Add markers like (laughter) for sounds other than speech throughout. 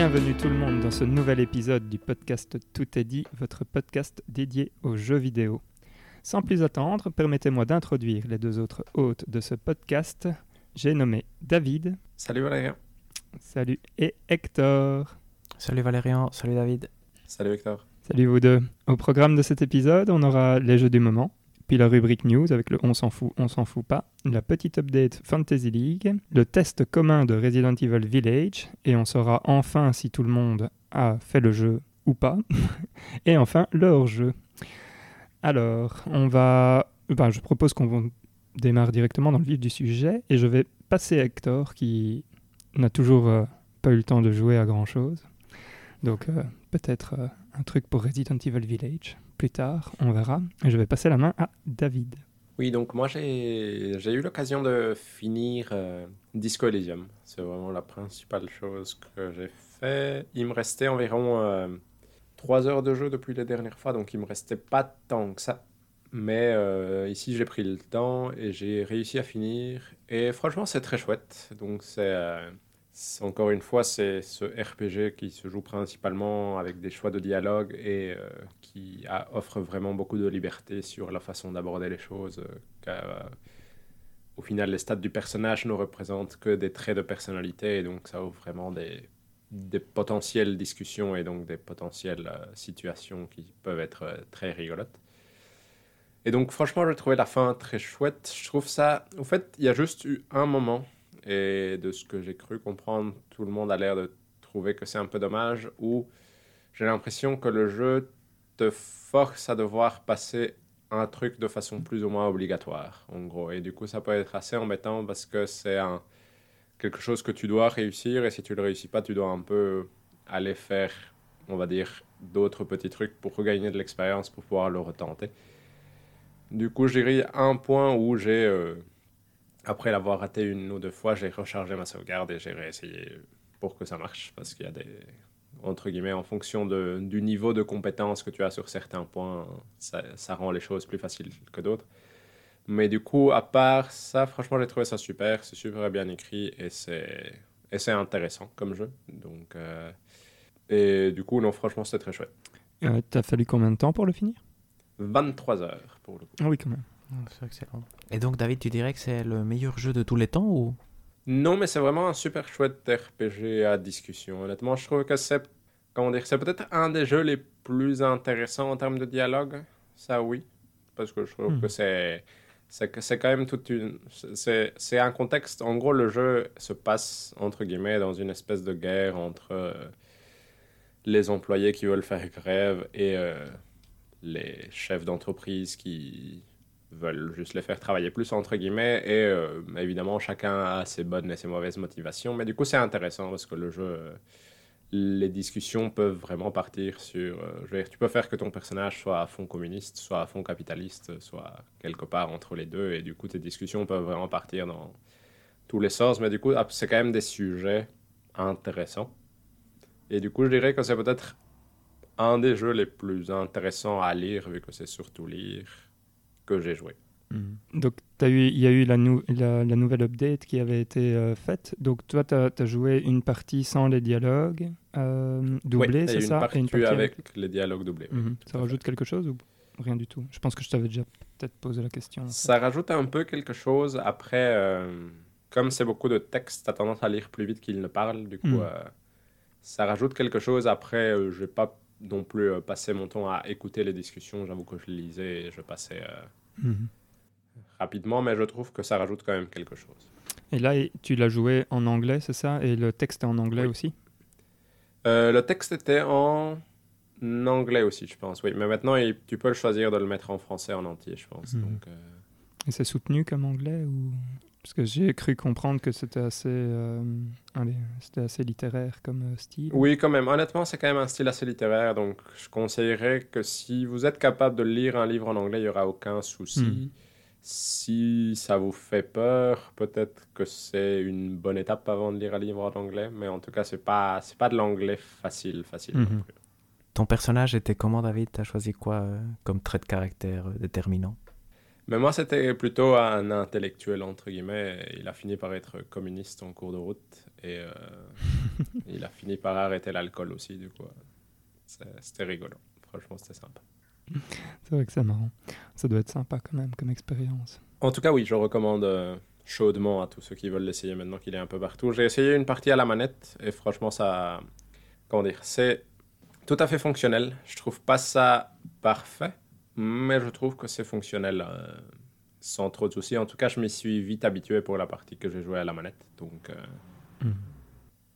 Bienvenue tout le monde dans ce nouvel épisode du podcast Tout est dit, votre podcast dédié aux jeux vidéo. Sans plus attendre, permettez-moi d'introduire les deux autres hôtes de ce podcast. J'ai nommé David. Salut Valérien. Salut. Et Hector. Salut Valérian, salut David. Salut Hector. Salut vous deux. Au programme de cet épisode, on aura les jeux du moment, puis la rubrique news avec le on s'en fout, on s'en fout pas, la petite update Fantasy League, le test commun de Resident Evil Village, et on saura enfin si tout le monde a fait le jeu ou pas, (laughs) et enfin le hors-jeu. Alors, on va... Ben, je propose qu'on démarre directement dans le vif du sujet, et je vais passer à Hector qui n'a toujours euh, pas eu le temps de jouer à grand-chose. Donc euh, peut-être euh, un truc pour Resident Evil Village plus tard, on verra. Je vais passer la main à David. Oui, donc moi j'ai eu l'occasion de finir euh, Disco Elysium. C'est vraiment la principale chose que j'ai fait. Il me restait environ 3 heures de jeu depuis la dernière fois, donc il me restait pas tant que ça. Mais ici j'ai pris le temps et j'ai réussi à finir. Et franchement c'est très chouette. Donc c'est encore une fois, c'est ce RPG qui se joue principalement avec des choix de dialogue et euh, qui offre vraiment beaucoup de liberté sur la façon d'aborder les choses. Euh, euh, au final, les stats du personnage ne représentent que des traits de personnalité et donc ça ouvre vraiment des, potentielles discussions et donc des potentielles situations qui peuvent être très rigolotes. Et donc, franchement, j'ai trouvé la fin très chouette. Je trouve ça. En fait, il y a juste eu un moment et de ce que j'ai cru comprendre, tout le monde a l'air de trouver que c'est un peu dommage, où j'ai l'impression que le jeu te force à devoir passer un truc de façon plus ou moins obligatoire, en gros. Et du coup, ça peut être assez embêtant parce que c'est quelque chose que tu dois réussir et si tu le réussis pas, tu dois un peu aller faire, on va dire, d'autres petits trucs pour regagner de l'expérience pour pouvoir le retenter. Du coup, j'ai un point où j'ai euh, après l'avoir raté une ou deux fois, j'ai rechargé ma sauvegarde et j'ai réessayé pour que ça marche. Parce qu'il y a des. Entre guillemets, en fonction de, du niveau de compétence que tu as sur certains points, ça, ça rend les choses plus faciles que d'autres. Mais du coup, à part ça, franchement, j'ai trouvé ça super. C'est super bien écrit et c'est, et c'est intéressant comme jeu. Donc, euh, et du coup, non, franchement, c'était très chouette. Euh, T'as fallu combien de temps pour le finir? 23 heures pour le coup. Ah oui, quand même. Oh, c'est excellent. Et donc, David, tu dirais que c'est le meilleur jeu de tous les temps ou? Non, mais c'est vraiment un super chouette RPG à discussion. Honnêtement, je trouve que c'est, comment dire, c'est peut-être un des jeux les plus intéressants en termes de dialogue. Ça, oui. Parce que je trouve Hmm. que c'est, c'est, c'est quand même toute une. C'est, c'est un contexte. En gros, le jeu se passe, entre guillemets, dans une espèce de guerre entre euh, les employés qui veulent faire grève et euh, les chefs d'entreprise qui veulent juste les faire travailler plus entre guillemets et euh, évidemment chacun a ses bonnes et ses mauvaises motivations. Mais du coup c'est intéressant parce que le jeu euh, les discussions peuvent vraiment partir sur euh, je veux dire tu peux faire que ton personnage soit à fond communiste soit à fond capitaliste soit quelque part entre les deux et du coup tes discussions peuvent vraiment partir dans tous les sens. Mais du coup c'est quand même des sujets intéressants. Et du coup je dirais que c'est peut-être un des jeux les plus intéressants à lire vu que c'est surtout lire que j'ai joué. Donc, as eu, il y a eu la, nou- la, la nouvelle update qui avait été euh, faite. Donc, toi, tu as, joué une partie sans les dialogues euh, doublés, Oui, c'est ça? Partie, Et une partie avec, les dialogues doublés. oui. Mhm. Ça rajoute fait. quelque chose ou rien du tout? Je pense que je t'avais déjà peut-être posé la question. en fait. Ça rajoute un peu quelque chose. Après, euh, comme c'est beaucoup de texte, tu as tendance à lire plus vite qu'il ne parle. Du coup, Mm. euh, ça rajoute quelque chose. Après, je n'ai pas non plus passé mon temps à écouter les discussions. J'avoue que je lisais et je passais Mhm. rapidement, mais je trouve que ça rajoute quand même quelque chose. Et là, tu l'as joué en anglais, c'est ça? Et le texte est en anglais Oui. aussi? Euh, le texte était en anglais aussi, je pense. Oui, mais maintenant, il- tu peux le choisir de le mettre en français en entier, je pense. Mhm. Donc, euh, Et c'est soutenu comme anglais ou? Parce que j'ai cru comprendre que c'était assez, euh, allez, c'était assez littéraire comme euh, style. Oui, quand même. Honnêtement, c'est quand même un style assez littéraire, donc je conseillerais que si vous êtes capable de lire un livre en anglais, il n'y aura aucun souci. Hmm. Si ça vous fait peur, peut-être que c'est une bonne étape avant de lire un livre en anglais, mais en tout cas, c'est pas c'est pas de l'anglais facile, facile. non Mhm. plus. Ton personnage était comment, David? T'as choisi quoi euh, comme trait de caractère déterminant? Mais moi, c'était plutôt un intellectuel, entre guillemets. Il a fini par être communiste en cours de route. Et euh, (laughs) il a fini par arrêter l'alcool aussi, du coup. C'était rigolo. Franchement, c'était sympa. C'est vrai que c'est marrant. Ça doit être sympa quand même comme expérience. En tout cas, oui, je recommande euh, chaudement à tous ceux qui veulent l'essayer maintenant qu'il est un peu partout. J'ai essayé une partie à la manette et franchement, ça. Comment dire C'est tout à fait fonctionnel. Je trouve pas ça parfait, mais je trouve que c'est fonctionnel euh, sans trop de soucis. En tout cas, je m'y suis vite habitué pour la partie que j'ai joué à la manette. Donc. Euh, hmm.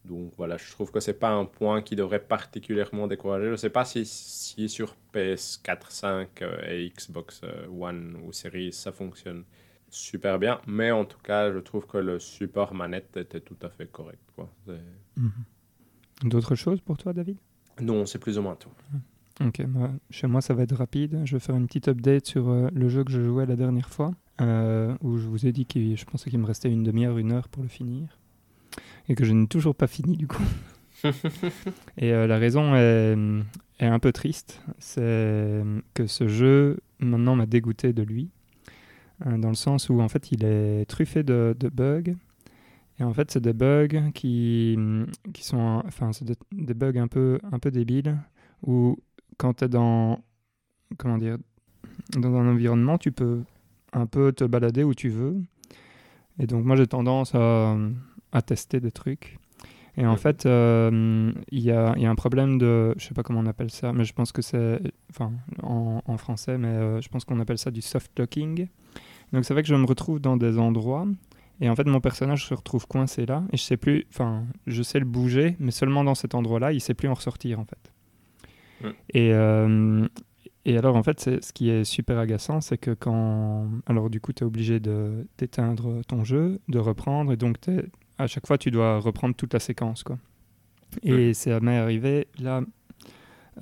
Donc voilà, je trouve que c'est pas un point qui devrait particulièrement décourager. Je ne sais pas si, si sur PS4, 5 euh, et Xbox One ou Series ça fonctionne super bien, mais en tout cas, je trouve que le support manette était tout à fait correct. Mhm. D'autres choses pour toi, David? Non, c'est plus ou moins tout. Ok, bah, chez moi ça va être rapide. Je vais faire une petite update sur euh, le jeu que je jouais la dernière fois, où je vous ai dit que je pensais qu'il me restait une demi-heure, une heure pour le finir et que je n'ai toujours pas fini du coup. (laughs) et euh, la raison est, est, un peu triste, c'est que ce jeu maintenant m'a dégoûté de lui, dans le sens où en fait il est truffé de, de bugs. Et en fait, c'est des bugs qui, qui sont, enfin, c'est des, bugs un peu, un peu débiles où quand tu es dans, comment dire, dans un environnement, tu peux un peu te balader où tu veux. Et donc moi j'ai tendance à, à tester des trucs. Et en fait, euh, il y, a, y, a, un problème de, je sais pas comment on appelle ça, mais je pense que c'est, enfin, en, en, français, mais euh, je pense qu'on appelle ça du soft locking. Donc c'est vrai que je me retrouve dans des endroits et en fait mon personnage se retrouve coincé là et je sais plus, enfin, je sais le bouger, mais seulement dans cet endroit-là, il sait plus en ressortir en fait. Et, euh, et alors en fait, ce qui est super agaçant, c'est que quand, alors du coup, tu es obligé d'éteindre ton jeu, de reprendre et donc à chaque fois, tu dois reprendre toute la séquence. Quoi. Et ça m'est arrivé là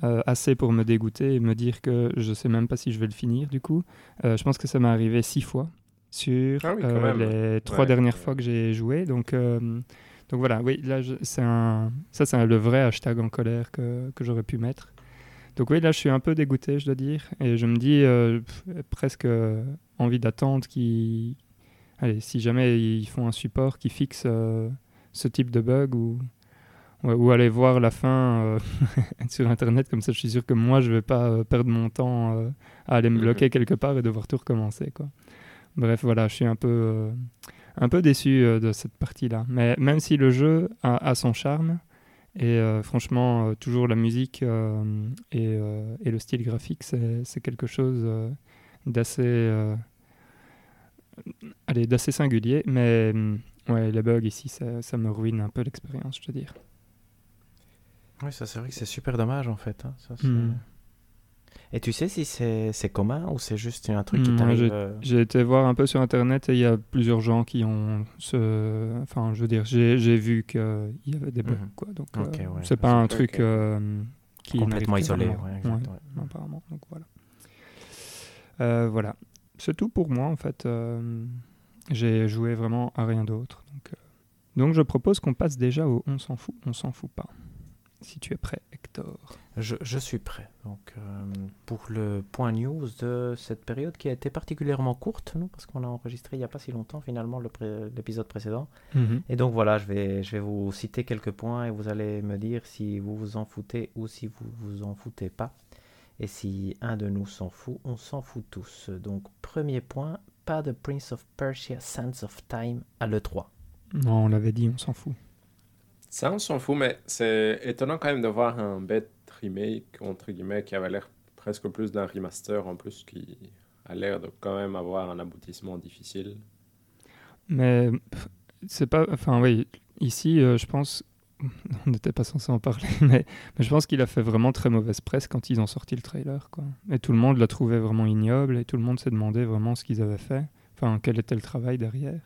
euh, assez pour me dégoûter et me dire que je sais même pas si je vais le finir du coup. Euh, je pense que ça m'est arrivé six fois sur ah euh, les trois dernières fois que j'ai joué. Donc, donc voilà, oui, là, c'est un, ça c'est le vrai hashtag en colère que, que j'aurais pu mettre. Donc oui, là je suis un peu dégoûté, je dois dire, et je me dis presque envie d'attendre qu'il allez, si jamais ils font un support qui fixe euh, ce type de bug ou, ou aller voir la fin euh, (laughs) sur Internet, comme ça je suis sûr que moi je vais pas euh, perdre mon temps à aller me mhm. bloquer quelque part et devoir tout recommencer. Quoi. Bref, voilà, je suis un peu, un peu déçu de cette partie-là. Mais même si le jeu a, son charme, et franchement, toujours la musique et, et, le style graphique, c'est quelque chose d'assez d'assez singulier, mais mm, ouais, les bugs ici, ça, ça me ruine un peu l'expérience, je te dire. Oui, ça c'est vrai que c'est super dommage en fait. Hein. Et tu sais si c'est commun ou c'est juste un truc qui hmm, t'arrive euh, J'ai été voir un peu sur internet et il y a plusieurs gens qui ont ce. Enfin, je veux dire, j'ai vu qu'il y avait des bugs. Mhm. Quoi. Donc, euh, c'est pas un truc euh, qui complètement isolé. Ouais, apparemment. Donc voilà. voilà. C'est tout pour moi en fait. Euh, j'ai joué vraiment à rien d'autre. Donc, euh, donc je propose qu'on passe déjà au on s'en fout, on s'en fout pas. Si tu es prêt, Hector. Je, je suis prêt. Donc, euh, pour le point news de cette période qui a été particulièrement courte, nous, parce qu'on a enregistré il n'y a pas si longtemps finalement l'épisode précédent. Mhm. Et donc voilà, je vais, je vais vous citer quelques points et vous allez me dire si vous vous en foutez ou si vous vous en foutez pas. Et si un de nous s'en fout, on s'en fout tous. Donc, premier point, pas de Prince of Persia Sands of Time à l'E3. Non, on l'avait dit, on s'en fout. Ça, on s'en fout, mais c'est étonnant quand même de voir un bête remake, entre guillemets, qui avait l'air presque plus d'un remaster en plus, qui a l'air de quand même avoir un aboutissement difficile. Mais c'est pas. Enfin, oui, ici, euh, je pense (laughs) on n'était pas censé en parler, (laughs) mais, je pense qu'il a fait vraiment très mauvaise presse quand ils ont sorti le trailer. Quoi. Et tout le monde l'a trouvé vraiment ignoble et tout le monde s'est demandé vraiment ce qu'ils avaient fait, enfin quel était le travail derrière.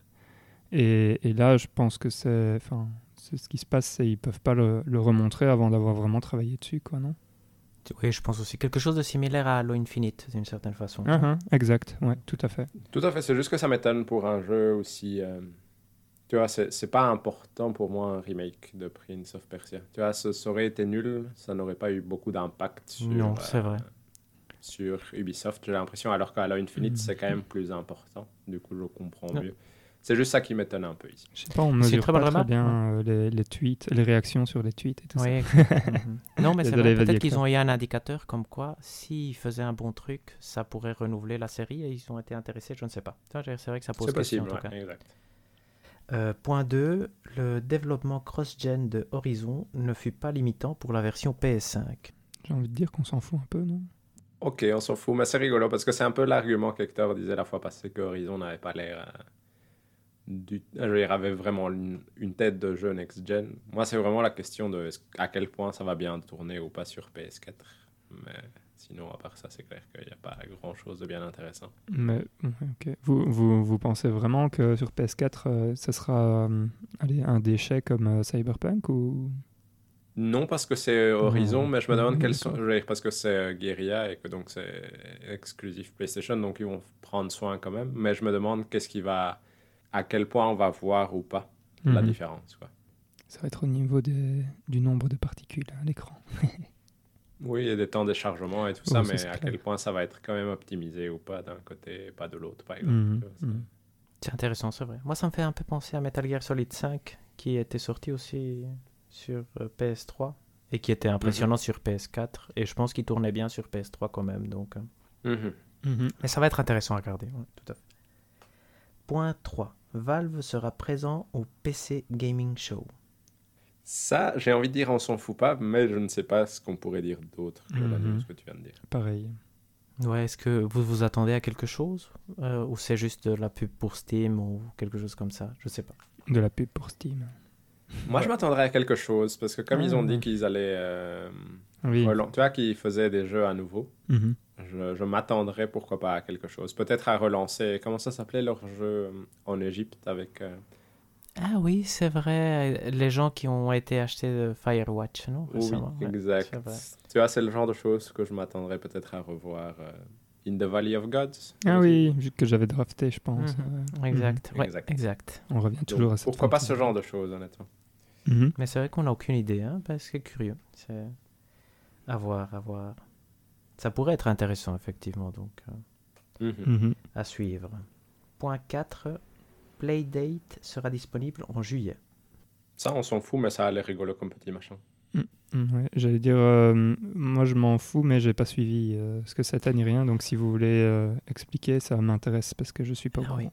Et, là, je pense que c'est, enfin, c'est ce qui se passe, c'est ils peuvent pas le, remontrer avant d'avoir vraiment travaillé dessus, quoi, non? Oui, je pense aussi quelque chose de similaire à Halo Infinite, d'une certaine façon. Uh-huh, exact, ouais, tout à fait. Tout à fait, c'est juste que ça m'étonne pour un jeu aussi. Euh, tu vois, c'est pas important pour moi un remake de Prince of Persia. Tu vois, ça, aurait été nul, ça n'aurait pas eu beaucoup d'impact sur, non, c'est vrai. sur Ubisoft, j'ai l'impression, alors qu'à Halo Infinite, mm. c'est quand même plus important. Du coup, je comprends mieux. C'est juste ça qui m'étonne un peu ici. Je sais pas, on mesure très pas très bien euh, les, les, tweets, les réactions sur les tweets et tout oui. ça. (laughs) Mhm. non, mais c'est vrai, peut-être qu'ils ont eu un indicateur comme quoi, s'ils faisaient un bon truc, ça pourrait renouveler la série et ils ont été intéressés, je ne sais pas. C'est vrai que ça pose question possible, en tout cas. Exact. Euh, point 2, le développement cross-gen de Horizon ne fut pas limitant pour la version PS5. J'ai envie de dire qu'on s'en fout un peu, non? Ok, on s'en fout, mais c'est rigolo parce que c'est un peu l'argument qu'Hector disait la fois passée que Horizon n'avait pas l'air. Euh, du... Il avait vraiment une, tête de jeu next-gen. Moi, c'est vraiment la question de à quel point ça va bien tourner ou pas sur PS4. Mais sinon, à part ça, c'est clair qu'il n'y a pas grand-chose de bien intéressant. Mais, vous, vous, vous, pensez vraiment que sur PS4, euh, ça sera euh, allez, un déchet comme Cyberpunk ou? Non, parce que c'est Horizon, mais je me demande quels sont. Parce que c'est euh, Guerilla et que donc c'est exclusif PlayStation, donc ils vont prendre soin quand même. Mais je me demande qu'est-ce qui va. À quel point on va voir ou pas la mhm. différence. Quoi. Ça va être au niveau du nombre de particules à l'écran. (laughs) oui, et des temps de chargement et tout ça, mais à quel point ça va être quand même optimisé ou pas d'un côté, pas de l'autre, par exemple. Mhm, mhm. C'est intéressant, c'est vrai. Moi, ça me fait un peu penser à Metal Gear Solid 5, qui était sorti aussi sur euh, PS3 et qui était impressionnant sur PS4 et je pense qu'il tournait bien sur PS3 quand même donc. Mhm. mais ça va être intéressant à regarder tout à fait. point 3 Valve sera présent au PC Gaming Show. Ça j'ai envie de dire on s'en fout pas mais je ne sais pas ce qu'on pourrait dire d'autre que la news que tu viens de dire. Pareil. Ouais est-ce que vous vous attendez à quelque chose euh, ou c'est juste de la pub pour Steam ou quelque chose comme ça? Je sais pas. De la pub pour Steam. Moi, je m'attendrais à quelque chose, parce que comme ils ont dit qu'ils allaient. Euh, tu vois, qu'ils faisaient des jeux à nouveau, mhm. je, m'attendrais, pourquoi pas, à quelque chose. Peut-être à relancer. Comment ça s'appelait leur jeu euh, en Égypte avec. Euh, ah oui, c'est vrai. Les gens qui ont été achetés de Firewatch, non Oui, exact. Tu vois, c'est le genre de choses que je m'attendrais peut-être à revoir. In the Valley of Gods. Ah oui, que j'avais drafté, je pense. Mhm. Exact. exact. exact. On revient toujours à cette Pourquoi pas ce genre de choses, honnêtement. Mais c'est vrai qu'on n'a aucune idée, hein, parce que c'est curieux. C'est à voir, à voir. Ça pourrait être intéressant, effectivement, donc euh, mhm. Mhm. à suivre. Point 4, Playdate sera disponible en juillet. Ça, on s'en fout, mais ça a l'air rigolo comme petit machin. Mm, mm, J'allais dire, euh, moi je m'en fous, mais j'ai pas suivi euh, ce que ça ni rien. Donc si vous voulez expliquer, ça m'intéresse parce que je suis pas ah, oui.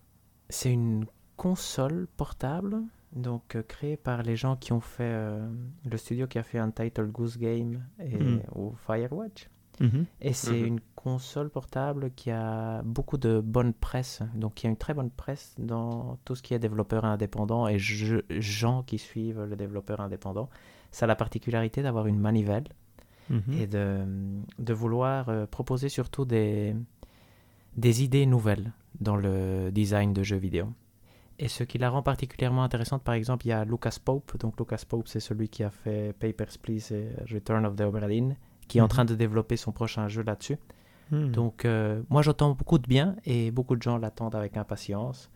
C'est une console portable donc euh, créé par les gens qui ont fait euh, le studio qui a fait Untitled Goose Game et, mhm. ou Firewatch. Mhm. Et c'est mhm. une console portable qui a beaucoup de bonne presse, donc il y a une très bonne presse dans tout ce qui est développeur indépendant et gens qui suivent le développeur indépendant. Ça a la particularité d'avoir une manivelle et de, de vouloir euh, proposer surtout des, des idées nouvelles dans le design de jeux vidéo. Et ce qui la rend particulièrement intéressante, par exemple, il y a Lucas Pope. Donc Lucas Pope, c'est celui qui a fait Papers, Please et Return of the Oberlin, qui est en mhm. train de développer son prochain jeu là-dessus. Hmm. Donc euh, moi, j'entends beaucoup de bien et beaucoup de gens l'attendent avec impatience.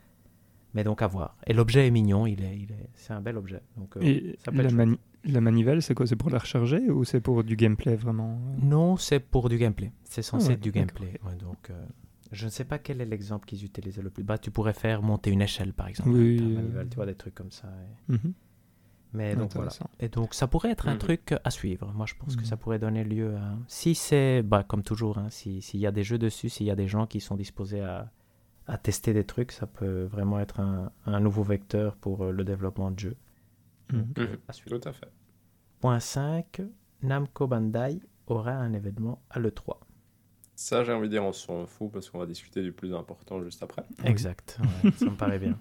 Mais donc à voir. Et l'objet est mignon, il est, il est, c'est un bel objet. Donc, euh, et la, la, manivelle, c'est quoi? C'est pour la recharger ou c'est pour du gameplay vraiment Non, c'est pour du gameplay. C'est censé ah être du gameplay. donc euh, je ne sais pas quel est l'exemple qu'ils utilisaient le plus. Bah, tu pourrais faire monter une échelle, par exemple. Oui. tu vois, des trucs comme ça. Mhm. Mais donc voilà. Et donc ça pourrait être un mhm. truc à suivre. Moi, je pense que mhm. ça pourrait donner lieu à. Si c'est, bah, comme toujours, hein, s'il y a des jeux dessus, s'il y a des gens qui sont disposés à, à, tester des trucs, ça peut vraiment être un, un nouveau vecteur pour euh, le développement de jeux. À suivre. Tout à fait. Point 5. Namco Bandai aura un événement à l'E3. Ça, j'ai envie de dire, on s'en fout parce qu'on va discuter du plus important juste après. Exact, ça me paraît bien.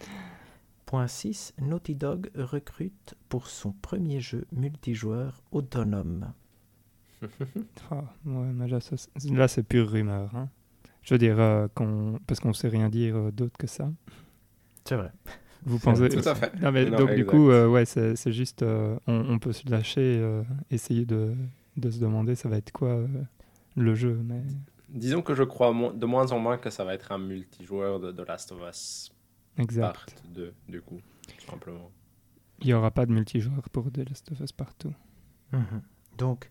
(laughs) Point 6, Naughty Dog recrute pour son premier jeu multijoueur autonome. (laughs) Ah, là, c'est pure rumeur. Hein. Je veux dire, euh, parce qu'on ne sait rien dire euh, d'autre que ça. C'est vrai. Vous pensez Tout à fait. Non, mais donc, du coup, euh, ouais, c'est juste, on, on, peut se lâcher, essayer de, de, se demander ça va être quoi le jeu. Mais... Disons que je crois de moins en moins que ça va être un multijoueur de The Last of Us exact. Part 2, du coup, simplement. Il n'y aura pas de multijoueur pour The Last of Us Partout. Mhm. Donc,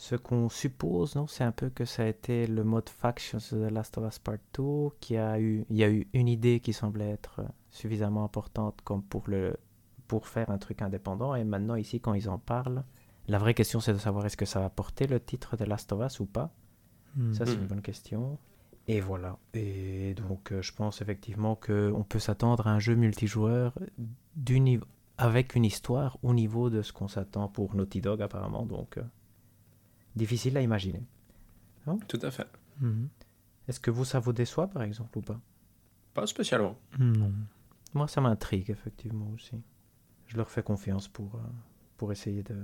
Ce qu'on suppose, non, c'est un peu que ça a été le mode Factions de The Last of Us Part 2, qui a eu, il y a eu une idée qui semblait être suffisamment importante comme pour le pour faire un truc indépendant. Et maintenant ici, quand ils en parlent, la vraie question c'est de savoir est-ce que ça va porter le titre de Last of Us ou pas. Hmm. Ça c'est une bonne question. Et voilà. Et donc euh, je pense effectivement qu'on peut s'attendre à un jeu multijoueur du avec une histoire au niveau de ce qu'on s'attend pour Naughty Dog apparemment. Donc euh, difficile à imaginer. Tout à fait. Hmm. Est-ce que vous, ça vous déçoit par exemple ou pas? Pas spécialement. Non. Moi, ça m'intrigue effectivement aussi. Je leur fais confiance pour, euh, pour essayer de,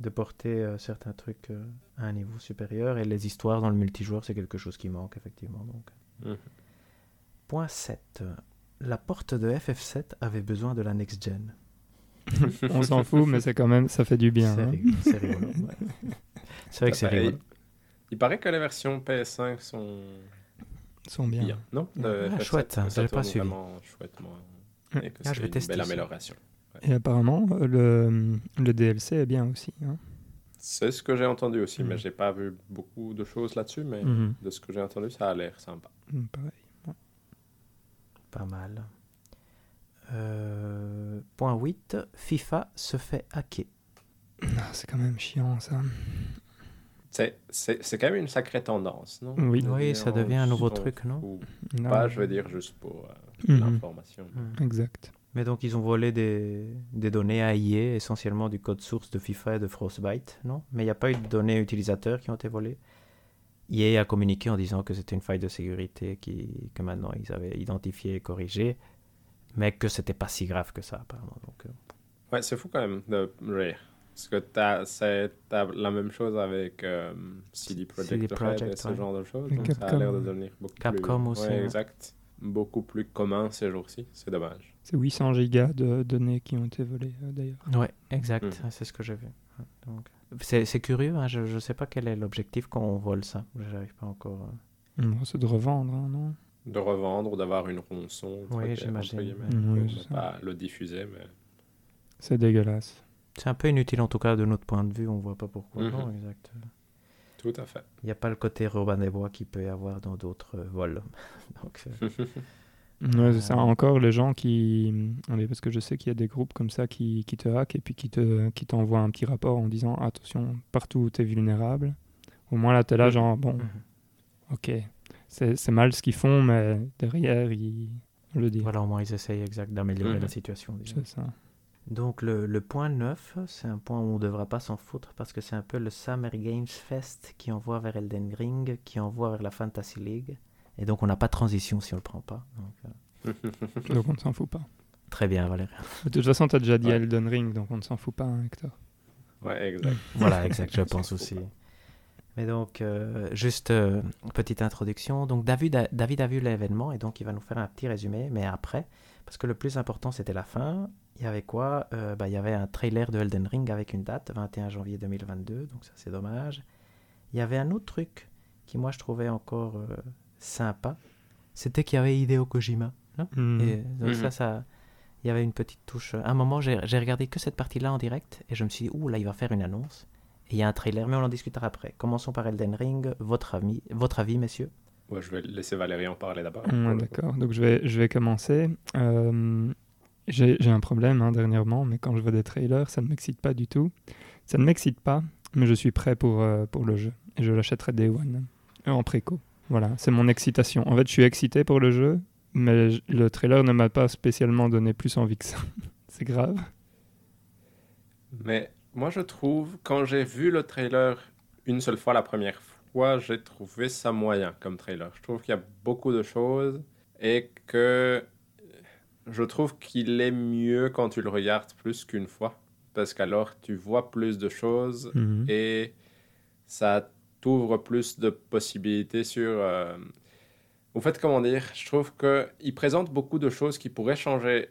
de porter euh, certains trucs euh, à un niveau supérieur. Et les histoires dans le multijoueur, c'est quelque chose qui manque effectivement. Donc. Mhm. Point 7. La porte de FF7 avait besoin de la next-gen. (laughs) On s'en fout, mais c'est quand même, ça fait du bien. C'est hein. rigolo. C'est vrai que c'est rigolo. Il, paraît que les versions PS5 sont sont bien. Non, ah, chouette, j'avais pas suivi. Chouette, moi. Et que ah, je vais une tester belle amélioration. Et apparemment, le, le DLC est bien aussi. Hein. C'est ce que j'ai entendu aussi, mais mais mm. j'ai pas vu beaucoup de choses là-dessus. Mais mm-hmm. de ce que j'ai entendu, ça a l'air sympa. Mm, pareil. Pas mal. Euh, point 8, FIFA se fait hacker. Ah, c'est quand même chiant ça. C'est quand même une sacrée tendance, non? Oui, oui ça devient un nouveau truc, non, Pas, je veux dire, juste pour euh, mm-hmm. l'information. Exact. Mais donc, ils ont volé des, des données à EA, essentiellement du code source de FIFA et de Frostbite, non? Mais il n'y a pas eu de données utilisateurs qui ont été volées? EA a communiqué en disant que c'était une faille de sécurité qui, que maintenant ils avaient identifié et corrigé, mais que c'était pas si grave que ça, apparemment. Donc, euh. Ouais, c'est fou quand même de rire. Parce que tu as, la même chose avec euh, CD Projekt Red et ce genre de choses. Donc ça a l'air de devenir beaucoup Capcom plus... aussi. Ouais, exact. Beaucoup plus commun ces jours-ci. C'est dommage. C'est 800 gigas de données qui ont été volées euh, d'ailleurs. Ouais, exact. Mm. C'est ce que j'ai vu. C'est curieux, hein, je ne sais pas quel est l'objectif quand on vole ça. J'arrive pas encore. Euh. c'est de revendre, hein, non? De revendre d'avoir une rançon. Oui, j'imagine. Oui, pas le diffuser, mais. C'est dégueulasse. C'est un peu inutile en tout cas de notre point de vue, on voit pas pourquoi. Mm-hmm. Non, exact. Tout à fait. Il n'y a pas le côté Robin des Bois qu'il peut y avoir dans d'autres vols. (laughs) Donc, Ouais, c'est ça. Encore les gens qui. Parce que je sais qu'il y a des groupes comme ça qui, qui te hackent et puis qui te qui t'envoient un petit rapport en disant attention, partout où tu es vulnérable. Au moins là, tu es là, genre, bon, mhm. ok, c'est mal ce qu'ils font, mais derrière, ils le disent. Voilà, au moins ils essayent exact d'améliorer la situation. C'est ça. Donc le, le, point 9, c'est un point où on ne devra pas s'en foutre parce que c'est un peu le Summer Games Fest qui envoie vers Elden Ring, qui envoie vers la Fantasy League. Et donc, on n'a pas de transition si on ne le prend pas. Donc, euh. (laughs) on ne s'en fout pas. Très bien, Valérie. De toute façon, tu as déjà dit Elden Ring, donc on ne s'en fout pas, hein, Hector. Ouais, exact. (laughs) voilà, exact, je pense aussi. Mais donc, euh, juste euh, petite introduction. Donc, David a, David a vu l'événement et donc il va nous faire un petit résumé, mais après, parce que le plus important c'était la fin. Il y avait quoi? Bah, Il y avait un trailer de Elden Ring avec une date, 21 janvier 2022, donc ça c'est dommage. Il y avait un autre truc qui, moi, je trouvais encore sympa, c'était qu'il y avait Hideo Kojima. Hmm. Et donc ça, ça, il y avait une petite touche. À un moment, j'ai regardé que cette partie-là en direct et je me suis dit, ouh, là, il va faire une annonce. Et il y a un trailer, mais on en discutera après. Commençons par Elden Ring. Votre, ami, votre avis, messieurs? Ouais, Je vais laisser Valérie en parler d'abord. D'accord, donc je vais, je vais commencer. Euh, j'ai un problème hein, dernièrement, mais quand je vois des trailers, ça ne m'excite pas du tout. Ça ne m'excite pas, mais je suis prêt pour, euh, pour le jeu. Et je l'achèterai Day One, en préco. Voilà, c'est mon excitation. En fait, je suis excité pour le jeu, mais le trailer ne m'a pas spécialement donné plus envie que ça. (laughs) c'est grave. Mais moi, je trouve, quand j'ai vu le trailer une seule fois la première fois, j'ai trouvé ça moyen comme trailer. Je trouve qu'il y a beaucoup de choses et que je trouve qu'il est mieux quand tu le regardes plus qu'une fois. Parce qu'alors, tu vois plus de choses mhm. et ça t'ouvre plus de possibilités sur... Euh... Au fait, comment dire, je trouve qu'il présente beaucoup de choses qui pourraient changer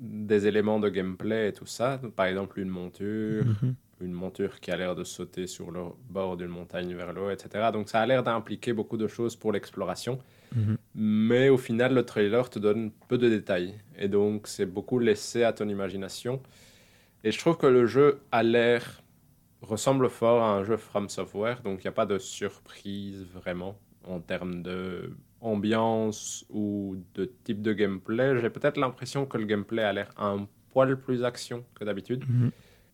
des éléments de gameplay et tout ça. Par exemple, une monture, mhm. une monture qui a l'air de sauter sur le bord d'une montagne vers l'eau, etc. Donc ça a l'air d'impliquer beaucoup de choses pour l'exploration. Mhm. Mais au final, le trailer te donne peu de détails. Et donc, c'est beaucoup laissé à ton imagination. Et je trouve que le jeu a l'air ressemble fort à un jeu From Software, donc il n'y a pas de surprise vraiment en termes de ambiance ou de type de gameplay. J'ai peut-être l'impression que le gameplay a l'air un poil plus action que d'habitude. Mhm.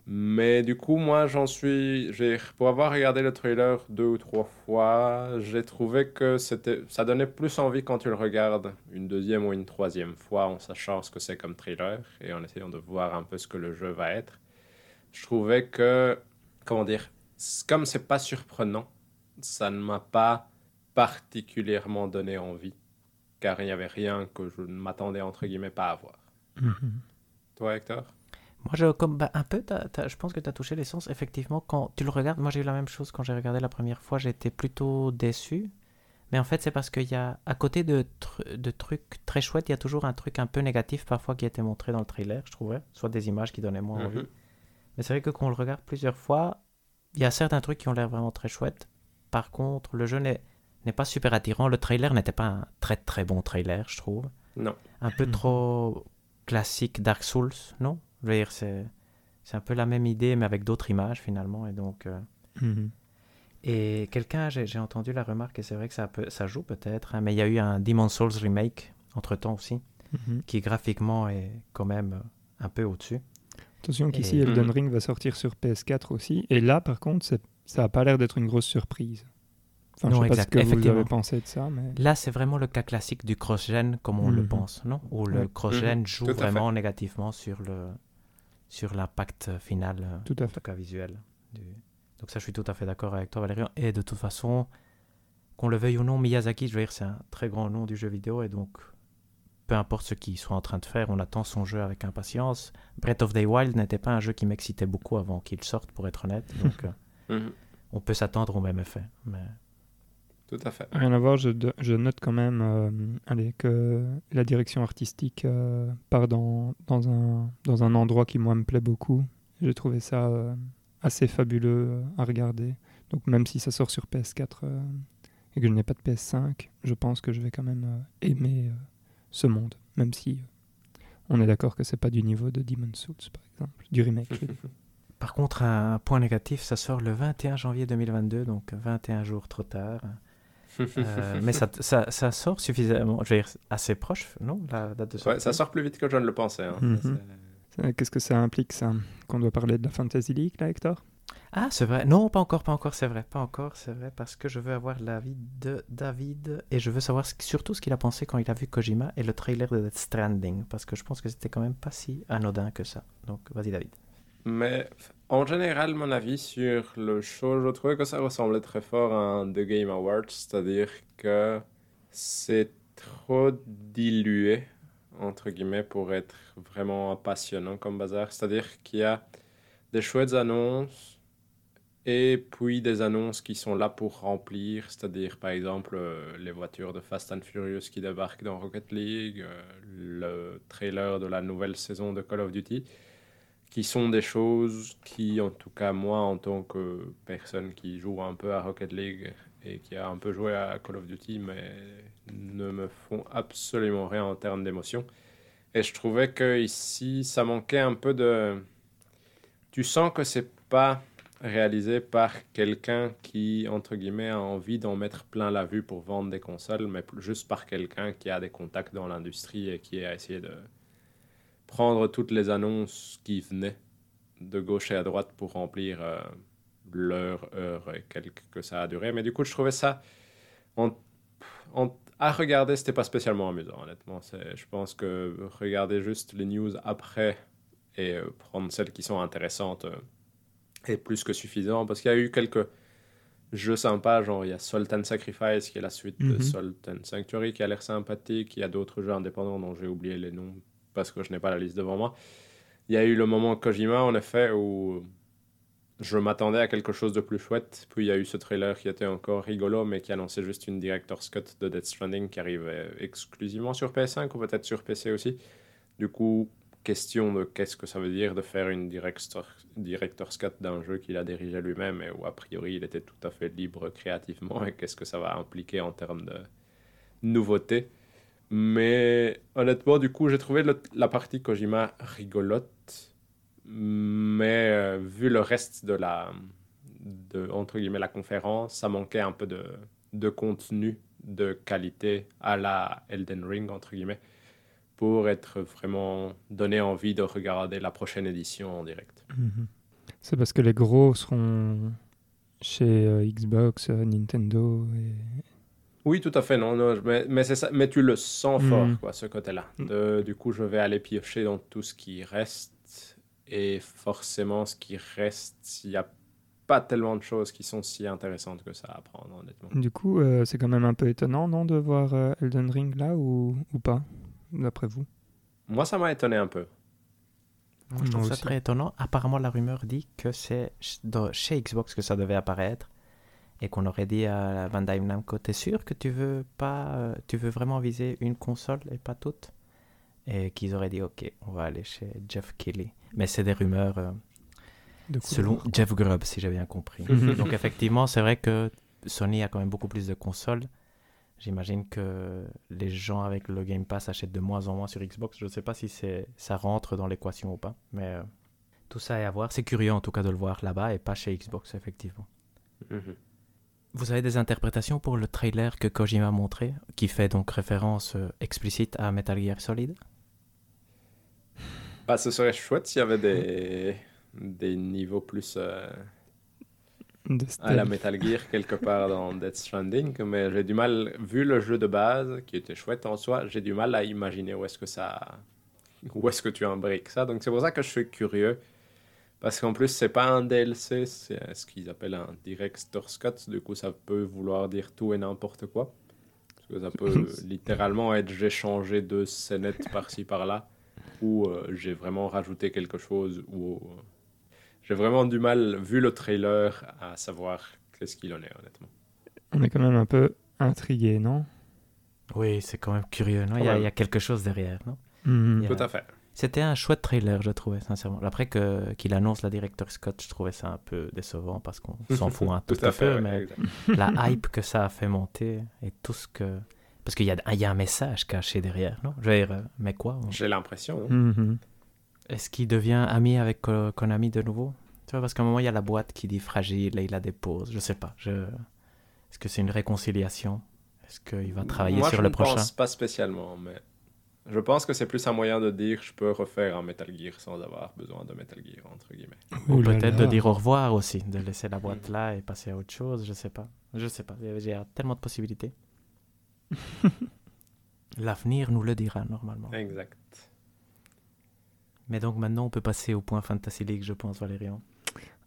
Mais du coup, moi, j'en suis. Pour avoir regardé le trailer deux ou trois fois, j'ai trouvé que c'était, ça donnait plus envie quand tu le regardes une deuxième ou une troisième fois en sachant ce que c'est comme trailer et en essayant de voir un peu ce que le jeu va être. Je trouvais que. Comment dire Comme c'est pas surprenant, ça ne m'a pas particulièrement donné envie, car il n'y avait rien que je ne m'attendais entre guillemets pas à voir. Mhm. Toi, Hector? Moi, je, comme, bah, un peu, je pense que tu as touché l'essence. Effectivement, quand tu le regardes, moi j'ai eu la même chose quand j'ai regardé la première fois, j'étais plutôt déçu. Mais en fait, c'est parce qu'il y a, à côté de, de trucs très chouettes, il y a toujours un truc un peu négatif parfois qui a été montré dans le trailer, je trouvais. Soit des images qui donnaient moins envie. Mhm. Mais c'est vrai que quand on le regarde plusieurs fois, il y a certains trucs qui ont l'air vraiment très chouettes. Par contre, le jeu n'est n'est pas super attirant. Le trailer n'était pas un très très bon trailer, je trouve. Non. Un peu trop classique Dark Souls, non? Je veux dire, c'est, c'est un peu la même idée, mais avec d'autres images finalement. Et donc. Euh, mhm. Et quelqu'un, j'ai, entendu la remarque, et c'est vrai que ça, peut, ça joue peut-être, hein, mais il y a eu un Demon Souls remake entre temps aussi, mhm. qui graphiquement est quand même euh, un peu au-dessus. Attention qu'ici, Elden Ring va sortir sur PS4 aussi. Et là, par contre, ça n'a pas l'air d'être une grosse surprise non, je sais Pas ce que vous avez pensé de ça. Mais... Là, c'est vraiment le cas classique du cross-gen comme on le mhm. pense, non? Où le cross-gen mhm. joue vraiment négativement sur le sur l'impact final, euh, tout à fait. en tout cas visuel. Donc ça, je suis tout à fait d'accord avec toi, Valérian. Et de toute façon, qu'on le veuille ou non, Miyazaki, je veux dire, c'est un très grand nom du jeu vidéo, et donc peu importe ce qu'il soit en train de faire, on attend son jeu avec impatience. Breath of the Wild n'était pas un jeu qui m'excitait beaucoup avant qu'il sorte, pour être honnête. Donc, (laughs) euh, mhm. on peut s'attendre au même effet. Mais tout à fait. Rien à voir, je, je note quand même euh, allez, que la direction artistique euh, part dans, dans, un, dans un endroit qui, moi, me plaît beaucoup. J'ai trouvé ça euh, assez fabuleux à regarder. Donc, même si ça sort sur PS4 et que je n'ai pas de PS5, je pense que je vais quand même aimer ce monde. Même si on est d'accord que c'est pas du niveau de Demon's Souls, par exemple, du remake. (laughs) Par contre, un point négatif, ça sort le 21 janvier 2022, donc 21 jours trop tard. Euh, mais ça, ça, ça, sort suffisamment, je veux dire, assez proche, non La date de sortie. Ouais, ça sort plus vite que je ne le pensais. Hein. Mhm. Qu'est-ce que ça implique, ça? Qu'on doit parler de la Fantasy League, là, Hector? Ah, c'est vrai. Non, pas encore, pas encore, c'est vrai. Pas encore, c'est vrai, parce que je veux avoir l'avis de David et je veux savoir surtout ce qu'il a pensé quand il a vu Kojima et le trailer de Death Stranding, parce que je pense que c'était quand même pas si anodin que ça. Donc, vas-y, David. Mais en général, mon avis sur le show, je trouvais que ça ressemblait très fort à un The Game Awards, c'est-à-dire que c'est trop dilué, entre guillemets, pour être vraiment passionnant comme bazar. C'est-à-dire qu'il y a des chouettes annonces et puis des annonces qui sont là pour remplir, c'est-à-dire par exemple euh, les voitures de Fast and Furious qui débarquent dans Rocket League, euh, le trailer de la nouvelle saison de Call of Duty qui sont des choses qui, en tout cas moi, en tant que personne qui joue un peu à Rocket League et qui a un peu joué à Call of Duty, mais ne me font absolument rien en termes d'émotion. Et je trouvais que ici, ça manquait un peu de... Tu sens que c'est pas réalisé par quelqu'un qui, entre guillemets, a envie d'en mettre plein la vue pour vendre des consoles, mais juste par quelqu'un qui a des contacts dans l'industrie et qui a essayé de prendre toutes les annonces qui venaient de gauche et à droite pour remplir euh, l'heure, heure et quelques que ça a duré. Mais du coup, je trouvais ça. à regarder, c'était pas spécialement amusant, honnêtement. Je pense que regarder juste les news après et euh, prendre celles qui sont intéressantes euh, est plus que suffisant parce qu'il y a eu quelques jeux sympas, genre il y a Salt and Sacrifice qui est la suite de mhm. Salt and Sanctuary qui a l'air sympathique. Il y a d'autres jeux indépendants dont j'ai oublié les noms parce que je n'ai pas la liste devant moi. Il y a eu le moment Kojima, en effet, où je m'attendais à quelque chose de plus chouette. Puis il y a eu ce trailer qui était encore rigolo, mais qui annonçait juste une Director's Cut de Death Stranding qui arrivait exclusivement sur PS5 ou peut-être sur PC aussi. Du coup, question de qu'est-ce que ça veut dire de faire une Director's Cut d'un jeu qu'il a dirigé lui-même et où a priori il était tout à fait libre créativement et qu'est-ce que ça va impliquer en termes de nouveautés. Mais honnêtement, du coup, j'ai trouvé la partie Kojima rigolote. Mais euh, vu le reste de la, de, entre guillemets, la conférence, ça manquait un peu de, de contenu de qualité à la Elden Ring, entre guillemets, pour être vraiment donné envie de regarder la prochaine édition en direct. Mhm. C'est parce que les gros seront chez euh, Xbox, euh, Nintendo et... Oui, tout à fait, non, non mais, mais, ça, mais tu le sens mhm. fort, quoi, ce côté-là. Mhm. Du coup, je vais aller piocher dans tout ce qui reste, et forcément, ce qui reste, il y a pas tellement de choses qui sont si intéressantes que ça à prendre, honnêtement. Du coup, euh, c'est quand même un peu étonnant, non, de voir euh, Elden Ring là ou, ou pas, d'après vous? Moi, ça m'a étonné un peu. je trouve ça très étonnant. Apparemment, la rumeur dit que c'est chez Xbox que ça devait apparaître et qu'on aurait dit à Bandai Namco T'es sûr que tu veux pas, euh, tu veux vraiment viser une console et pas toutes? Et qu'ils auraient dit Ok, on va aller chez Jeff Kelly. Mais c'est des rumeurs. Selon Jeff Grubb, si j'ai bien compris. (laughs) Donc effectivement, c'est vrai que Sony a quand même beaucoup plus de consoles. J'imagine que les gens avec le Game Pass achètent de moins en moins sur Xbox. Je ne sais pas si ça rentre dans l'équation ou pas, mais euh, tout ça est à voir. C'est curieux en tout cas de le voir là-bas et pas chez Xbox, effectivement. Mhm. Vous avez des interprétations pour le trailer que Kojima a montré, qui fait donc référence euh, explicite à Metal Gear Solid? Bah, Ce serait chouette s'il y avait des des niveaux plus euh, à la Metal Gear quelque part dans Death Stranding, mais j'ai du mal, vu le jeu de base qui était chouette en soi, j'ai du mal à imaginer où est-ce que ça, où est-ce que tu embriques ça. Donc c'est pour ça que je suis curieux, parce qu'en plus c'est pas un DLC, c'est ce qu'ils appellent un Director's Cut. Du coup ça peut vouloir dire tout et n'importe quoi, parce que ça peut (laughs) littéralement être j'ai changé deux scénettes par-ci par-là, ou euh, j'ai vraiment rajouté quelque chose ou j'ai vraiment du mal, vu le trailer, à savoir qu'est-ce qu'il en est, honnêtement. On est quand même un peu intrigué, non? Oui, c'est quand même curieux, non? Il y, a, quelque chose derrière, non? Mhm. Tout à fait. C'était un chouette trailer, je trouvais, sincèrement. Après que, qu'il annonce la directeur Scott, je trouvais ça un peu décevant parce qu'on (laughs) s'en fout un tout, à fait, peu, mais la (laughs) hype que ça a fait monter et tout ce que. Parce qu'il y a, y a un message caché derrière, non? Je veux dire, mais quoi J'ai l'impression. Mhm. Est-ce qu'il devient ami avec Konami de nouveau? Tu vois, parce qu'à un moment, il y a la boîte qui dit fragile et il la dépose. Je sais pas. Je... Est-ce que c'est une réconciliation? Est-ce qu'il va travailler sur le prochain Moi, je ne pense pas spécialement, mais je pense que c'est plus un moyen de dire je peux refaire un Metal Gear sans avoir besoin de Metal Gear, entre guillemets. Ou peut-être de dire au revoir aussi, de laisser la boîte là et passer à autre chose, je sais pas. Je sais pas. J'ai tellement de possibilités. (laughs) L'avenir nous le dira normalement. Exact. Mais donc maintenant, on peut passer au point Fantasy League, je pense, Valérian.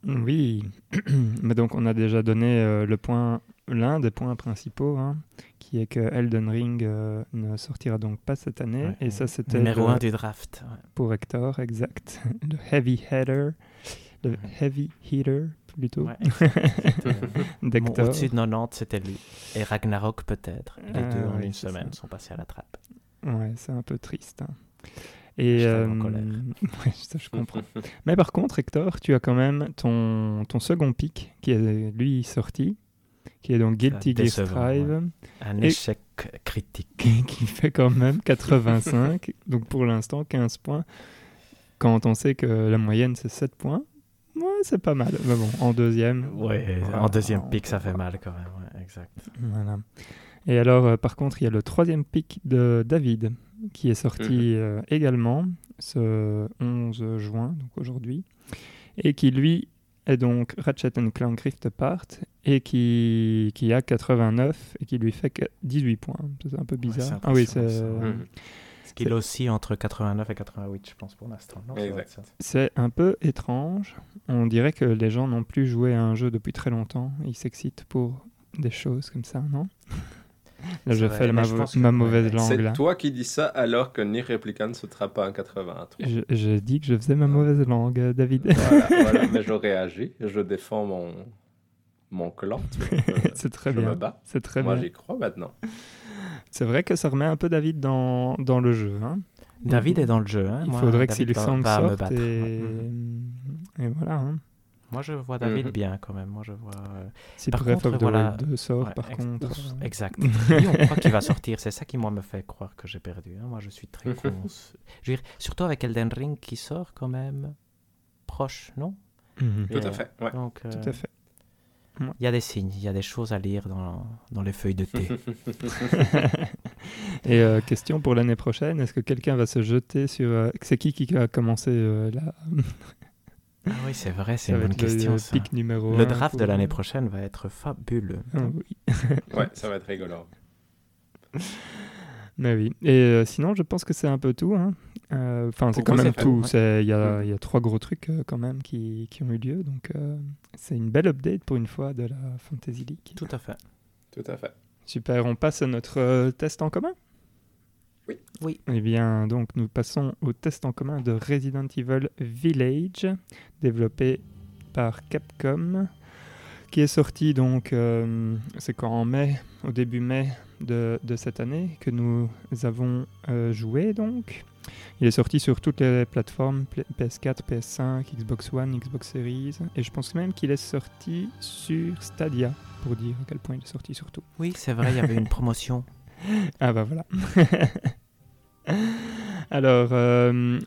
Oui, (clears throat) mais donc on a déjà donné euh, le point, l'un des points principaux, hein, qui est que Elden Ring euh, ne sortira donc pas cette année. et ça, c'était numéro 1 du draft. Pour Hector, exact. (laughs) le Heavy Header, le Heavy Heater plutôt. (laughs) d'Hector. Au-dessus de 90, c'était lui. Et Ragnarok peut-être. Les ah deux en une semaine sont passés à la trappe. Ouais, c'est un peu triste. Hein. Et euh, (laughs) ça, je comprends. Mais par contre, Hector, tu as quand même ton, ton second pic qui est lui sorti, qui est donc Guilty Gear Strive. Un échec critique. (laughs) Qui fait quand même 85, donc pour l'instant 15 points. Quand on sait que la moyenne c'est 7 points, ouais, c'est pas mal. Mais bon, en deuxième. Ouais, en deuxième pic ça fait mal quand même, exact. Voilà. Et alors, euh, par contre, il y a le troisième pic de David qui est sorti mhm. euh, également ce 11 juin, donc aujourd'hui, et qui lui est donc Ratchet Clank Rift Apart et qui, qui a 89 et qui lui fait 18 points. C'est un peu bizarre. ah oui, c'est. Mhm. Ce qu'il aussi entre 89 et 88, je pense, pour l'instant. C'est un peu étrange. On dirait que les gens n'ont plus joué à un jeu depuis très longtemps. Ils s'excitent pour des choses comme ça, non? Là, je fais ma, mauvaise langue. C'est toi qui dis ça alors que Nier Replicant ne sautera pas en 83. Je, je, dis que je faisais ma mauvaise langue, David. (laughs) Voilà, mais je réagis. Je défends mon, mon clan. (laughs) C'est très bien. C'est très Moi, j'y crois maintenant. C'est vrai que ça remet un peu David dans, dans le jeu. Hein. David est dans le jeu. Hein. Il faudrait que Silksong sorte et... et voilà. Hein. Moi, je vois David mhm. bien quand même. Moi, je vois. Euh, si par contre, of voilà... 2 sort, par contre. Exact. on croit qu'il va sortir. C'est ça qui, moi, me fait croire que j'ai perdu. Hein. Moi, je suis très con. je veux dire, surtout avec Elden Ring qui sort quand même. proche, non? Mhm. Tout à fait, ouais. Donc, Tout à fait. Il y a des signes, il y a des choses à lire dans, dans les feuilles de thé. (laughs) Et question pour l'année prochaine, est-ce que quelqu'un va se jeter sur... c'est qui qui a commencé là ah oui, c'est vrai, c'est une bonne question. Le, numéro le draft de l'année prochaine va être fabuleux. Ah oui. (laughs) ouais, ça va être rigolo. Mais (laughs) oui. Et euh, sinon, je pense que c'est un peu tout. Hein. Euh, enfin, c'est quand même tout. Il y, a, y, a trois gros trucs euh, quand même qui, qui, ont eu lieu. Donc, c'est une belle update pour une fois de la Fantasy League. Tout à fait. Tout à fait. Super. On passe à notre test en commun oui. Oui. Eh bien, donc, nous passons au test en commun de Resident Evil Village, développé par Capcom, qui est sorti donc, euh, c'est quand en mai, au début mai de, de cette année, que nous avons euh, joué donc. Il est sorti sur toutes les plateformes PS4, PS5, Xbox One, Xbox Series, et je pense même qu'il est sorti sur Stadia, pour dire à quel point il est sorti surtout. Oui, c'est vrai, il y avait une (laughs) promotion (laughs) ah bah voilà. (laughs) Alors, euh,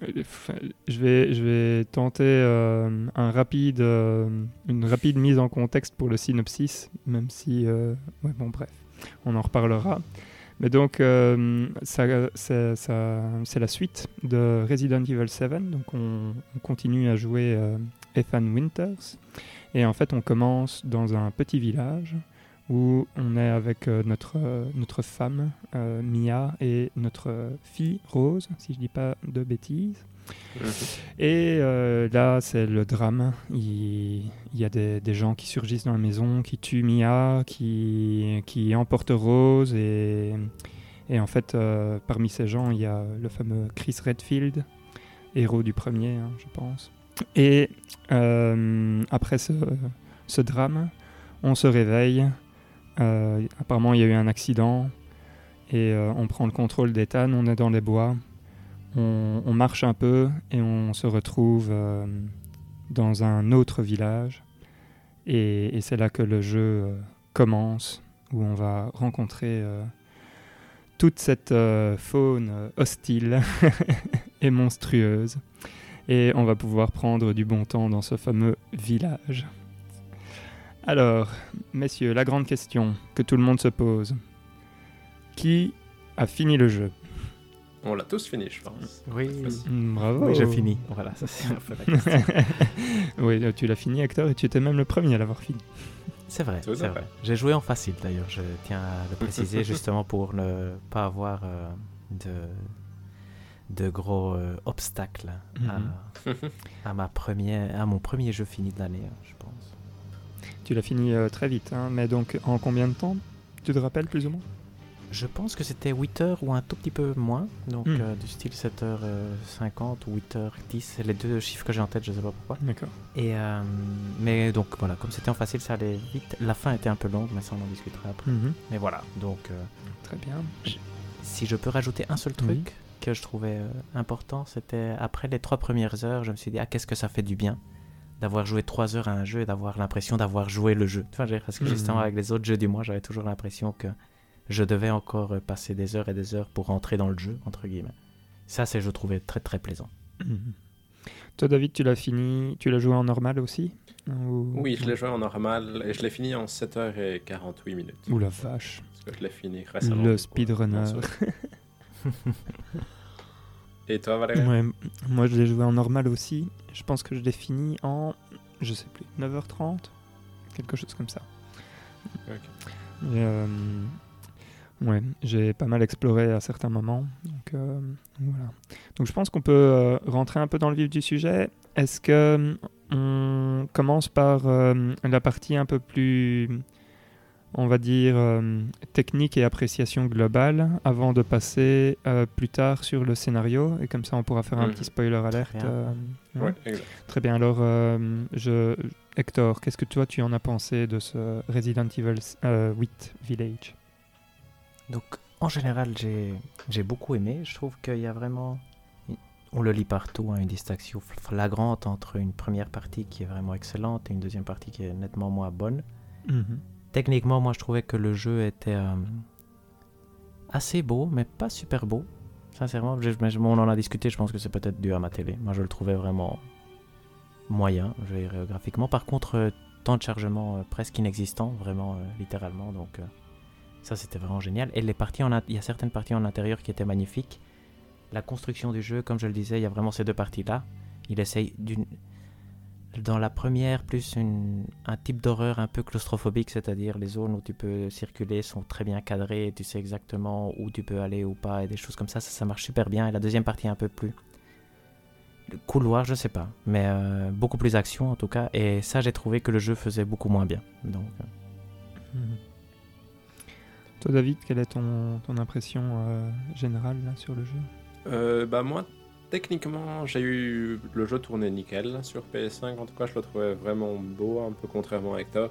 je, vais, je vais tenter euh, un rapide, euh, une rapide mise en contexte pour le synopsis, même si... ouais, bon, bref, on en reparlera. Mais donc, ça, c'est la suite de Resident Evil 7. Donc, on, on continue à jouer Ethan Winters. Et en fait, on commence dans un petit village où on est avec euh, notre, euh, notre femme euh, Mia et notre fille Rose, si je dis pas de bêtises. Et là, c'est le drame. Il, y a des, des, gens qui surgissent dans la maison, qui tuent Mia, qui, qui emportent Rose. Et, et en fait, parmi ces gens, il y a le fameux Chris Redfield, héros du premier, hein, je pense. Et après ce, ce drame, on se réveille euh, apparemment, il y a eu un accident et euh, on prend le contrôle d'Ethan. On est dans les bois, on, marche un peu et on se retrouve euh, dans un autre village. Et, c'est là que le jeu commence, où on va rencontrer toute cette faune hostile (laughs) et monstrueuse. Et on va pouvoir prendre du bon temps dans ce fameux village. Alors, messieurs, la grande question que tout le monde se pose. Qui a fini le jeu? On l'a tous fini, je pense. Oui, mm, bravo. Oui, j'ai fini. Voilà, ça c'est un peu la question. (laughs) oui, tu l'as fini, Hector, et tu étais même le premier à l'avoir fini. C'est vrai, c'est vrai. J'ai joué en facile d'ailleurs, je tiens à le préciser justement pour ne pas avoir euh, de, de gros euh, obstacles à, mhm. à, ma première, à mon premier jeu fini de l'année, hein, je pense. Tu l'as fini euh, très vite, hein, mais donc en combien de temps Tu te rappelles plus ou moins? Je pense que c'était 8 heures ou un tout petit peu moins, donc hmm. euh, du style 7h50 ou 8h10, c'est les deux chiffres que j'ai en tête, je sais pas pourquoi. D'accord. Et euh, mais donc voilà, comme c'était en facile, ça allait vite. La fin était un peu longue, mais ça on en discutera après. Mhm. Mais voilà, donc. Très bien. Si je peux rajouter un seul truc que je trouvais important, c'était après les trois premières heures, je me suis dit ah qu'est-ce que ça fait du bien? D'avoir joué trois heures à un jeu et d'avoir l'impression d'avoir joué le jeu. Enfin, parce que justement, avec les autres jeux du mois, j'avais toujours l'impression que je devais encore passer des heures et des heures pour rentrer dans le jeu, entre guillemets. Ça, c'est, je trouvais très très plaisant. Mhm. Toi, David, tu l'as fini, tu l'as joué en normal aussi? Oui, je l'ai joué en normal et je l'ai fini en 7h48 minutes. Ouh la vache. Parce que je l'ai fini récemment. Le speedrunner. (laughs) Et toi, Valérie Moi, je l'ai joué en normal aussi. Je pense que je l'ai fini en, je sais plus, 9h30 Quelque chose comme ça. Euh, ouais, j'ai pas mal exploré à certains moments. Donc, euh, voilà. Donc je pense qu'on peut euh, rentrer un peu dans le vif du sujet. Est-ce que on commence par la partie un peu plus on va dire, euh, technique et appréciation globale avant de passer euh, plus tard sur le scénario. Et comme ça, on pourra faire un mhm. petit spoiler alerte. Très bien. Euh, Très bien. Alors, je... Hector, qu'est-ce que toi, tu en as pensé de ce Resident Evil 8 Village? Donc, en général, j'ai beaucoup aimé. Je trouve qu'il y a vraiment on le lit partout, hein, une distinction flagrante entre une première partie qui est vraiment excellente et une deuxième partie qui est nettement moins bonne. Mhm. Techniquement, moi, je trouvais que le jeu était euh, assez beau, mais pas super beau. Sincèrement, on en a discuté, je pense que c'est peut-être dû à ma télé. Moi, je le trouvais vraiment moyen, je vais graphiquement. Par contre, temps de chargement presque inexistant, vraiment littéralement. Donc ça, c'était vraiment génial. Et les parties, il y a certaines parties en intérieur qui étaient magnifiques. La construction du jeu, comme je le disais, il y a vraiment ces deux parties-là. Il essaye d'une dans la première, plus un type d'horreur un peu claustrophobique, c'est-à-dire les zones où tu peux circuler sont très bien cadrées et tu sais exactement où tu peux aller ou pas et des choses comme ça, ça, marche super bien. Et la deuxième partie un peu plus couloir, je sais pas, mais euh, beaucoup plus action en tout cas. Et ça, j'ai trouvé que le jeu faisait beaucoup moins bien. Donc. Euh. Mhm. Toi, David, quelle est ton, ton impression euh, générale là, sur le jeu? Bah moi, Techniquement, j'ai eu le jeu tourné nickel sur PS5. En tout cas, je le trouvais vraiment beau, un peu contrairement à Hector.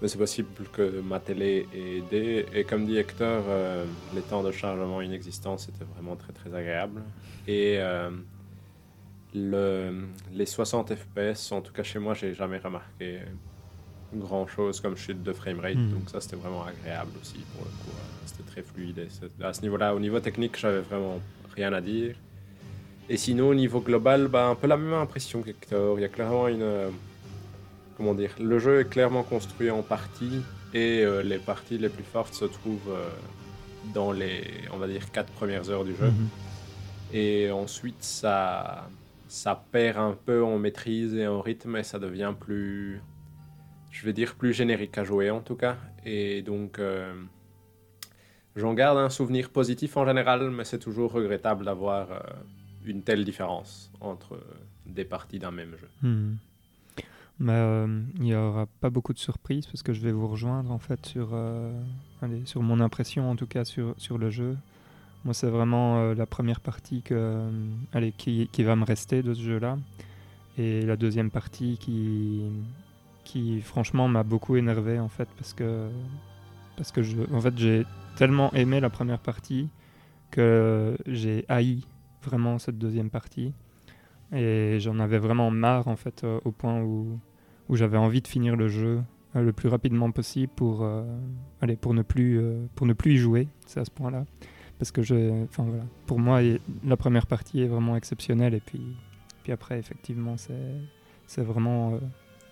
Mais c'est possible que ma télé ait aidé. Et comme dit Hector, euh, les temps de chargement inexistants, c'était vraiment très très agréable. Et euh, le, les 60 FPS, en tout cas chez moi, j'ai jamais remarqué grand chose comme chute de framerate. Hmm. Donc ça, c'était vraiment agréable aussi pour le coup. C'était très fluide. à ce niveau-là, au niveau technique, j'avais vraiment rien à dire. Et sinon, au niveau global, bah, un peu la même impression qu'Hector. Il y a clairement une. Euh, comment dire Le jeu est clairement construit en parties et euh, les parties les plus fortes se trouvent euh, dans les, on va dire, quatre premières heures du jeu. Mhm. Et ensuite, ça, ça perd un peu en maîtrise et en rythme et ça devient plus. Je vais dire plus générique à jouer en tout cas. Et donc. J'en garde un souvenir positif en général, mais c'est toujours regrettable d'avoir une telle différence entre des parties d'un même jeu. Hmm. Mais euh, il n'y aura pas beaucoup de surprises parce que je vais vous rejoindre en fait sur, euh, allez, sur mon impression en tout cas sur, sur le jeu. Moi c'est vraiment euh, la première partie que, allez, qui, qui, va me rester de ce jeu-là. Et la deuxième partie qui, qui franchement m'a beaucoup énervé en fait parce que, parce que en fait, j'ai tellement aimé la première partie que j'ai haï vraiment cette deuxième partie. Et j'en avais vraiment marre en fait euh, au point où, où j'avais envie de finir le jeu euh, le plus rapidement possible pour, euh, pour, ne, plus, pour ne plus y jouer. C'est à ce point-là. Parce que je, voilà, pour moi, la première partie est vraiment exceptionnelle et puis, puis après, effectivement, c'est vraiment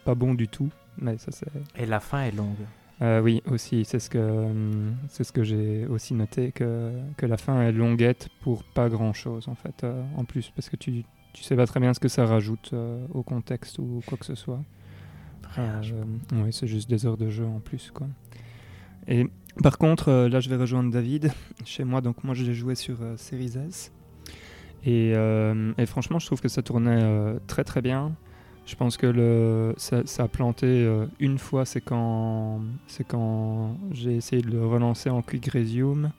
pas bon du tout. Mais ça, et la fin est longue. Euh, oui, aussi, c'est ce que, hum, c'est ce que j'ai aussi noté, que, que la fin est longuette pour pas grand-chose, en fait, euh, en plus, parce que tu, tu sais pas très bien ce que ça rajoute euh, au contexte ou quoi que ce soit. oui, c'est juste des heures de jeu en plus, quoi. Et par contre, là, je vais rejoindre David chez moi, donc moi, je l'ai joué sur Series S. Et, et, franchement, je trouve que ça tournait très très bien. Je pense que le, ça, a planté euh, une fois, c'est quand, c'est quand j'ai essayé de le relancer en Quick Resume.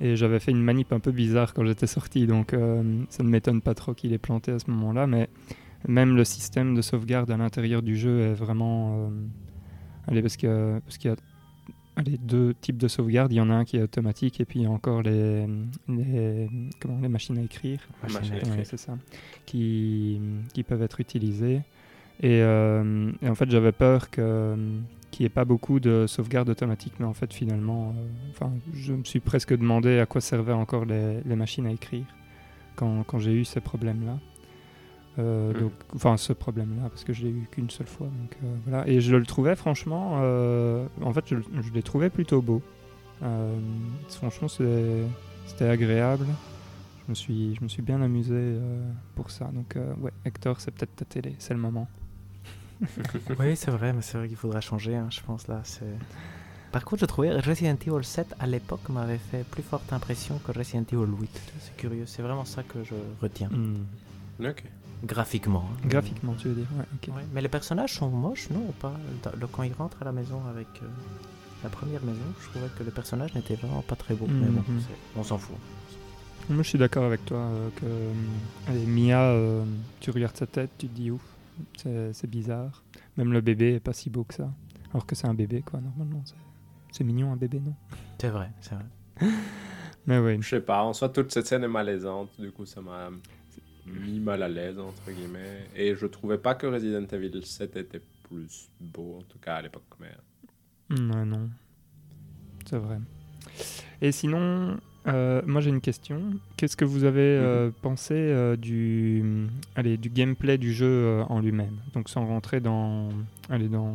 Et j'avais fait une manip un peu bizarre quand j'étais sorti, donc euh, ça ne m'étonne pas trop qu'il ait planté à ce moment-là. Mais même le système de sauvegarde à l'intérieur du jeu est vraiment. Euh, allez, parce qu'il y a, parce qu'il y a allez, deux types de sauvegarde. Il y en a un qui est automatique et puis il y a encore les, les, comment, les machines à écrire. c'est ça. Qui, qui peuvent être utilisées. Euh, et, en fait, j'avais peur qu'il n'y ait pas beaucoup de sauvegarde automatique, mais en fait, finalement, euh, enfin, je me suis presque demandé à quoi servaient encore les, machines à écrire quand, quand j'ai eu ces problèmes-là. Euh, hmm. donc, enfin, ce problème-là, parce que je l'ai eu qu'une seule fois. Donc, voilà. Et je le trouvais, franchement, en fait, je, je l'ai trouvé plutôt beau. franchement, c'était agréable. Je me, suis, je me suis bien amusé pour ça. Donc, ouais, Hector, c'est peut-être ta télé, c'est le moment. (laughs) oui, c'est vrai, mais c'est vrai qu'il faudra changer, hein, je pense là. Par contre, je trouvais Resident Evil 7 à l'époque m'avait fait plus forte impression que Resident Evil 8. C'est curieux, c'est vraiment ça que je retiens. Hmm. Ok. Graphiquement. Hein. Graphiquement, tu veux dire. Ouais, mais les personnages sont moches, non ou pas? Le, Quand ils rentrent à la maison avec euh, la première maison, je trouvais que le personnage n'était vraiment pas très beau. Mais bon, mhm. on s'en fout. Moi, je suis d'accord avec toi euh, que euh, allez, Mia, tu regardes sa tête, tu te dis ouf c'est bizarre. Même le bébé est pas si beau que ça. Alors que c'est un bébé, quoi, normalement. C'est mignon, un bébé, non? C'est vrai, c'est vrai. (laughs) Mais oui. Je sais pas, en soi, toute cette scène est malaisante. Du coup, ça m'a mis mal à l'aise, entre guillemets. Et je trouvais pas que Resident Evil 7 était plus beau, en tout cas à l'époque. Mais... Ouais, non. C'est vrai. Et sinon, Euh, moi j'ai une question. Qu'est-ce que vous avez euh, Mhm. pensé euh, du, allez, du gameplay du jeu en lui-même? Donc sans rentrer dans, allez, dans,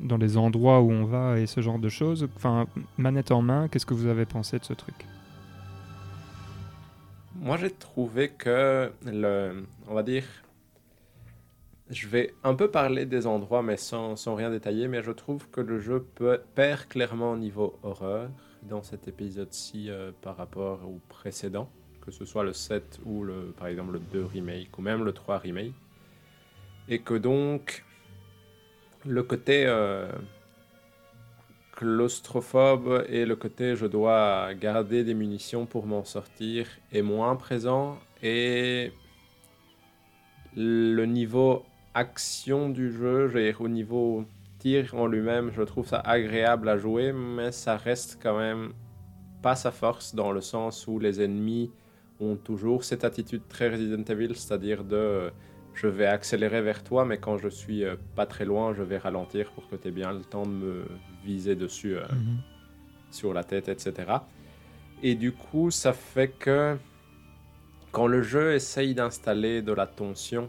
dans les endroits où on va et ce genre de choses. Enfin, manette en main, qu'est-ce que vous avez pensé de ce truc? Moi, j'ai trouvé que le, on va dire, je vais un peu parler des endroits, mais sans, sans rien détailler, mais je trouve que le jeu peut, perd clairement au niveau horreur dans cet épisode-ci euh, par rapport au précédent, que ce soit le 7 ou le, par exemple le 2 remake ou même le 3 remake, et que donc le côté euh, claustrophobe et le côté je dois garder des munitions pour m'en sortir est moins présent. Et le niveau action du jeu, au niveau tir en lui-même, je trouve ça agréable à jouer, mais ça reste quand même pas sa force dans le sens où les ennemis ont toujours cette attitude très Resident Evil, c'est-à-dire de euh, je vais accélérer vers toi, mais quand je suis euh, pas très loin, je vais ralentir pour que tu aies bien le temps de me viser dessus euh, sur la tête, etc. Et du coup, ça fait que quand le jeu essaye d'installer de la tension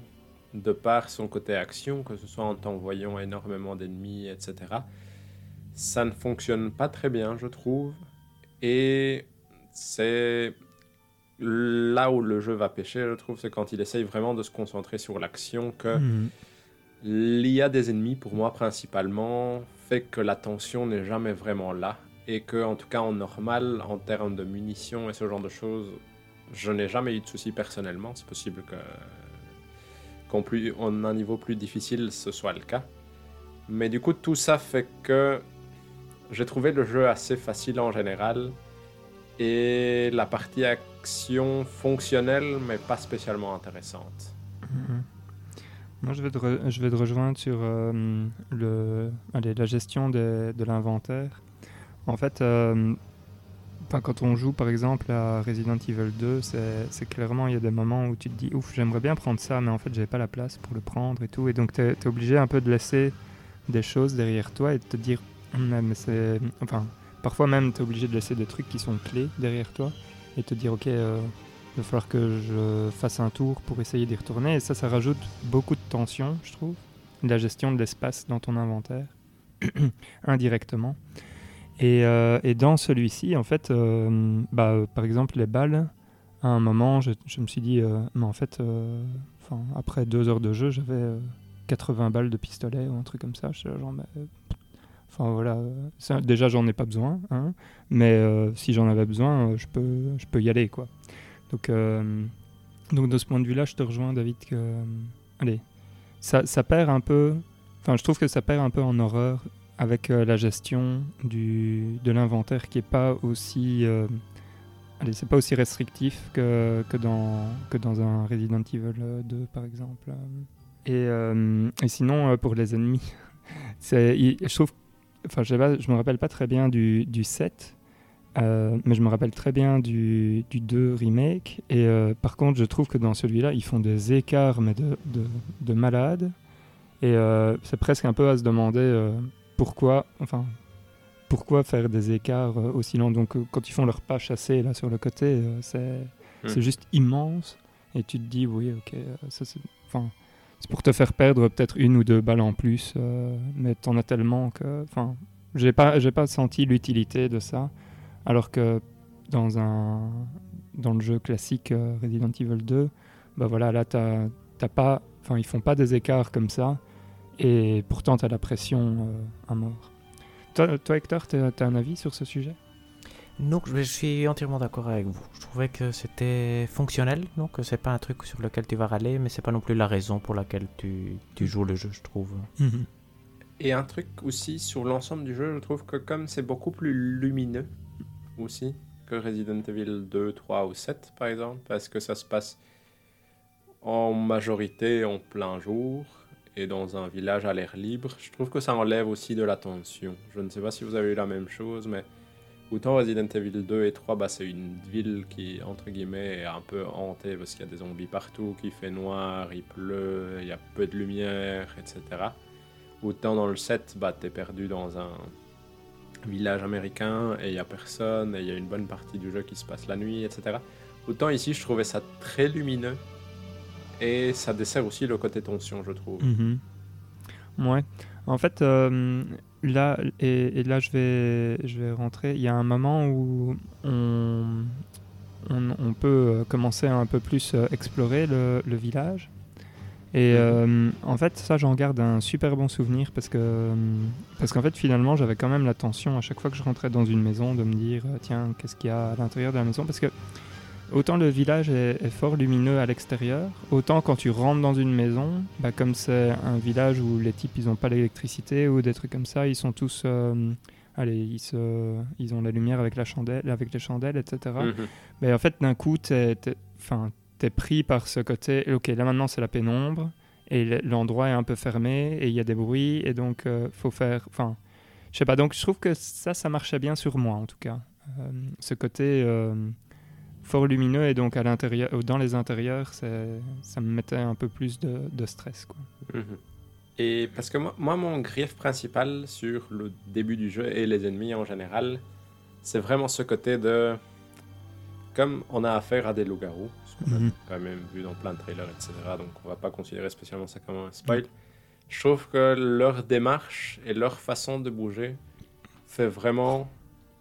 de par son côté action, que ce soit en t'envoyant énormément d'ennemis, etc., ça ne fonctionne pas très bien, je trouve. Et c'est là où le jeu va pêcher, je trouve, c'est quand il essaye vraiment de se concentrer sur l'action que Mhm. l'IA des ennemis, pour moi principalement, fait que la tension n'est jamais vraiment là. Et que, en tout cas, en normal, en termes de munitions et ce genre de choses, je n'ai jamais eu de soucis personnellement. C'est possible que, qu'en plus, en un niveau plus difficile, ce soit le cas. Mais du coup, tout ça fait que j'ai trouvé le jeu assez facile en général. Et la partie action fonctionnelle, mais pas spécialement intéressante. Mhm. Moi, je vais te, je vais te rejoindre sur euh, le, allez, la gestion de, de l'inventaire. En fait, euh, quand on joue par exemple à Resident Evil 2, c'est clairement, il y a des moments où tu te dis, ouf, j'aimerais bien prendre ça, mais en fait, j'avais pas la place pour le prendre et tout. Et donc, tu es, obligé un peu de laisser des choses derrière toi et de te dire, Hum, mais c'est. Enfin, parfois même, tu es obligé de laisser des trucs qui sont clés derrière toi et te dire, ok, euh, il va falloir que je fasse un tour pour essayer d'y retourner. Et ça, ça rajoute beaucoup de tension, je trouve. La gestion de l'espace dans ton inventaire, (clears throat) indirectement. Et, euh, et dans celui-ci, en fait, euh, bah, euh, par exemple, les balles, à un moment, je, me suis dit, mais en fait, après deux heures de jeu, j'avais euh, 80 balles de pistolet ou un truc comme ça. Genre, Enfin voilà, déjà j'en ai pas besoin, hein, mais si j'en avais besoin, je peux, je peux y aller quoi. Donc, donc de ce point de vue-là, je te rejoins David que, allez, ça perd un peu, enfin je trouve que ça perd un peu en horreur avec euh, la gestion du, de l'inventaire qui est pas aussi, euh, allez, c'est pas aussi restrictif que, que dans que dans un Resident Evil 2 par exemple. Et, euh, et sinon euh, pour les ennemis, (laughs) c'est, je trouve enfin je, sais me rappelle pas très bien du, du 7, euh, mais je me rappelle très bien du, du 2 remake. Et euh, par contre, je trouve que dans celui-là, ils font des écarts, mais de, de, de malades. Et euh, c'est presque un peu à se demander euh, pourquoi, enfin, pourquoi faire des écarts euh, aussi longs. Donc, euh, quand ils font leur pas chassé là sur le côté, euh, c'est Hmm. c'est juste immense. Et tu te dis, oui, ok, ça c'est. Enfin, c'est pour te faire perdre peut-être une ou deux balles en plus, euh, mais t'en as tellement que. Enfin, j'ai pas, j'ai pas senti l'utilité de ça, alors que dans un, dans le jeu classique euh, Resident Evil 2, bah voilà, là t'as pas, enfin ils font pas des écarts comme ça, et pourtant t'as la pression euh, à mort. Toi, toi Hector, t'as, t'as un avis sur ce sujet? Donc, je suis entièrement d'accord avec vous. Je trouvais que c'était fonctionnel, donc c'est pas un truc sur lequel tu vas râler, mais c'est pas non plus la raison pour laquelle tu, tu joues le jeu, je trouve. Et un truc aussi sur l'ensemble du jeu, je trouve que comme c'est beaucoup plus lumineux aussi que Resident Evil 2, 3 ou 7 par exemple, parce que ça se passe en majorité en plein jour et dans un village à l'air libre, je trouve que ça enlève aussi de la tension. Je ne sais pas si vous avez eu la même chose, mais autant Resident Evil 2 et 3, bah, c'est une ville qui, entre guillemets, est un peu hantée parce qu'il y a des zombies partout, qu'il fait noir, il pleut, il y a peu de lumière, etc. Autant dans le 7, bah, t'es perdu dans un village américain et il n'y a personne et il y a une bonne partie du jeu qui se passe la nuit, etc. Autant ici, je trouvais ça très lumineux et ça dessert aussi le côté tension, je trouve. Mhm. Ouais. En fait, euh, là, et, là je vais, je vais rentrer. Il y a un moment où on, on, peut euh, commencer à un peu plus euh, explorer le, le village. Et mhm. en fait, ça, j'en garde un super bon souvenir parce que parce qu'en fait, finalement, j'avais quand même l'attention à chaque fois que je rentrais dans une maison de me dire tiens, qu'est-ce qu'il y a à l'intérieur de la maison? Parce que Autant le village est, fort lumineux à l'extérieur, autant quand tu rentres dans une maison, bah comme c'est un village où les types ils ont pas l'électricité ou des trucs comme ça, ils sont tous, euh, allez, ils, se, ils ont la lumière avec la chandelle, avec les chandelles, etc. Mhm. Mais en fait d'un coup t'es, enfin, es pris par ce côté. Ok, là maintenant c'est la pénombre et l'endroit est un peu fermé et il y a des bruits et donc euh, faut faire, enfin, je sais pas. Donc je trouve que ça, ça marchait bien sur moi en tout cas. Euh, ce côté fort lumineux et donc à l'intérieur, dans les intérieurs, ça me mettait un peu plus de, stress. Quoi. Mhm. Et parce que moi, moi, mon grief principal sur le début du jeu et les ennemis en général, c'est vraiment ce côté de. Comme on a affaire à des loups-garous, ce qu'on a mhm. quand même vu dans plein de trailers, etc., donc on va pas considérer spécialement ça comme un spoil, je trouve que leur démarche et leur façon de bouger fait vraiment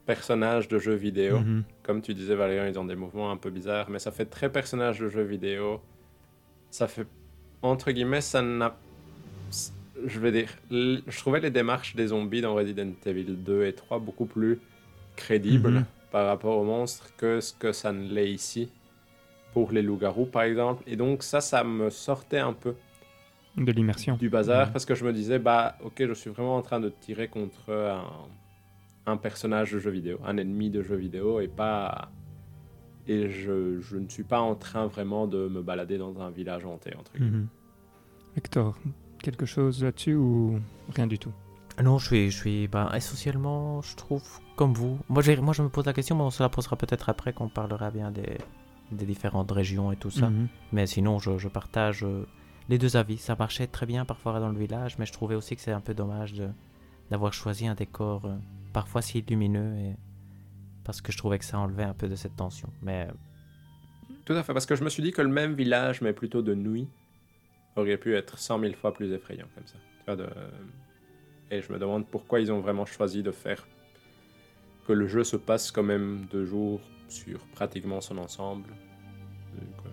personnages de jeux vidéo. Mhm. Comme tu disais, Valérian, ils ont des mouvements un peu bizarres, mais ça fait très personnage de jeux vidéo. Ça fait, entre guillemets, ça n'a. Je vais dire, je trouvais les démarches des zombies dans Resident Evil 2 et 3 beaucoup plus crédibles mhm. par rapport aux monstres que ce que ça ne l'est ici. Pour les loups-garous, par exemple. Et donc, ça, ça me sortait un peu de l'immersion. Du bazar, parce que je me disais, bah, ok, je suis vraiment en train de tirer contre un un personnage de jeu vidéo, un ennemi de jeu vidéo et pas. Et je, je ne suis pas en train vraiment de me balader dans un village hanté, entre mhm. Hector, quelque chose là-dessus ou rien du tout? Non, je suis, je suis bah, essentiellement, je trouve, comme vous. Moi, moi, je me pose la question, mais on se la posera peut-être après qu'on parlera bien des, des différentes régions et tout ça. Mhm. Mais sinon, je, je partage euh, les deux avis. Ça marchait très bien parfois dans le village, mais je trouvais aussi que c'est un peu dommage d'avoir choisi un décor. Euh, parfois si lumineux et parce que je trouvais que ça enlevait un peu de cette tension. Mais tout à fait, parce que je me suis dit que le même village, mais plutôt de nuit, aurait pu être cent mille fois plus effrayant comme ça. Et je me demande pourquoi ils ont vraiment choisi de faire que le jeu se passe quand même de jour sur pratiquement son ensemble. Euh,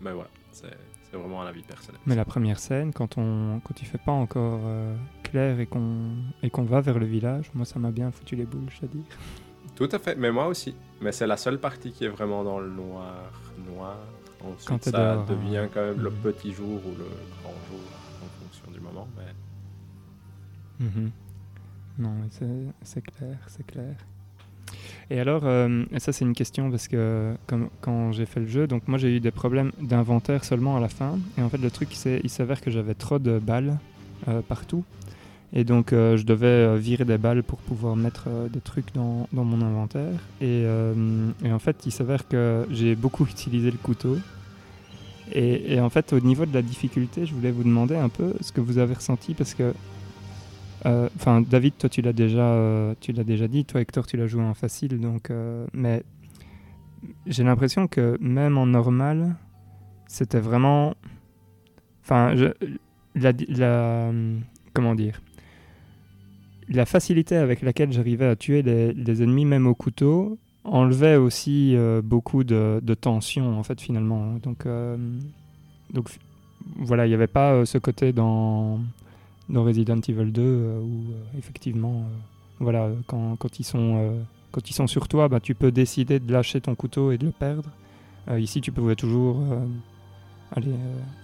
mais voilà, c'est vraiment un avis personnel. Mais la première scène, quand on quand il fait pas encore euh, clair et qu'on et qu'on va vers le village, moi ça m'a bien foutu les boules, je veux dire. (laughs) Tout à fait, mais moi aussi. Mais c'est la seule partie qui est vraiment dans le noir, noir. Ensuite, quand ça devient hein. quand même le mhm. petit jour ou le grand jour en fonction du moment. Mais... Mhm. Non, c'est clair, c'est clair. Et alors, euh, ça c'est une question parce que comme, quand j'ai fait le jeu, donc moi j'ai eu des problèmes d'inventaire seulement à la fin. Et en fait le truc, c'est il s'avère que j'avais trop de balles euh, partout. Et donc euh, je devais virer des balles pour pouvoir mettre des trucs dans, dans, mon inventaire. Et, en fait il s'avère que j'ai beaucoup (laughs) utilisé le couteau. Et, en fait au niveau de la difficulté, je voulais vous demander un peu ce que vous avez ressenti parce que euh, enfin, David, toi, tu l'as déjà, euh, tu déjà dit. Toi, Hector, tu l'as joué en facile, donc. Euh, mais j'ai l'impression que même en normal, c'était vraiment. Enfin, la, comment dire La facilité avec laquelle j'arrivais à tuer les, ennemis, même au couteau, enlevait aussi beaucoup de, tension, en fait, finalement. Donc, donc voilà, il n'y avait pas ce côté dans dans Resident Evil 2 euh, où euh, effectivement, euh, voilà, quand, quand, ils sont, quand ils sont sur toi, bah, tu peux décider de lâcher ton couteau et de le perdre. ici, tu pouvais toujours aller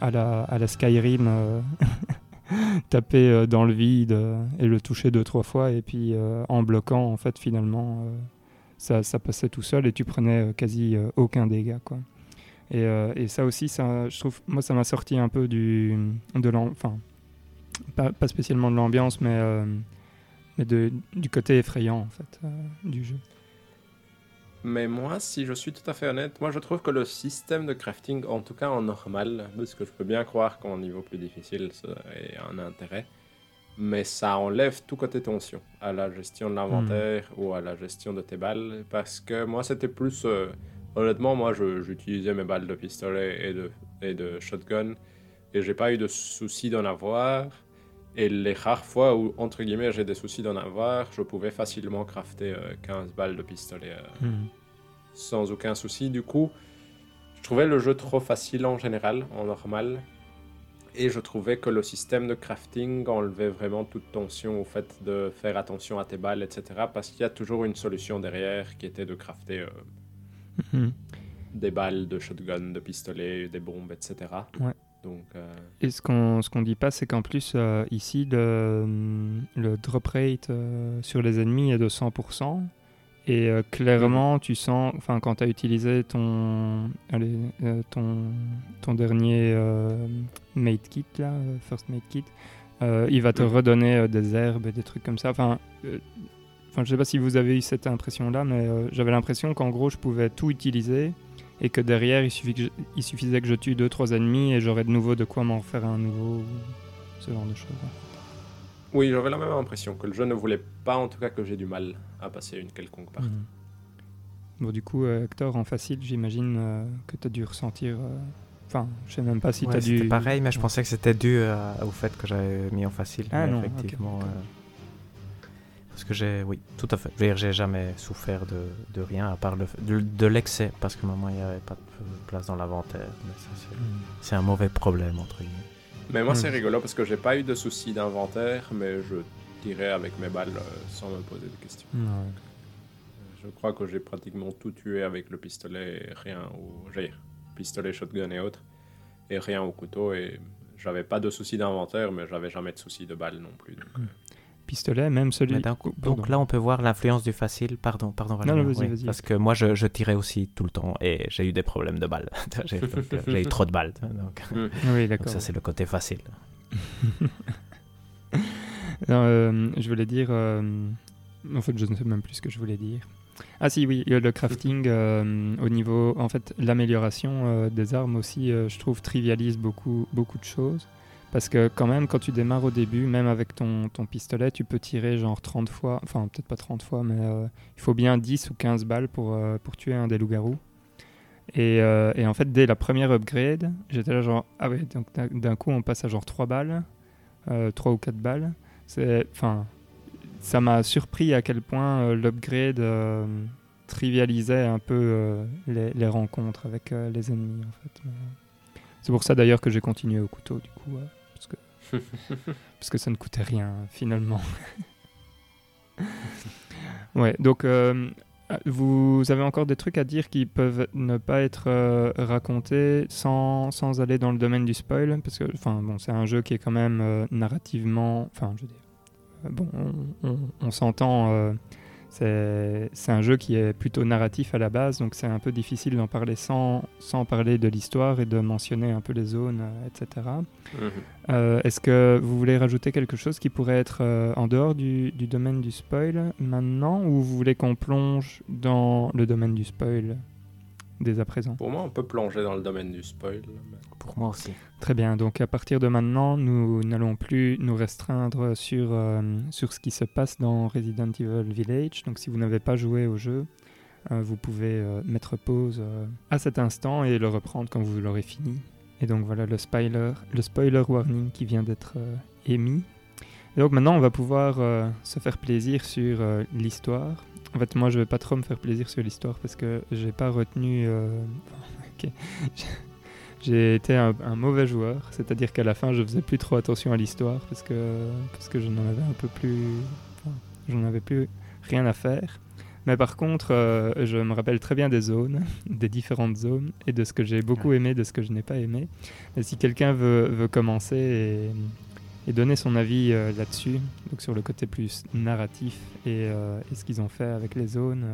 à, la, à la Skyrim. (laughs) (laughs) taper dans le vide et le toucher deux trois fois et puis en bloquant en fait finalement ça, ça, passait tout seul et tu prenais quasi aucun dégât quoi et, et, ça aussi ça je trouve moi ça m'a sorti un peu du de l'enfant pas, spécialement de l'ambiance, mais, euh, mais de, du côté effrayant en fait euh, du jeu. Mais moi, si je suis tout à fait honnête, moi je trouve que le système de crafting, en tout cas en normal, parce que je peux bien croire qu'en niveau plus difficile ça un intérêt, mais ça enlève tout côté tension à la gestion de l'inventaire ou à la gestion de tes balles. Parce que moi, c'était plus. euh, honnêtement, moi, j'utilisais mes balles de pistolet et de, et de shotgun et j'ai pas eu de souci d'en avoir. Et les rares fois où, entre guillemets, j'ai des soucis d'en avoir, je pouvais facilement crafter euh, 15 balles de pistolet euh, Mhm. sans aucun souci. Du coup, je trouvais le jeu trop facile en général, en normal. Et je trouvais que le système de crafting enlevait vraiment toute tension au fait de faire attention à tes balles, etc. Parce qu'il y a toujours une solution derrière qui était de crafter euh, Mhm. des balles de shotgun, de pistolet, des bombes, etc. Ouais. Donc, euh, Et ce qu'on ce qu'on dit pas, c'est qu'en plus, euh, ici, le, le drop rate euh, sur les ennemis est de 100%. Et clairement, tu sens, enfin, quand tu as utilisé ton, allez, ton, ton dernier mate kit, là, first mate kit, il va te Mhm. redonner des herbes et des trucs comme ça. Enfin, enfin je sais pas si vous avez eu cette impression-là, mais euh, j'avais l'impression qu'en gros, je pouvais tout utiliser et que derrière, il, suffit que je- il suffisait que je tue deux trois ennemis et j'aurais de nouveau de quoi m'en refaire un nouveau, ce genre de choses. oui, j'avais la même impression que le jeu ne voulait pas, en tout cas, que j'ai du mal à passer une quelconque partie. Mhm. Bon, du coup, euh, Hector, en facile, j'imagine euh, que tu as dû ressentir. euh, Enfin, je sais même pas si Ouais, tu as dû. C'était pareil, mais je pensais que c'était dû euh, au fait que j'avais mis en facile. Ah mais non, effectivement. euh, parce que j'ai, oui, tout à fait. Je veux dire, j'ai jamais souffert de, de rien à part le, de, de l'excès, parce que maman, il n'y avait pas de place dans l'inventaire. Mais ça, c'est, c'est un mauvais problème, entre guillemets. Mais moi, c'est Mhm. rigolo parce que j'ai pas eu de soucis d'inventaire, mais je tirais avec mes balles euh, sans me poser de questions. Ouais. Je crois que j'ai pratiquement tout tué avec le pistolet et rien au j'ai pistolet, shotgun et autres, et rien au couteau. Et j'avais pas de soucis d'inventaire, mais j'avais jamais de soucis de balles non plus. donc, euh, Pistolet, même celui. Mais d'un coup- Pardon. donc là, on peut voir l'influence du facile. Pardon, pardon, non, Valérian, vas-y, oui. vas-y. Parce que moi, je, je tirais aussi tout le temps et j'ai eu des problèmes de balles. (laughs) j'ai, donc, euh, j'ai eu trop de balles. Donc, Oui, donc ça, c'est le côté facile. (laughs) Non, euh, je voulais dire. euh, en fait, je ne sais même plus ce que je voulais dire. Ah si, oui, le crafting euh, au niveau, en fait, l'amélioration euh, des armes aussi, euh, je trouve trivialise beaucoup, beaucoup de choses. Parce que quand même, quand tu démarres au début, même avec ton, pistolet, tu peux tirer genre 30 fois, enfin peut-être pas 30 fois, mais euh, il faut bien 10 ou 15 balles pour, euh, pour tuer un des loups-garous. Et, euh, et en fait, dès la première upgrade, j'étais là genre, ah ouais, donc d'un- coup on passe à genre 3 balles, euh, 3 ou 4 balles. Enfin, ça m'a surpris à quel point l'upgrade trivialisait un peu les, rencontres avec les ennemis C'est pour ça d'ailleurs que j'ai continué au couteau du coup, (laughs) parce que ça ne coûtait rien finalement. (laughs) ouais, donc euh, vous avez encore des trucs à dire qui peuvent ne pas être euh, racontés sans, sans aller dans le domaine du spoil? Parce que bon c'est un jeu qui est quand même euh, narrativement enfin je veux dire bon on, s'entend c'est un jeu qui est plutôt narratif à la base donc c'est un peu difficile d'en parler sans, sans parler de l'histoire et de mentionner un peu les zones euh, etc mhm. euh, Est-ce que vous voulez rajouter quelque chose qui pourrait être euh, en dehors du, du domaine du spoil maintenant ou vous voulez qu'on plonge dans le domaine du spoil dès à présent? Pour moi, on peut plonger dans le domaine du spoil. mais- Pour moi aussi. Très bien, donc à partir de maintenant, nous n'allons plus nous restreindre sur, euh, sur ce qui se passe dans Resident Evil Village. Donc si vous n'avez pas joué au jeu, euh, vous pouvez euh, mettre pause à cet instant et le reprendre quand vous l'aurez fini. Et donc voilà le spoiler, le spoiler warning qui vient d'être émis. Et donc maintenant, on va pouvoir se faire plaisir sur l'histoire. En fait, moi, je vais pas trop me faire plaisir sur l'histoire parce que j'ai pas retenu. euh, (laughs) ok. J'ai été un, un mauvais joueur, c'est-à-dire qu'à la fin, je faisais plus trop attention à l'histoire parce que parce que je n'en avais un peu plus, enfin, j'en avais plus rien à faire. Mais par contre, euh, je me rappelle très bien des zones, (laughs) des différentes zones, et de ce que j'ai beaucoup aimé, de ce que je n'ai pas aimé. Et si quelqu'un veut, veut commencer et, et donner son avis euh, là-dessus, donc sur le côté plus narratif et, euh, et ce qu'ils ont fait avec les zones,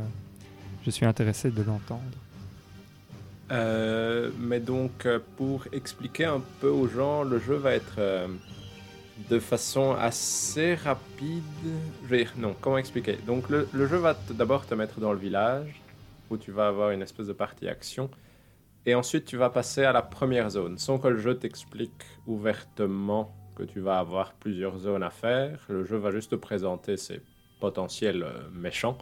je suis intéressé de l'entendre. Euh, mais donc, euh, pour expliquer un peu aux gens, le jeu va être euh, de façon assez rapide. Je vais dire, non, comment expliquer? Donc, le, le jeu va d'abord te mettre dans le village, où tu vas avoir une espèce de partie action. Et ensuite, tu vas passer à la première zone, sans que le jeu t'explique ouvertement que tu vas avoir plusieurs zones à faire. Le jeu va juste te présenter ses potentiels méchants,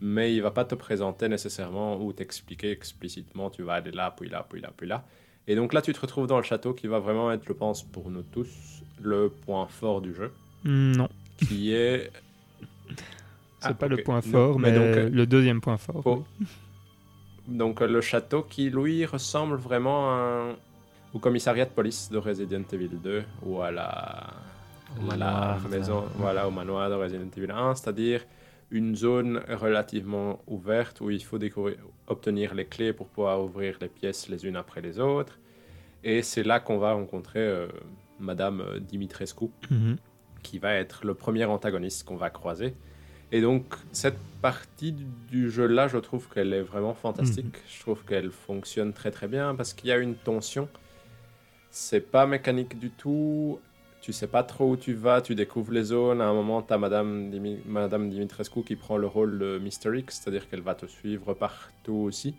mais il va pas te présenter nécessairement ou t'expliquer explicitement tu vas aller là, puis là, puis là, puis là. Et donc là, tu te retrouves dans le château qui va vraiment être, je pense, pour nous tous, le point fort du jeu. Non. Qui est. (laughs) C'est ah, pas le point fort, mais, donc, euh, le deuxième point fort. (laughs) Donc le château qui, lui, ressemble vraiment au commissariat de police de Resident Evil 2 ou à la, la maison, voilà, au manoir de Resident Evil 1, c'est-à-dire une zone relativement ouverte où il faut découvrir, obtenir les clés pour pouvoir ouvrir les pièces les unes après les autres. Et c'est là qu'on va rencontrer euh, Madame Dimitrescu, mhm. qui va être le premier antagoniste qu'on va croiser. Et donc, cette partie du jeu-là, je trouve qu'elle est vraiment fantastique. Mhm. Je trouve qu'elle fonctionne très très bien parce qu'il y a une tension. C'est pas mécanique du tout. Tu sais pas trop où tu vas, tu découvres les zones. À un moment, tu as Madame, Madame Dimitrescu qui prend le rôle de Mister X, c'est-à-dire qu'elle va te suivre partout aussi.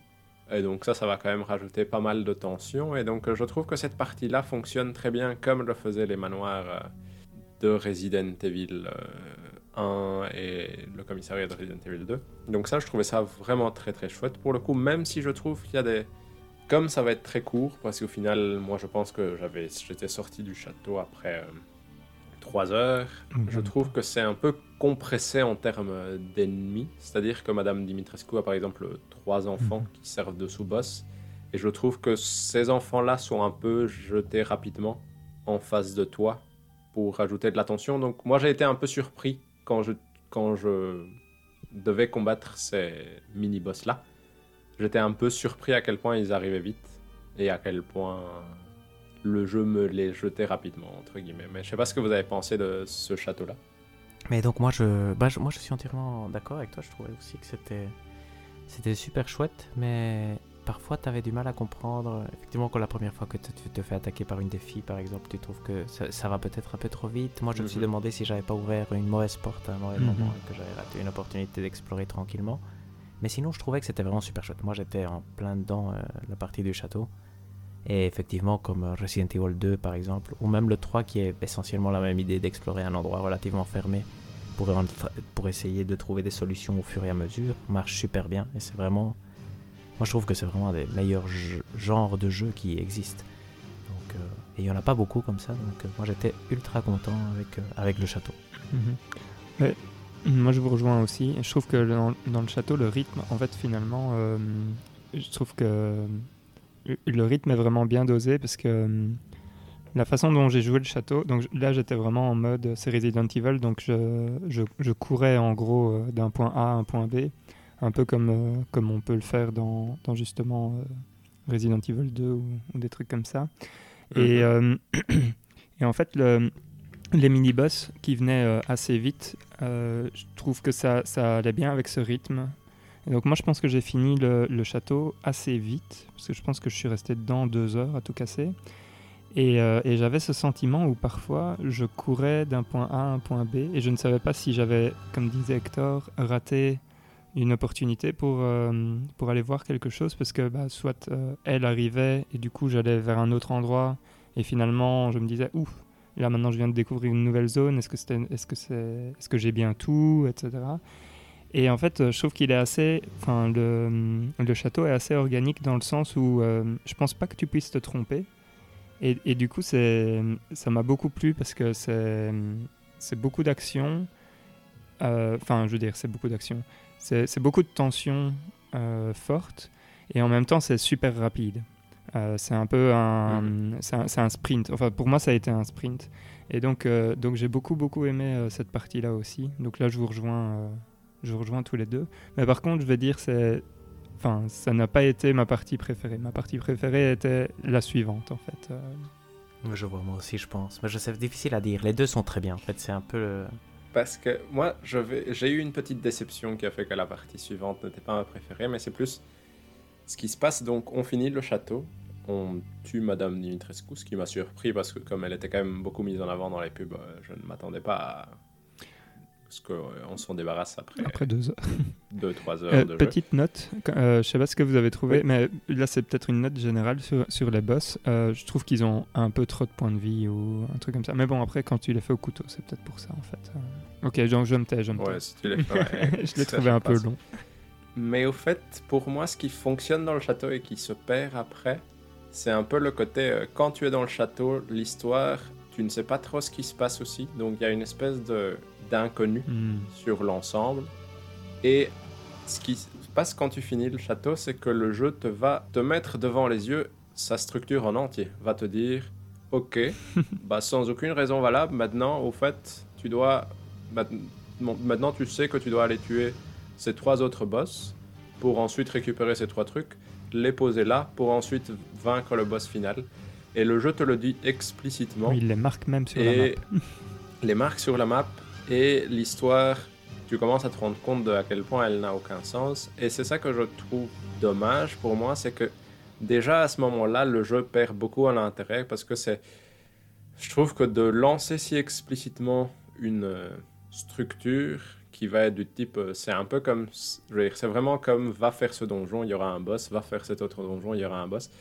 Et donc ça, ça va quand même rajouter pas mal de tension. Et donc je trouve que cette partie-là fonctionne très bien comme le faisaient les manoirs euh, de Resident Evil. 1 et le commissariat de Resident Evil 2. Donc ça, je trouvais ça vraiment très très chouette. Pour le coup, même si je trouve qu'il y a des... Comme ça va être très court, parce qu'au final, moi je pense que j'avais, j'étais sorti du château après 3 euh, heures, mhm. je trouve que c'est un peu compressé en termes d'ennemis. C'est-à-dire que Madame Dimitrescu a par exemple trois enfants mhm. qui servent de sous-boss. Et je trouve que ces enfants-là sont un peu jetés rapidement en face de toi pour rajouter de la tension. Donc moi j'ai été un peu surpris quand je, quand je devais combattre ces mini-boss-là, j'étais un peu surpris à quel point ils arrivaient vite et à quel point le jeu me les jetait rapidement, entre guillemets. Mais je sais pas ce que vous avez pensé de ce château-là. Mais donc moi je, bah, moi je suis entièrement d'accord avec toi, je trouvais aussi que c'était, c'était super chouette, mais parfois tu avais du mal à comprendre. Effectivement, quand la première fois que tu te fais attaquer par une des filles, par exemple, tu trouves que ça, va peut-être un peu trop vite. Moi, je me suis mhm. demandé si j'avais pas ouvert une mauvaise porte à un mauvais moment mhm. et que j'avais raté une opportunité d'explorer tranquillement. Mais sinon, je trouvais que c'était vraiment super chouette. Moi, j'étais en plein dedans euh, la partie du château. Et effectivement, comme Resident Evil 2 par exemple, ou même le 3 qui est essentiellement la même idée d'explorer un endroit relativement fermé pour, pour essayer de trouver des solutions au fur et à mesure, marche super bien. Et c'est vraiment moi, je trouve que c'est vraiment des meilleurs genres de jeux qui existent. Donc, euh, et il n'y en a pas beaucoup comme ça. Donc, euh, moi, j'étais ultra content avec, euh, avec le château. Mhm. Moi, je vous rejoins aussi. Je trouve que dans, dans, le château, le rythme, en fait, finalement, je trouve que le rythme est vraiment bien dosé parce que la façon dont j'ai joué le château, donc là j'étais vraiment en mode c'est Resident Evil, donc je, je, je courais en gros d'un point A à un point B un peu comme, euh, comme on peut le faire dans, dans justement euh, Resident Evil 2 ou, des trucs comme ça. Et, mhm. euh, (clears throat) et en fait, le, les mini-boss qui venaient assez vite, je trouve que ça, ça allait bien avec ce rythme. Et donc moi, je pense que j'ai fini le, château assez vite, parce que je pense que je suis resté dedans deux heures à tout casser. Et, et j'avais ce sentiment où parfois je courais d'un point A à un point B et je ne savais pas si j'avais, comme disait Hector, raté une opportunité pour, euh, pour aller voir quelque chose parce que bah, soit euh, elle arrivait et du coup j'allais vers un autre endroit et finalement je me disais ouf là maintenant je viens de découvrir une nouvelle zone. Est-ce que est-ce que c'est est-ce que j'ai bien tout etc et en fait je trouve qu'il est assez enfin le, château est assez organique dans le sens où euh, je pense pas que tu puisses te tromper. Et, du coup ça m'a beaucoup plu parce que c'est beaucoup d'action. Enfin je veux dire c'est beaucoup d'action. C'est beaucoup de tensions euh, fortes et en même temps c'est super rapide. Euh, c'est un peu un, mm. c'est un, sprint. Enfin pour moi ça a été un sprint. Et donc, euh, donc j'ai beaucoup beaucoup aimé cette partie-là aussi. Donc là je vous rejoins, je vous rejoins tous les deux. Mais par contre je vais dire c'est, enfin ça n'a pas été ma partie préférée. Ma partie préférée était la suivante en fait. Je vois moi aussi je pense. Mais je sais difficile à dire. Les deux sont très bien. En fait c'est un peu parce que moi, j'ai eu une petite déception qui a fait que la partie suivante n'était pas ma préférée, mais c'est plus ce qui se passe. Donc, on finit le château, on tue Madame Dimitrescu, ce qui m'a surpris parce que comme elle était quand même beaucoup mise en avant dans les pubs, euh, je ne m'attendais pas parce qu'on s'en débarrasse après. Après deux heures. (laughs) deux, trois heures de Petite note, euh, je sais pas ce que vous avez trouvé, mais là c'est peut-être une note générale sur, sur les boss. Euh, je trouve qu'ils ont un peu trop de points de vie ou un truc comme ça. Mais bon, après, quand tu les fais au couteau, c'est peut-être pour ça en fait. Euh, ok, donc je me tais, je me tais. Ouais, si tu les fais, (laughs) je l'ai trouvé un peu long. Mais au fait, pour moi, ce qui fonctionne dans le château et qui se perd après, c'est un peu le côté quand tu es dans le château, l'histoire, tu ne sais pas trop ce qui se passe aussi. Donc il y a une espèce de d'inconnu hmm. sur l'ensemble. Et ce qui se passe quand tu finis le château, c'est que le jeu te va te mettre devant les yeux sa structure en entier. Va te dire, ok, (laughs) bah sans aucune raison valable, maintenant, au fait, tu dois... Maintenant, tu sais que tu dois aller tuer ces trois autres boss pour ensuite récupérer ces trois trucs, les poser là pour ensuite vaincre le boss final. Et le jeu te le dit explicitement. il les marque même sur la map. (laughs) les marque sur la map et l'histoire, tu commences à te rendre compte de à quel point elle n'a aucun sens. Et c'est ça que je trouve dommage pour moi, c'est que déjà à ce moment-là, le jeu perd beaucoup en intérêt parce que c'est. Je trouve que de lancer si explicitement une euh, structure qui va être du type. Euh, c'est un peu comme. C'est vraiment comme va faire ce donjon, il y aura un boss, va faire cet autre donjon, il y aura un boss.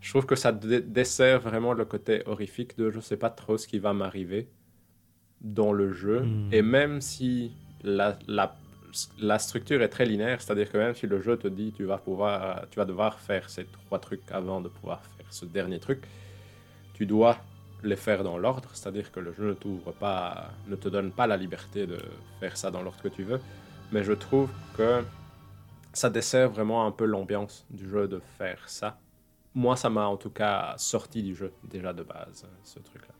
Je trouve que ça dessert vraiment le côté horrifique de je sais pas trop ce qui va m'arriver dans le jeu. Hmm. Et même si la, la, la, structure est très linéaire, c'est-à-dire que même si le jeu te dit tu vas, pouvoir, tu vas devoir faire ces trois trucs avant de pouvoir faire ce dernier truc, tu dois les faire dans l'ordre, c'est-à-dire que le jeu ne t'ouvre pas, ne te donne pas la liberté de faire ça dans l'ordre que tu veux. Mais je trouve que ça dessert vraiment un peu l'ambiance du jeu de faire ça. Moi, ça m'a en tout cas sorti du jeu déjà de base, ce truc-là.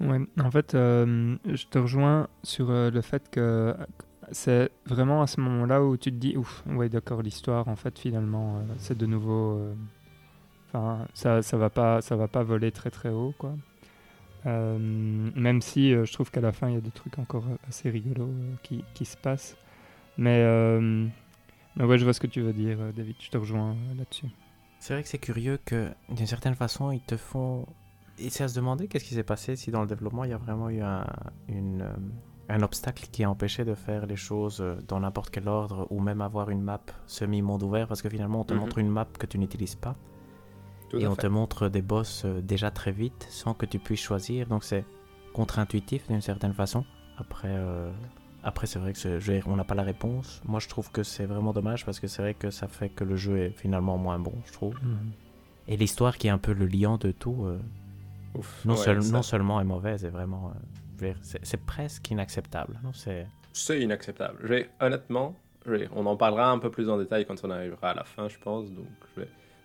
Ouais, en fait, euh, je te rejoins sur euh, le fait que c'est vraiment à ce moment-là où tu te dis, ouf, ouais, d'accord, l'histoire, en fait, finalement, euh, c'est de nouveau. Enfin, ça, ça va pas, ça va pas voler très très haut, quoi. Même si je trouve qu'à la fin, il y a des trucs encore assez rigolos qui, qui, se passent. Mais, mais ouais, je vois ce que tu veux dire, David, je te rejoins là-dessus. C'est vrai que c'est curieux que, d'une certaine façon, ils te font et c'est à se demander qu'est-ce qui s'est passé si dans le développement il y a vraiment eu un, une, euh, un obstacle qui a empêché de faire les choses euh, dans n'importe quel ordre ou même avoir une map semi-monde ouvert parce que finalement on te mhm. montre une map que tu n'utilises pas et on te montre des boss euh, déjà très vite sans que tu puisses choisir donc c'est contre-intuitif d'une certaine façon. Après, après c'est vrai que on n'a pas la réponse. Moi je trouve que c'est vraiment dommage parce que c'est vrai que ça fait que le jeu est finalement moins bon je trouve. Et l'histoire qui est un peu le liant de tout non, non, seulement est mauvaise, est vraiment. Euh, c'est presque inacceptable. C'est inacceptable. Honnêtement, on en parlera un peu plus en détail quand on arrivera à la fin, je pense. Donc,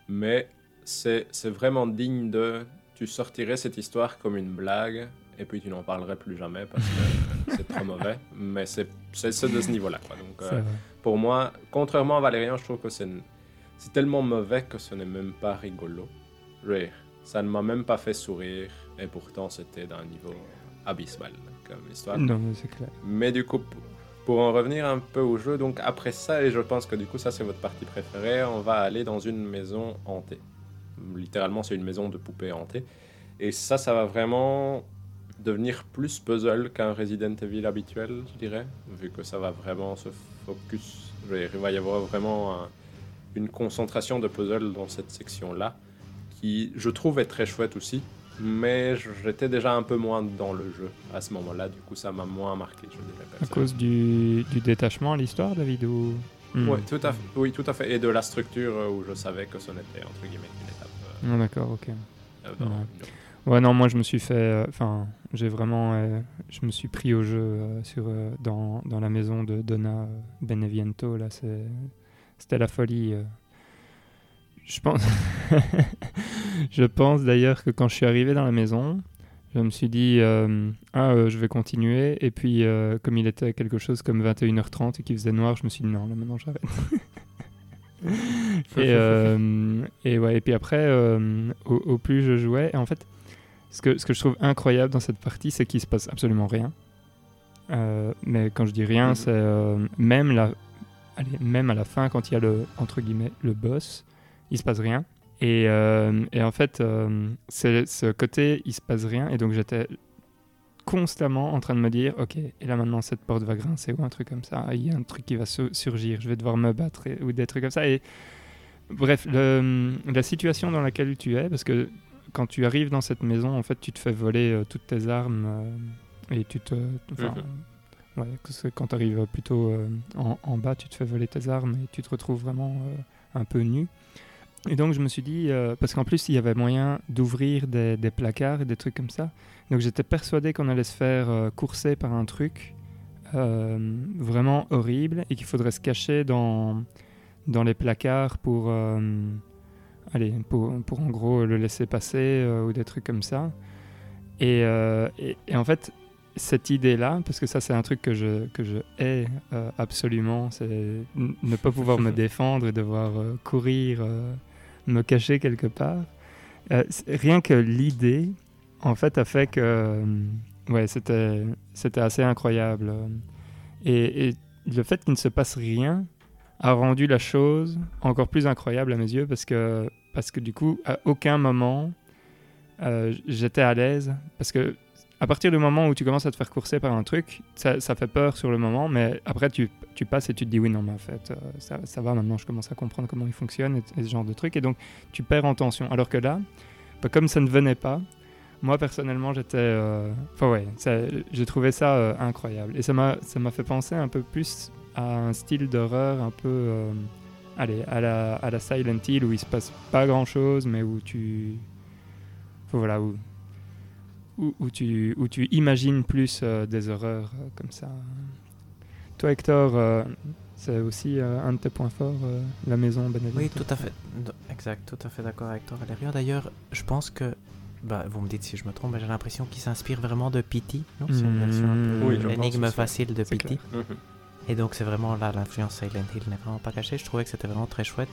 Mais c'est vraiment digne de. Tu sortirais cette histoire comme une blague et puis tu n'en parlerais plus jamais parce que (laughs) c'est trop mauvais. Mais c'est de ce niveau-là. Donc, euh, pour moi, contrairement à Valérian, je trouve que c'est tellement mauvais que ce n'est même pas rigolo. Rire. Ça ne m'a même pas fait sourire, et pourtant c'était d'un niveau abysmal comme histoire. Non, c'est clair. Mais du coup, pour en revenir un peu au jeu, donc après ça, et je pense que du coup ça c'est votre partie préférée, on va aller dans une maison hantée. Littéralement, c'est une maison de poupées hantées. Et ça, ça va vraiment devenir plus puzzle qu'un Resident Evil habituel, je dirais, vu que ça va vraiment se focus. Il va y avoir vraiment une concentration de puzzle dans cette section-là qui je trouve est très chouette aussi. Mais j'étais déjà un peu moins dans le jeu à ce moment-là, du coup ça m'a moins marqué, je dirais. À cause du, du détachement à l'histoire, David ou... Hmm. Oui, tout à fait. oui, tout à fait. Et de la structure euh, où je savais que ce n'était entre guillemets une étape. Euh, ah, D'accord, ok. Euh, ouais. non, moi je me suis fait. Enfin, j'ai vraiment. je me suis pris au jeu sur, dans, dans, la maison de Donna Beneviento. Là, c'était la folie. Je pense, (laughs) je pense d'ailleurs que quand je suis arrivé dans la maison, je me suis dit euh, ah euh, je vais continuer et puis euh, comme il était quelque chose comme 21h30 et qu'il faisait noir, je me suis dit non là maintenant j'arrête. (laughs) et, et, ouais et puis après au, plus je jouais et en fait ce que ce que je trouve incroyable dans cette partie c'est qu'il se passe absolument rien. mais quand je dis rien, mhm. c'est même la allez, même à la fin quand il y a le entre guillemets le boss il se passe rien. Et, euh, et en fait, euh, c'est ce côté, il se passe rien. Et donc, j'étais constamment en train de me dire, ok, et là maintenant cette porte va grincer ou un truc comme ça, il y a un truc qui va surgir, je vais devoir me battre ou des trucs comme ça. Et bref, la situation dans laquelle tu es, parce que quand tu arrives dans cette maison, en fait, tu te fais voler euh, toutes tes armes euh, et tu te, mhm. ouais, quand tu arrives plutôt euh, en, en, bas, tu te fais voler tes armes et tu te retrouves vraiment un peu nu. Et donc je me suis dit, parce qu'en plus il y avait moyen d'ouvrir des, des, placards et des trucs comme ça. Donc j'étais persuadé qu'on allait se faire courser par un truc vraiment horrible et qu'il faudrait se cacher dans, dans les placards pour, allez, pour, pour, en gros le laisser passer euh, ou des trucs comme ça. Euh, et, et, en fait, cette idée-là, parce que ça c'est un truc que je, que je hais euh, absolument, c'est ne pas pouvoir me (laughs) défendre et devoir courir, me cacher quelque part. rien que l'idée, en fait, a fait que ouais, c'était, c'était assez incroyable. Et, et le fait qu'il ne se passe rien, a rendu la chose encore plus incroyable à mes yeux parce que, parce que du coup, à aucun moment, euh, j'étais à l'aise. Parce que à partir du moment où tu commences à te faire courser par un truc, ça, fait peur sur le moment, mais après tu, passes et tu te dis oui, non, mais en fait, euh, ça, va, maintenant je commence à comprendre comment il fonctionne et, ce genre de trucs. Et donc tu perds en tension. Alors que là, bah, comme ça ne venait pas, moi personnellement j'étais. Euh, enfin ouais, j'ai trouvé ça incroyable. Et ça m'a fait penser un peu plus à un style d'horreur un peu euh, allez, à la, à la Silent Hill où il se passe pas grand chose, mais où tu. voilà, où, où, tu, où tu imagines plus euh, des horreurs euh, comme ça. Toi, Hector, c'est aussi un de tes points forts, la maison Benedict Oui, tout à fait. Exact, tout à fait d'accord avec toi, Valérie. D'ailleurs, je pense que bah, vous me dites si je me trompe, mais j'ai l'impression qu'il s'inspire vraiment de Pity. C'est une version un énigme facile de Pity. Et donc c'est vraiment là l'influence Silent Hill n'est vraiment pas cachée. Je trouvais que c'était vraiment très chouette.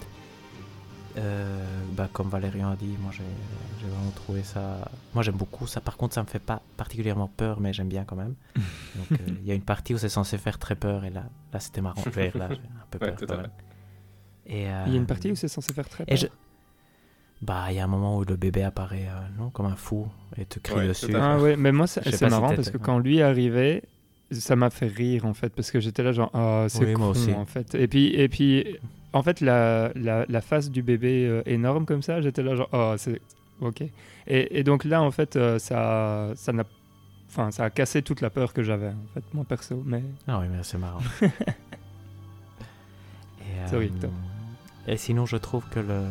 Euh, bah, comme Valérian a dit, moi j'ai vraiment trouvé ça. Moi j'aime beaucoup ça. Par contre, ça me fait pas particulièrement peur, mais j'aime bien quand même. (laughs) Donc euh, il y a une partie où c'est censé faire très peur, et là, là c'était marrant. là, j'ai un peu peur. Et, euh, il y a une partie où c'est censé faire très peur. Bah, il y a un moment où le bébé apparaît non, comme un fou et te crie dessus. Ah ouais, mais moi c'est marrant parce que quand lui arrivait, ça m'a fait rire en fait parce que j'étais là genre oh, c'est cool en fait et puis et puis en fait la, la, la face du bébé euh, énorme comme ça j'étais là genre oh c'est ok et, et, donc là en fait euh, ça ça n'a enfin ça a cassé toute la peur que j'avais en fait moi perso mais ah oui mais c'est marrant (laughs) et, Sorry, euh, et sinon je trouve que le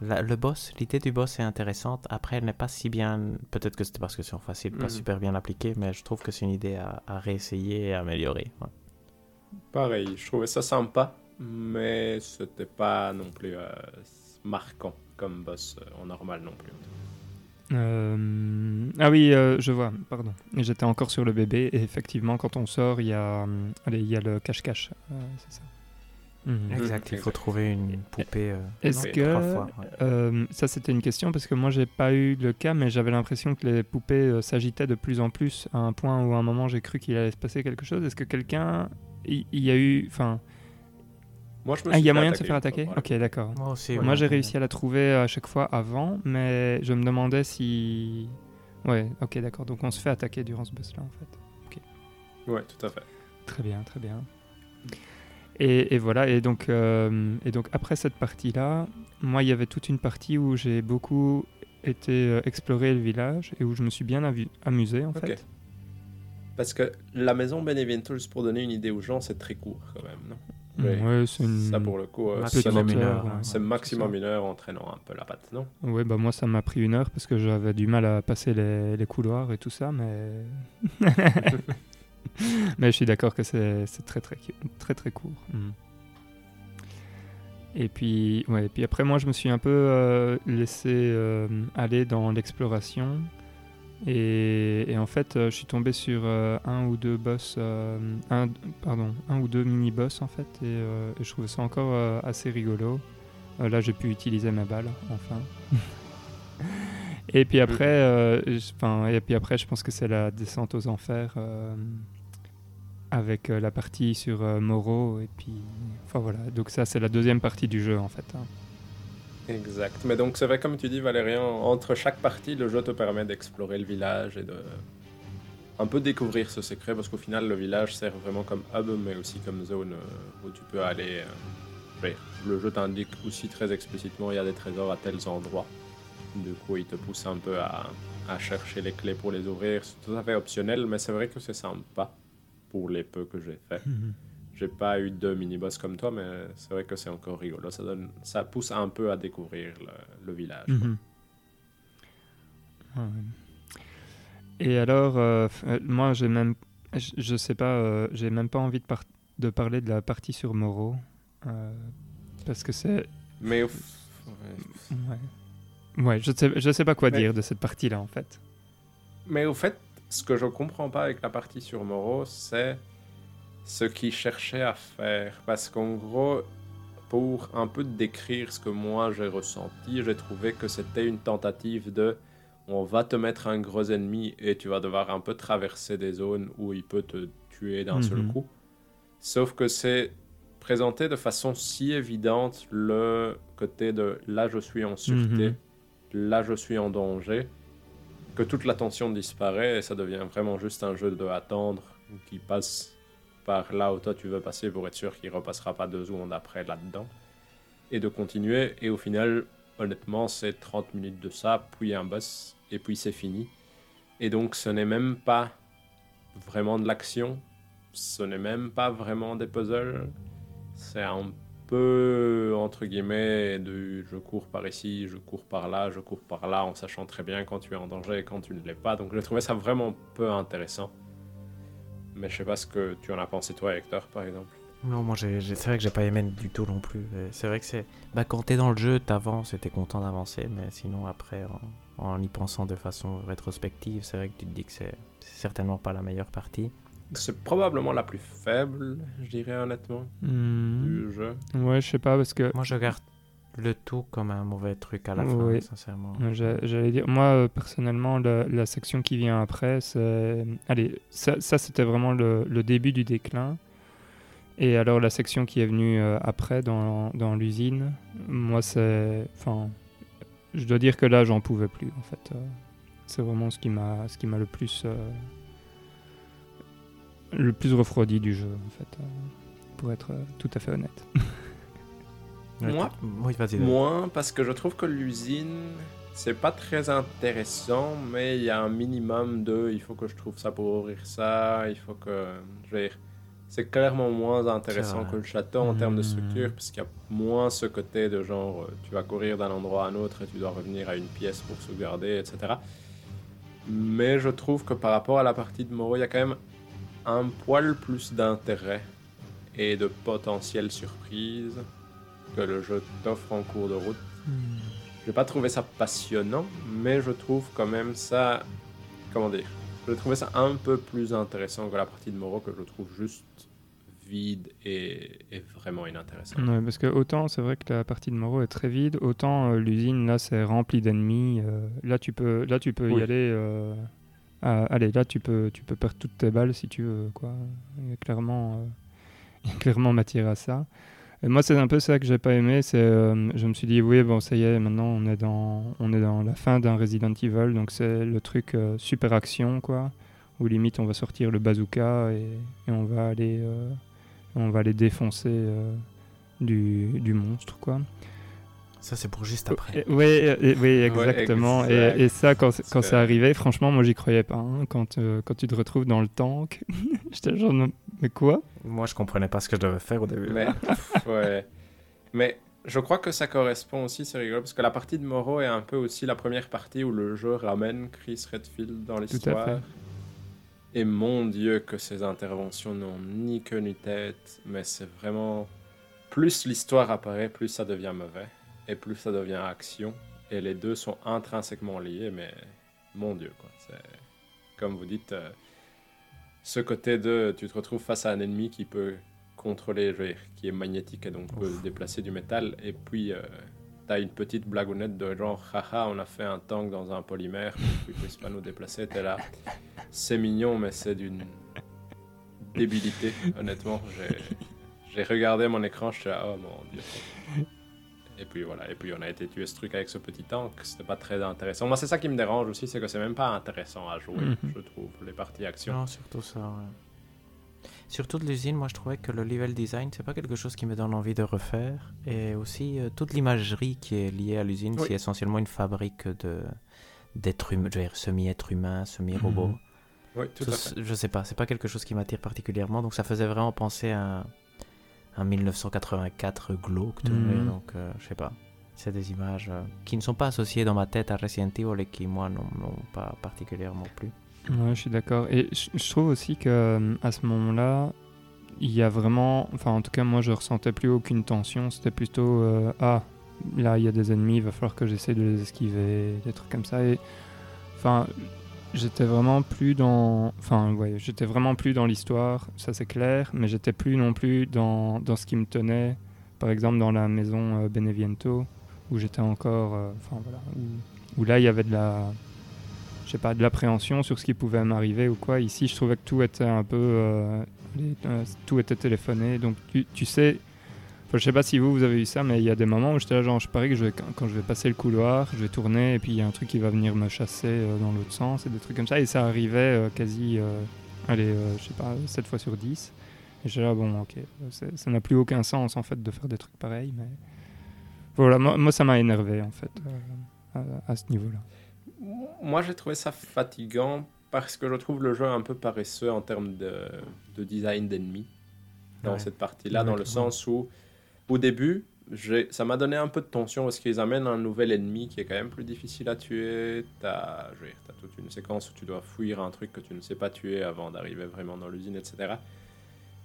le boss, l'idée du boss est intéressante. Après, elle n'est pas si bien. Peut-être que c'était parce que c'est facile, pas mm. super bien appliqué, mais je trouve que c'est une idée à, réessayer et à améliorer. Pareil, je trouvais ça sympa, mais c'était pas non plus euh, marquant comme boss euh, en normal non plus. Euh, ah oui, je vois, pardon. J'étais encore sur le bébé, et effectivement, quand on sort, il y a, allez, il y a le cache-cache, c'est ça. Mhm. Exact, il faut trouver une poupée. Euh, Est-ce que euh, ça c'était une question parce que moi j'ai pas eu le cas, mais j'avais l'impression que les poupées euh, s'agitaient de plus en plus à un point où à un moment j'ai cru qu'il allait se passer quelque chose. Est-ce que quelqu'un, il y, a eu, enfin. Moi, je me ah, il y a moyen de se faire attaquer Ok, d'accord. Moi, aussi, moi j'ai réussi à la trouver à chaque fois avant, mais je me demandais si. Ouais, ok, d'accord. Donc on se fait attaquer durant ce boss là en fait. Ok. Ouais, tout à fait. Très bien, très bien. Et, voilà, et donc, euh, et donc après cette partie-là, moi, il y avait toute une partie où j'ai beaucoup été euh, explorer le village et où je me suis bien amusé, en fait. Parce que la maison Beneventus, pour donner une idée aux gens, c'est très court quand même, non? Ouais, c'est une... Ça, pour le coup, euh, c'est maximum, une heure, c'est maximum une heure en traînant un peu la patte, non? Ouais, bah moi, ça m'a pris une heure parce que j'avais du mal à passer les, les couloirs et tout ça, mais... (laughs) Mais je suis d'accord que c'est très très très très court. Mm. Et puis ouais, puis après moi je me suis un peu euh, laissé euh, aller dans l'exploration et, en fait euh, je suis tombé sur un ou deux boss, un pardon, un ou deux mini boss en fait et, je trouvais ça encore assez rigolo. là j'ai pu utiliser ma balle enfin. (laughs) et puis après, enfin et puis après je pense que c'est la descente aux enfers avec euh, la partie sur euh, Moreau et puis enfin voilà donc ça c'est la deuxième partie du jeu en fait hein. Exact mais donc c'est vrai comme tu dis Valérian entre chaque partie le jeu te permet d'explorer le village et de un peu découvrir ce secret parce qu'au final, le village sert vraiment comme hub, mais aussi comme zone où tu peux aller. le jeu t'indique aussi très explicitement il y a des trésors à tels endroits. Du coup, il te pousse un peu à, à chercher les clés pour les ouvrir. C'est tout à fait optionnel, mais c'est vrai que c'est sympa pour les peu que j'ai fait. J'ai pas eu de mini-boss comme toi, mais c'est vrai que c'est encore rigolo. Ça, donne, ça pousse un peu à découvrir le, village. Mhm. Et alors, euh, euh, moi, j'ai même, je, sais pas, euh, j'ai même pas envie de, de parler de la partie sur Moreau, parce que c'est. Mais. Ouais. Ouais, je sais, je sais pas quoi dire de cette partie-là, en fait. Mais au fait, ce que je comprends pas avec la partie sur Moreau, c'est ce qu'il cherchait à faire. Parce qu'en gros, pour un peu décrire ce que moi j'ai ressenti, j'ai trouvé que c'était une tentative de on va te mettre un gros ennemi et tu vas devoir un peu traverser des zones où il peut te tuer d'un seul mhm. coup. Sauf que c'est présenté de façon si évidente le côté de là je suis en sûreté. Mhm là je suis en danger, que toute la tension disparaît et ça devient vraiment juste un jeu de attendre qui passe par là où toi tu veux passer pour être sûr qu'il repassera pas deux secondes après là-dedans et de continuer et au final honnêtement c'est 30 minutes de ça puis un boss et puis c'est fini et donc ce n'est même pas vraiment de l'action ce n'est même pas vraiment des puzzles c'est un peu, entre guillemets, de je cours par ici, je cours par là, je cours par là, en sachant très bien quand tu es en danger et quand tu ne l'es pas. Donc j'ai trouvé ça vraiment peu intéressant. Mais je sais pas ce que tu en as pensé toi, Hector, par exemple. Non, moi c'est vrai que j'ai pas aimé du tout non plus. C'est vrai que c'est. Bah, quand t'es dans le jeu, t'avances et t'es content d'avancer, mais sinon après, en, en, y pensant de façon rétrospective, c'est vrai que tu te dis que c'est certainement pas la meilleure partie. C'est probablement la plus faible, je dirais honnêtement, hmm. du jeu. Ouais, je sais pas parce que. Moi, je garde le tout comme un mauvais truc à la fin, sincèrement. J'allais dire, moi euh, personnellement, la, section qui vient après, c'est. Allez, ça, ça c'était vraiment le, le, début du déclin. Et alors, la section qui est venue euh, après dans, dans l'usine, moi, c'est. Enfin, je dois dire que là, j'en pouvais plus, en fait. Euh. c'est vraiment ce qui m'a le plus le plus refroidi du jeu, en fait, pour être tout à fait honnête. (laughs) Moi, parce que je trouve que l'usine, c'est pas très intéressant, mais il y a un minimum de il faut que je trouve ça pour ouvrir ça, il faut que. Je c'est clairement moins intéressant que le château en termes de hmm. structure, puisqu'il y a moins ce côté de genre euh, tu vas courir d'un endroit à un autre et tu dois revenir à une pièce pour sauvegarder, etc. Mais je trouve que par rapport à la partie de Moro, il y a quand même un poil plus d'intérêt et de potentielles surprises que le jeu t'offre en cours de route. Je n'ai pas trouvé ça passionnant, mais je trouve quand même ça. Comment dire Je trouvais ça un peu plus intéressant que la partie de Moro que je trouve juste vide et, vraiment inintéressante. Ouais, parce que autant c'est vrai que la partie de Moro est très vide, autant euh, l'usine là c'est rempli d'ennemis. Euh, là tu peux, là tu peux y aller. Euh, ah, allez, là, tu peux, tu peux perdre toutes tes balles si tu veux. Quoi. Il, y a clairement, euh, (laughs) clairement matière à ça. Et moi, c'est un peu ça que j'ai pas aimé. C'est, euh, je me suis dit, oui, bon, ça y est, maintenant, on est dans, on est dans la fin d'un Resident Evil. Donc, c'est le truc euh, super action, quoi. Où limite, on va sortir le bazooka et, et on, va aller, on va aller défoncer du, du monstre, quoi. Ça, c'est pour juste après. Oui, oui exactement. et, ça, quand, quand c'est arrivé, franchement, moi, j'y croyais pas. Hein. Quand, euh, quand tu te retrouves dans le tank, (laughs) j'étais genre, mais quoi Moi, je comprenais pas ce que je devais faire au début. Mais, ouais. mais je crois que ça correspond aussi, c'est rigolo, parce que la partie de Moreau est un peu aussi la première partie où le jeu ramène Chris Redfield dans l'histoire. Et mon Dieu, que ces interventions n'ont ni queue ni tête, mais c'est vraiment. Plus l'histoire apparaît, plus ça devient mauvais et plus ça devient action. Et les deux sont intrinsèquement liés, mais mon Dieu, quoi. C'est, comme vous dites, euh, ce côté de tu te retrouves face à un ennemi qui peut contrôler, qui est magnétique et donc peut déplacer du métal, et puis euh, tu as une petite blagounette de genre, haha, on a fait un tank dans un polymère, puis ne puisse pas nous déplacer, t'es là. C'est mignon, mais c'est d'une débilité, honnêtement. J'ai, j'ai regardé mon écran, je suis là, oh mon Dieu. Et puis voilà, et puis on a été tuer ce truc avec ce petit tank, c'était pas très intéressant. Moi, c'est ça qui me dérange aussi, c'est que c'est même pas intéressant à jouer, mhm. je trouve, les parties action. Non, surtout ça, ouais. Surtout de l'usine, moi je trouvais que le level design, c'est pas quelque chose qui me donne envie de refaire. Et aussi, euh, toute l'imagerie qui est liée à l'usine, c'est essentiellement une fabrique de d'êtres humains, semi-êtres humains, semi-robots. Mhm. Oui, tout à fait. Je sais pas, c'est pas quelque chose qui m'attire particulièrement, donc ça faisait vraiment penser à un 1984 glauque. Mhm. Donc, euh, je sais pas. C'est des images euh, qui ne sont pas associées dans ma tête à Resident Evil et qui, moi, n'ont pas particulièrement plu. Ouais, je suis d'accord. Et je, trouve aussi que euh, à ce moment-là, il y a vraiment. Enfin, en tout cas, moi, je ressentais plus aucune tension. C'était plutôt Ah, là, il y a des ennemis, il va falloir que j'essaie de les esquiver, des trucs comme ça. Et. Enfin, j'étais vraiment plus dans enfin ouais j'étais vraiment plus dans l'histoire ça c'est clair mais j'étais plus non plus dans, dans, ce qui me tenait. Par exemple dans la maison euh, Beneviento où j'étais encore euh, enfin voilà où, là il y avait de la je sais pas de l'appréhension sur ce qui pouvait m'arriver ou quoi. Ici je trouvais que tout était un peu euh, tout était téléphoné. Donc tu, tu sais je sais pas si vous, vous avez eu ça, mais il y a des moments où j'étais là, genre, je parie que je quand je vais passer le couloir, je vais tourner et puis il y a un truc qui va venir me chasser euh, dans l'autre sens et des trucs comme ça. Et ça arrivait euh, quasi, euh, allez, je sais pas, 7 fois sur 10. Et j'étais là, bon, ok, ça n'a plus aucun sens en fait de faire des trucs pareils, mais voilà, moi, ça m'a énervé en fait à, ce niveau-là. Moi j'ai trouvé ça fatigant parce que je trouve le jeu un peu paresseux en termes de, de design d'ennemis dans cette partie-là, dans le sens où au début, ça m'a donné un peu de tension parce qu'ils amènent un nouvel ennemi qui est quand même plus difficile à tuer. Tu as, toute une séquence où tu dois fuir un truc que tu ne sais pas tuer avant d'arriver vraiment dans l'usine, etc.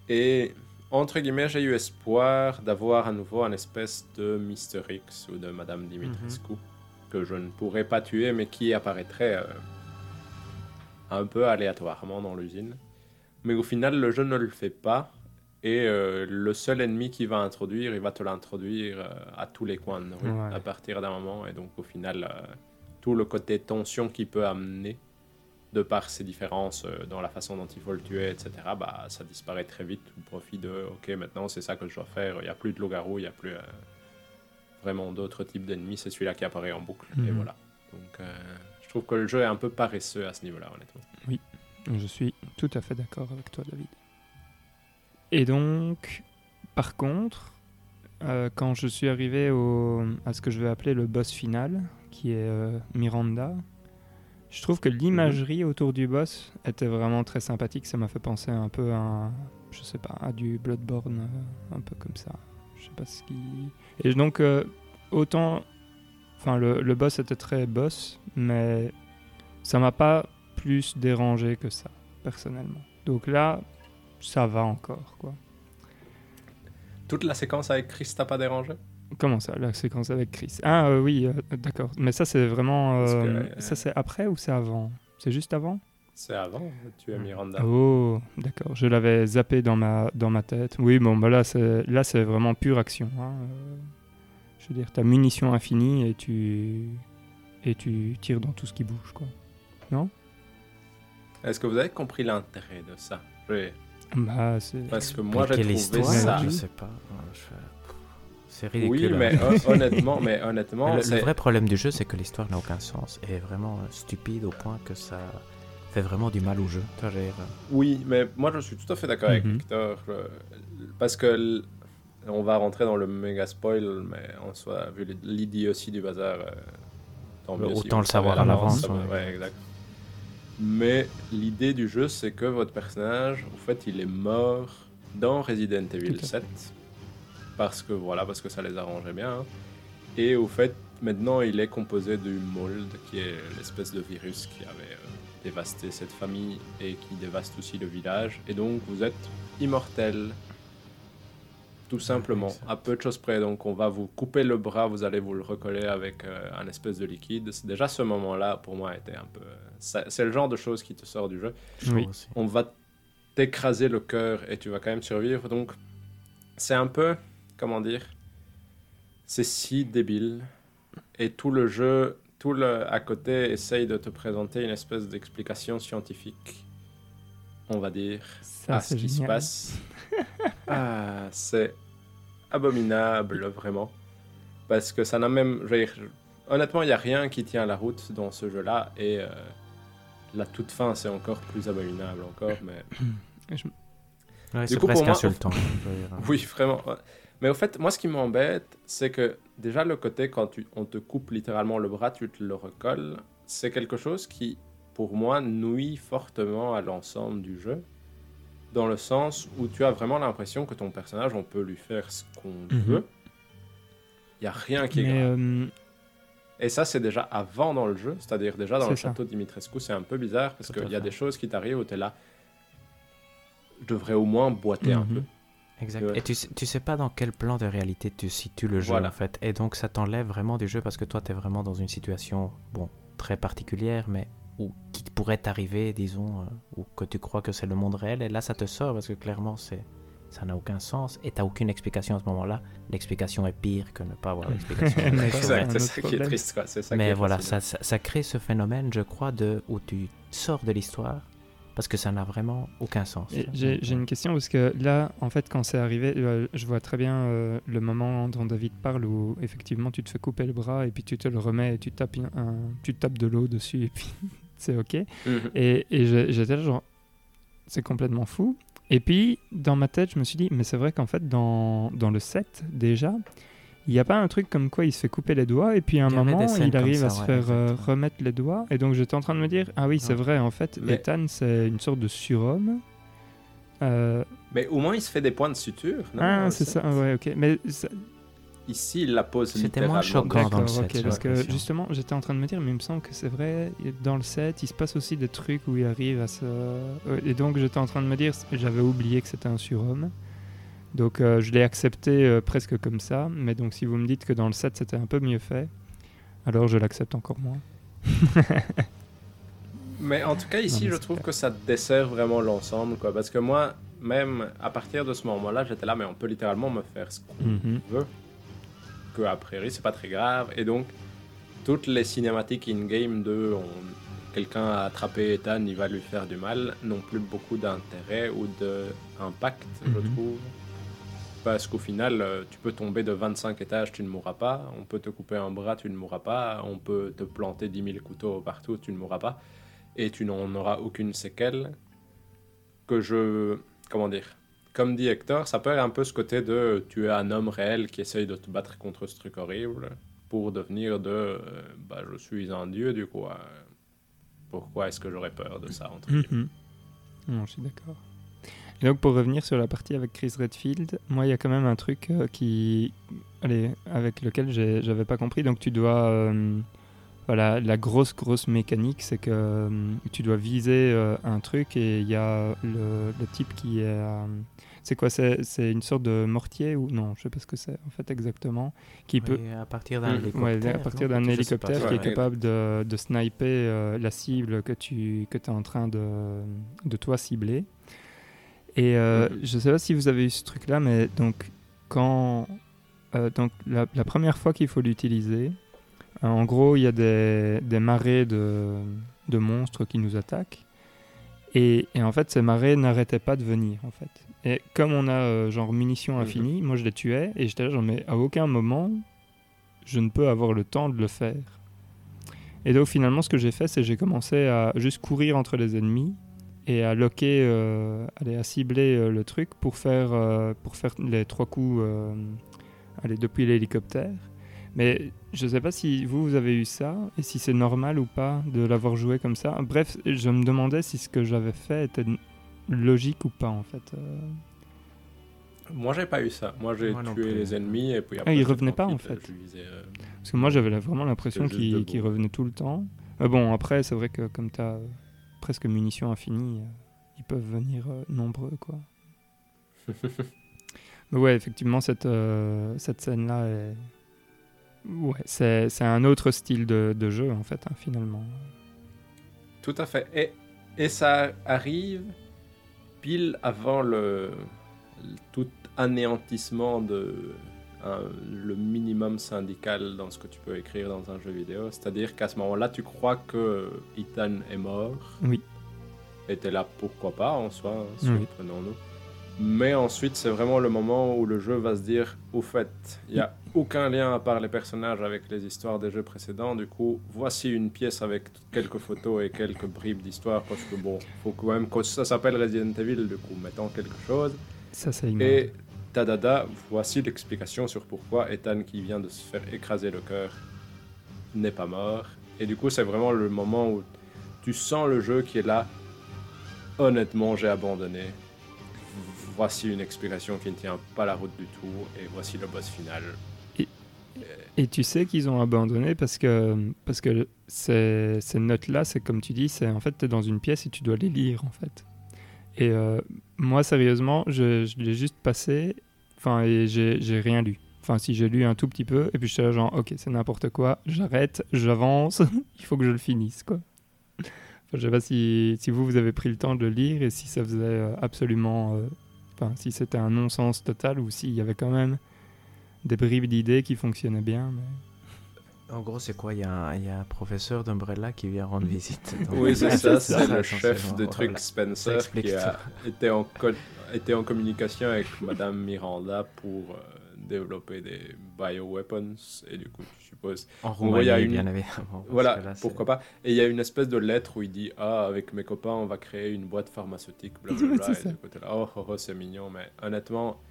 Et entre guillemets, j'ai eu espoir d'avoir à nouveau un espèce de Mister X ou de Madame Dimitrescu mhm. que je ne pourrais pas tuer mais qui apparaîtrait euh, un peu aléatoirement dans l'usine. Mais au final, le jeu ne le fait pas et euh, le seul ennemi qui va introduire, il va te l'introduire euh, à tous les coins de rue à partir d'un moment. Et donc au final, euh, tout le côté tension qu'il peut amener, de par ses différences dans la façon dont il faut le tuer, etc., bah, ça disparaît très vite au profit de OK, maintenant c'est ça que je dois faire. Il n'y a plus de loup-garou, il n'y a plus vraiment d'autres types d'ennemis. C'est celui-là qui apparaît en boucle. Et mhm. voilà. Donc je trouve que le jeu est un peu paresseux à ce niveau-là, honnêtement. Oui, je suis tout à fait d'accord avec toi, David. Et donc, par contre, euh, quand je suis arrivé au, à ce que je vais appeler le boss final, qui est euh, Miranda, je trouve que l'imagerie autour du boss était vraiment très sympathique. Ça m'a fait penser un peu à, du Bloodborne, euh, un peu comme ça. Je sais pas ce qui. Et donc, autant. Enfin, le, le boss était très boss, mais ça m'a pas plus dérangé que ça, personnellement. Donc là, ça va encore, quoi. Toute la séquence avec Chris t'a pas dérangé? Comment ça, la séquence avec Chris? Ah euh, oui, euh, d'accord. Mais ça, c'est vraiment... Euh, ça, c'est après ou c'est avant? C'est juste avant? C'est avant, tu as Miranda. Oh, d'accord. Je l'avais zappé dans ma, dans ma tête. Oui, bon, bah là, c'est, là, c'est vraiment pure action. Hein. Je veux dire, t'as munition infinie et tu... et tu tires dans tout ce qui bouge, quoi. Non? Est-ce que vous avez compris l'intérêt de ça? Bah, Parce que moi, j'ai trouvé ça. Je sais pas. C'est ridicule. Oui, mais honnêtement, mais honnêtement le, vrai problème du jeu, c'est que l'histoire n'a aucun sens et est vraiment euh, stupide au point que ça fait vraiment du mal au jeu. Oui, mais moi, je suis tout à fait d'accord avec mhm. Victor. Parce que on va rentrer dans le méga spoil, mais en soit, vu l'idiotie du bazar, euh, tant mieux Autant le savoir à l'avance. Ouais, exact. Mais l'idée du jeu, c'est que votre personnage, en fait, il est mort dans Resident Evil 7. Parce que voilà, parce que ça les arrangeait bien. Hein. Et au fait, maintenant, il est composé du mold, qui est l'espèce de virus qui avait euh, dévasté cette famille et qui dévaste aussi le village. Et donc, vous êtes immortel tout simplement, à peu de choses près. Donc on va vous couper le bras, vous allez vous le recoller avec euh, un espèce de liquide. Déjà ce moment-là, pour moi, était un peu... C'est le genre de choses qui te sort du jeu. Oui. On va t'écraser le cœur et tu vas quand même survivre. Donc c'est un peu, comment dire, c'est si débile. Et tout le jeu, tout le à côté essaye de te présenter une espèce d'explication scientifique, on va dire, à ce qui se passe. (laughs) ah, c'est abominable, vraiment. Parce que ça n'a même. honnêtement, il n'y a rien qui tient la route dans ce jeu-là. Et euh, la toute fin, c'est encore plus abominable encore. Mais. (clears throat) c'est presque insultant. (laughs) oui, vraiment. Mais au fait, moi, ce qui m'embête, c'est que déjà le côté quand tu, on te coupe littéralement le bras, tu te le recolles, c'est quelque chose qui, pour moi, nuit fortement à l'ensemble du jeu. Dans le sens où tu as vraiment l'impression que ton personnage, on peut lui faire ce qu'on mhm. veut. Il n'y a rien qui est grave. Euh, Et ça, c'est déjà avant dans le jeu, c'est-à-dire déjà dans le château Dimitrescu, c'est un peu bizarre parce qu'il y a des choses qui t'arrivent où tu es là. Je devrais au moins boiter un mhm. peu. Exact. Et tu sais, tu sais pas dans quel plan de réalité tu situes le jeu en fait. Et donc ça t'enlève vraiment du jeu parce que toi tu es vraiment dans une situation bon très particulière mais où qui pourrait t'arriver disons euh, ou que tu crois que c'est le monde réel et là ça te sort parce que clairement c'est ça n'a aucun sens et t'as aucune explication à ce moment-là. L'explication est pire que ne pas avoir l'explication. (laughs) exact, c'est ça qui est triste quoi. Ça mais voilà, ça, ça, ça, crée ce phénomène je crois de où tu sors de l'histoire parce que ça n'a vraiment aucun sens. J'ai une question parce que là, en fait, quand c'est arrivé, euh, je vois très bien euh, le moment dont David parle où effectivement tu te fais couper le bras et puis tu te le remets et tu tapes, un, tu tapes de l'eau dessus et puis c'est ok. Mhm. Et, et j'étais là genre, c'est complètement fou. Et puis dans ma tête, je me suis dit, mais c'est vrai qu'en fait, dans, dans le set déjà, il n'y a pas un truc comme quoi il se fait couper les doigts et puis à un moment il arrive à se faire euh, remettre les doigts et donc j'étais en train de me dire ah oui c'est vrai en fait Ethan c'est une sorte de surhomme euh, mais au moins il se fait des points de suture ah c'est ça ouais ok mais ici il la pose c'était moins choquant dans le set parce que justement j'étais en train de me dire mais il me semble que c'est vrai dans le set il se passe aussi des trucs où il arrive à se et donc j'étais en train de me dire j'avais oublié que c'était un surhomme. Donc euh, je l'ai accepté euh, presque comme ça, mais donc si vous me dites que dans le set c'était un peu mieux fait, alors je l'accepte encore moins. (laughs) mais en tout cas ici je trouve que ça dessert vraiment l'ensemble, quoi, parce que moi même à partir de ce moment-là j'étais là, mais on peut littéralement me faire ce qu'on mhm. veut, que a priori c'est pas très grave, et donc toutes les cinématiques in-game de quelqu'un a attrapé Ethan, il va lui faire du mal, n'ont plus beaucoup d'intérêt ou d'impact, je mhm. trouve. Parce qu'au final, euh, tu peux tomber de 25 étages, tu ne mourras pas. On peut te couper un bras, tu ne mourras pas. On peut te planter 10 000 couteaux partout, tu ne mourras pas. Et tu n'en auras aucune séquelle. Que je. Comment dire Comme dit Hector, ça peut être un peu ce côté de tu es un homme réel qui essaye de te battre contre ce truc horrible pour devenir de. Euh, bah, je suis un dieu, du coup. Euh, pourquoi est-ce que j'aurais peur de ça entre mm Non, je suis d'accord donc pour revenir sur la partie avec Chris Redfield, moi il y a quand même un truc euh, qui, allez, avec lequel j'avais pas compris. Donc tu dois, euh, la grosse grosse mécanique, c'est que euh, tu dois viser un truc et il y a le, type qui est, c'est quoi, c'est une sorte de mortier ou non, je sais pas ce que c'est en fait exactement, qui peut, à partir d'un hélicoptère, ouais, à partir d'un hélicoptère qui est capable de, de sniper la cible que tu que es en train de, de toi cibler. Et euh, mhm. je ne sais pas si vous avez eu ce truc-là, mais donc, quand. Euh, donc, la, première fois qu'il faut l'utiliser, euh, en gros, il y a des, des marées de, de, monstres qui nous attaquent. Et, et en fait, ces marées n'arrêtaient pas de venir, en fait. Et comme on a genre munitions mhm. infinies, moi je les tuais et j'étais là, genre, mais à aucun moment je ne peux avoir le temps de le faire. Et donc finalement, ce que j'ai fait, c'est j'ai commencé à juste courir entre les ennemis et à loquer, euh, aller à cibler euh, le truc pour faire, euh, pour faire les trois coups depuis l'hélicoptère. Mais je ne sais pas si vous, vous avez eu ça et si c'est normal ou pas de l'avoir joué comme ça. Bref, je me demandais si ce que j'avais fait était logique ou pas en fait. Moi, j'ai pas eu ça. Moi, j'ai tué les ennemis et puis après. Ah, ils revenaient pas en fait. Parce que moi, j'avais vraiment l'impression qu'ils revenaient tout le temps. Mais bon, après, c'est vrai que comme tu as presque munitions infinies, euh, ils peuvent venir euh, nombreux, quoi. (laughs) Mais ouais, effectivement, cette, euh, cette scène-là est... Ouais, c'est, un autre style de, de jeu, en fait, hein, finalement. Tout à fait. Et, et ça arrive pile avant le, tout anéantissement de le minimum syndical dans ce que tu peux écrire dans un jeu vidéo. C'est-à-dire qu'à ce moment-là, tu crois que Ethan est mort. Oui. Et t'es là, pourquoi pas en soi, surprenons-nous. Mais ensuite, c'est vraiment le moment où le jeu va se dire, au fait, il n'y a aucun lien à part les personnages avec les histoires des jeux précédents. Du coup, voici une pièce avec quelques photos et quelques bribes d'histoire parce que bon, faut quand même que ça s'appelle Resident Evil. Du coup, mettons quelque chose. Ça, c'est Et tadada, voici l'explication sur pourquoi Ethan qui vient de se faire écraser le cœur n'est pas mort. Et du coup, c'est vraiment le moment où tu sens le jeu qui est là. Honnêtement, j'ai abandonné voici une explication qui ne tient pas la route du tout, et voici le boss final. Et, tu sais qu'ils ont abandonné parce que, parce que ces, notes-là, c'est comme tu dis, c'est en fait, tu es dans une pièce et tu dois les lire, en fait. Et euh, moi, sérieusement, je, je l'ai juste passé, enfin, et j'ai rien lu. Enfin, si j'ai lu un tout petit peu, et puis suis là, genre, ok, c'est n'importe quoi, j'arrête, j'avance, (laughs) il faut que je le finisse, quoi. Enfin, je sais pas si, si, vous, vous avez pris le temps de le lire et si ça faisait euh, absolument euh, si c'était un non-sens total ou s'il y avait quand même des bribes d'idées qui fonctionnaient bien. En gros, c'est quoi? Il y, a un professeur d'Umbrella qui vient rendre visite. (laughs) Oui, c'est (laughs) ça, c'est le chef de truc Spencer qui a (laughs) été en, été en communication avec Madame Miranda pour euh, développer des bioweapons. Et du coup, tu supposes. En Roumanie, il y a une... bien Voilà, pourquoi pas. Et il y a une espèce de lettre où il dit Ah, avec mes copains, on va créer une boîte pharmaceutique, blablabla. et du côté là, oh, oh, oh c'est mignon. Mais honnêtement,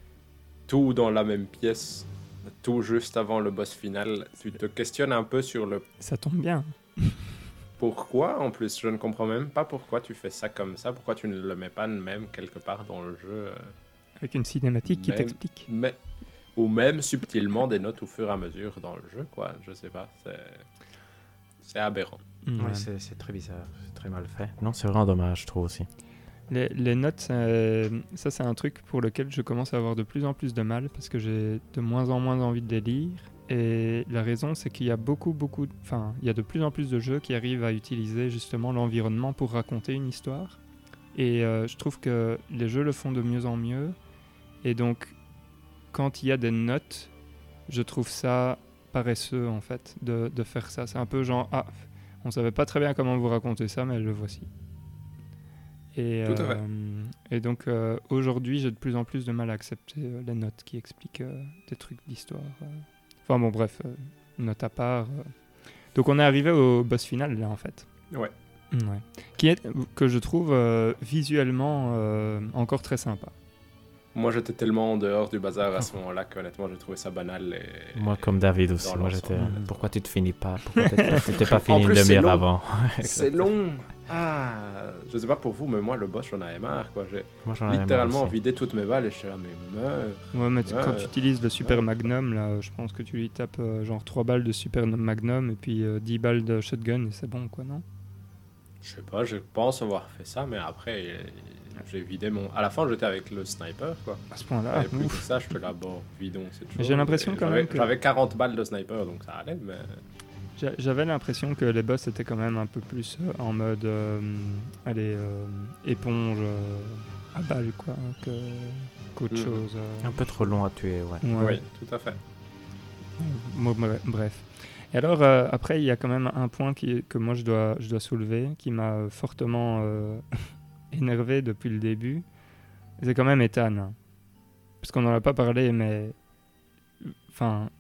tout dans la même pièce, tout juste avant le boss final, tu te questionnes un peu sur le. Ça tombe bien. Pourquoi en plus Je ne comprends même pas pourquoi tu fais ça comme ça. Pourquoi tu ne le mets pas même quelque part dans le jeu euh, Avec une cinématique qui t'explique. Mais ou même subtilement des notes au fur et à mesure dans le jeu, quoi. Je sais pas, c'est aberrant. Mm. c'est très bizarre, c'est très mal fait. Non, c'est vraiment dommage, je trouve aussi. Les, notes, ça c'est un truc pour lequel je commence à avoir de plus en plus de mal parce que j'ai de moins en moins envie de les lire. Et la raison, c'est qu'il y a beaucoup, beaucoup, enfin, il y a de plus en plus de jeux qui arrivent à utiliser justement l'environnement pour raconter une histoire. Et euh, je trouve que les jeux le font de mieux en mieux. Et donc, quand il y a des notes, je trouve ça paresseux en fait de, de faire ça. C'est un peu genre ah, on savait pas très bien comment vous raconter ça, mais le voici. Et, euh, et donc euh, aujourd'hui, j'ai de plus en plus de mal à accepter euh, les notes qui expliquent des trucs d'histoire. Enfin bon, bref, note à part. Donc on est arrivé au boss final là en fait. Ouais. ouais. Qui est que je trouve visuellement encore très sympa. Moi, j'étais tellement en dehors du bazar à ce moment-là qu'honnêtement, j'ai trouvé ça banal. Et... Moi, comme David aussi. Moi, j'étais. Pourquoi tu te finis pas? Pourquoi t'étais (laughs) pas fini une demi-heure avant? (laughs) C'est long. Ah, je sais pas pour vous, mais moi, le boss, j'en avais marre. Quoi. J'ai littéralement vidé toutes mes balles et je suis là, mais meurs. Ouais, mais quand tu utilises le Super Magnum, là, je pense que tu lui tapes euh, genre 3 balles de Super Magnum et puis 10 euh, balles de shotgun et c'est bon, quoi, non? Je sais pas, je pense avoir fait ça, mais après, j'ai vidé mon. À la fin, j'étais avec le sniper, quoi. À ce point-là. Et plus que ça, je te vidons J'ai l'impression quand même. Que... J'avais 40 balles de sniper, donc ça allait, mais. J'avais l'impression que les boss étaient quand même un peu plus euh, en mode. Euh, allez, euh, éponge à balles, quoi, qu'autre mm. chose. Un peu trop long à tuer, ouais. Oui, tout à fait. bref. Et alors, après, il y a quand même un point qui, que moi je dois, je dois soulever, qui m'a fortement (laughs) énervé depuis le début, c'est quand même Ethan. Parce qu'on n'en a pas parlé, mais. Enfin,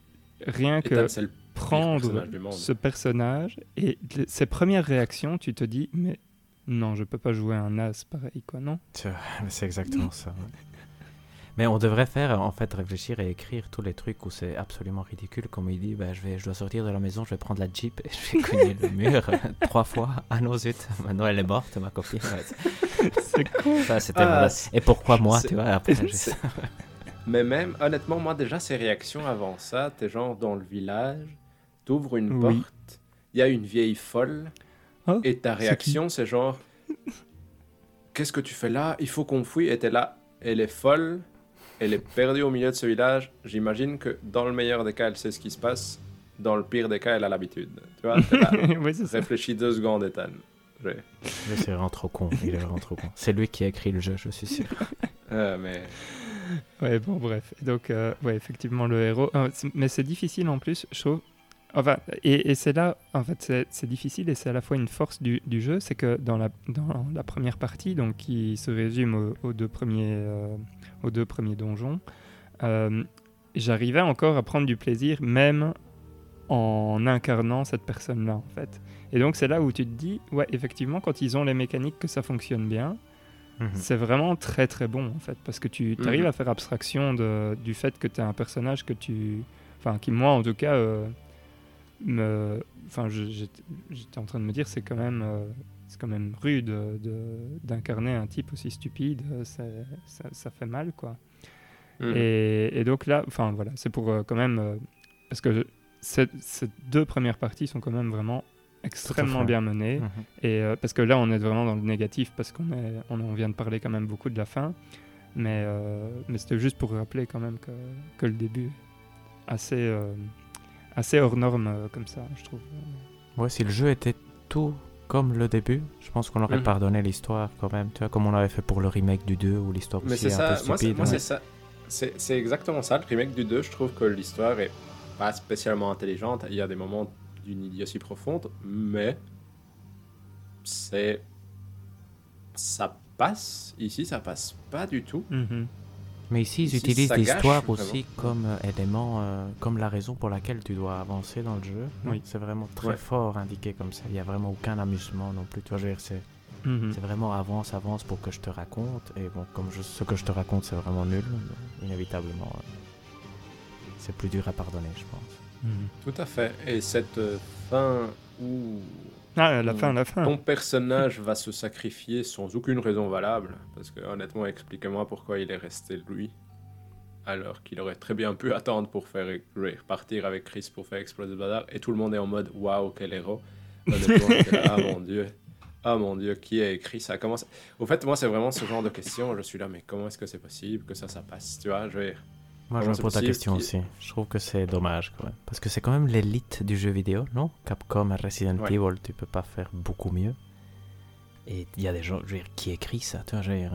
rien que prendre ce personnage et ses premières réactions, tu te dis, mais non, je peux pas jouer un as pareil, quoi, non? C'est exactement ça. Mais on devrait faire, en fait, réfléchir et écrire tous les trucs où c'est absolument ridicule. Comme il dit, bah, je, vais, je dois sortir de la maison, je vais prendre la Jeep et je vais (laughs) cogner le mur trois fois. Ah non, zut, maintenant elle est morte, ma copine. (laughs) c'est cool. Ah, et pourquoi moi, tu vois, après, (laughs) Mais même, honnêtement, moi, déjà, ces réactions avant ça, t'es genre dans le village, t'ouvres une porte, il y a une vieille folle, oh, et ta réaction, c'est genre, qu'est-ce que tu fais là? Il faut qu'on fouille, et t'es là, elle est folle, elle est perdue au milieu de ce village. J'imagine que dans le meilleur des cas, elle sait ce qui se passe. Dans le pire des cas, elle a l'habitude. Tu vois, (laughs) réfléchis deux secondes, Ethan. Mais c'est vraiment trop con. Il est vraiment trop con. C'est lui qui a écrit le jeu, je suis sûr. (laughs) Euh, mais... Ouais, bon, bref. Donc, euh, ouais, effectivement, le héros. Euh, mais c'est difficile en plus, je trouve. Enfin, et, c'est là, en fait, c'est difficile et c'est à la fois une force du, du jeu, c'est que dans la, dans la première partie, donc qui se résume aux, deux premiers, aux deux premiers donjons, j'arrivais encore à prendre du plaisir, même en incarnant cette personne-là, en fait. Et donc, c'est là où tu te dis, ouais, effectivement, quand ils ont les mécaniques que ça fonctionne bien, mhm. c'est vraiment très très bon, en fait, parce que tu arrives mhm. à faire abstraction de, du fait que tu es un personnage que tu. Enfin, qui, moi, en tout cas, euh, me. Enfin, j'étais en train de me dire, c'est quand même. Euh, c'est quand même rude d'incarner un type aussi stupide, ça, ça, fait mal, quoi. Mhm. Et, et, donc là, enfin voilà, c'est pour euh, quand même, parce que ces, deux premières parties sont quand même vraiment extrêmement bien menées. Mhm. Et euh, parce que là, on est vraiment dans le négatif parce qu'on est, on, vient de parler quand même beaucoup de la fin. Mais, euh, mais c'était juste pour rappeler quand même que, que le début est assez, euh, assez hors norme comme ça, je trouve. Ouais, si le jeu était tout comme le début, je pense qu'on aurait mhm. pardonné l'histoire quand même, tu vois, comme on avait fait pour le remake du 2 où l'histoire aussi est, un peu stupide. Moi, c'est ça. C'est exactement ça, le remake du 2, je trouve que l'histoire est pas spécialement intelligente. Il y a des moments d'une idiotie profonde, mais c'est ça passe. Ici, ça passe pas du tout. Mhm. Mais ici, ils utilisent l'histoire aussi comme euh, élément, euh, comme la raison pour laquelle tu dois avancer dans le jeu. Oui. C'est vraiment très fort indiqué comme ça. Il n'y a vraiment aucun amusement non plus. Tu vois, c'est mhm. c'est vraiment avance, avance pour que je te raconte. Et bon, comme je, ce que je te raconte, c'est vraiment nul, inévitablement. Euh, c'est plus dur à pardonner, je pense. Mhm. Tout à fait. Et cette fin où ah, la fin, la fin. Ton personnage va se sacrifier sans aucune raison valable. Parce que honnêtement, expliquez-moi pourquoi il est resté lui. Alors qu'il aurait très bien pu attendre pour faire repartir avec Chris pour faire exploser le bazar. Et tout le monde est en mode waouh, quel héros. ah mon dieu. Ah mon dieu, qui a écrit ça Comment Au fait, moi, c'est vraiment ce genre de question. Je suis là, mais comment est-ce que c'est possible que ça, ça passe Tu vois, je vais moi, je me pose la question aussi. Je trouve que c'est dommage quand même. Parce que c'est quand même l'élite du jeu vidéo, non? Capcom et Resident Evil, tu peux pas faire beaucoup mieux. Et il y a des gens, je veux dire, qui écrit ça, tu vois, je veux dire.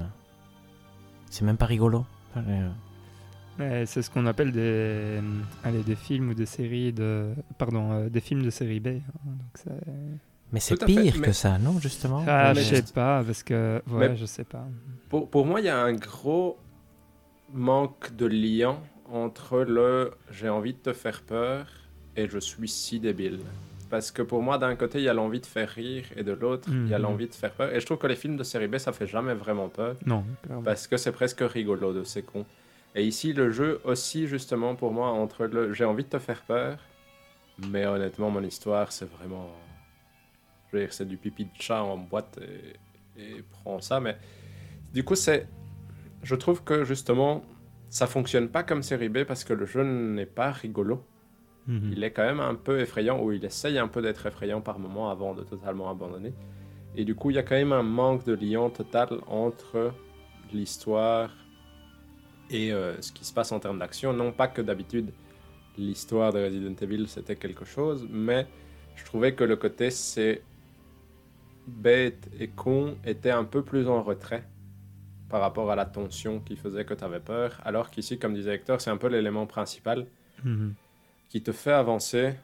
C'est même pas rigolo. C'est ce qu'on appelle des, allez, des films ou des séries de, pardon, euh, des films de série B. Hein, donc mais c'est pire que ça, non, justement? Ah, je sais pas, parce que, ouais, je sais pas. Pour, pour moi, il y a un gros manque de lien entre le j'ai envie de te faire peur et je suis si débile. Parce que pour moi, d'un côté, il y a l'envie de faire rire et de l'autre, il y a mhm. l'envie de faire peur. Et je trouve que les films de série B, ça fait jamais vraiment peur. Non. Parce que c'est presque rigolo de ces cons. Et ici, le jeu aussi, justement, pour moi, entre le j'ai envie de te faire peur, mais honnêtement, mon histoire, c'est vraiment. Je veux dire, c'est du pipi de chat en boîte et, et prends ça. Mais du coup, c'est je trouve que justement, ça fonctionne pas comme série B parce que le jeu n'est pas rigolo. Mhm. Il est quand même un peu effrayant, ou il essaye un peu d'être effrayant par moment avant de totalement abandonner. Et du coup, il y a quand même un manque de lien total entre l'histoire et euh, ce qui se passe en termes d'action. Non pas que d'habitude, l'histoire de Resident Evil c'était quelque chose, mais je trouvais que le côté c'est bête et con était un peu plus en retrait par rapport à la tension qui faisait que tu avais peur. Alors qu'ici, comme disait Hector, c'est un peu l'élément principal mhm. qui te fait avancer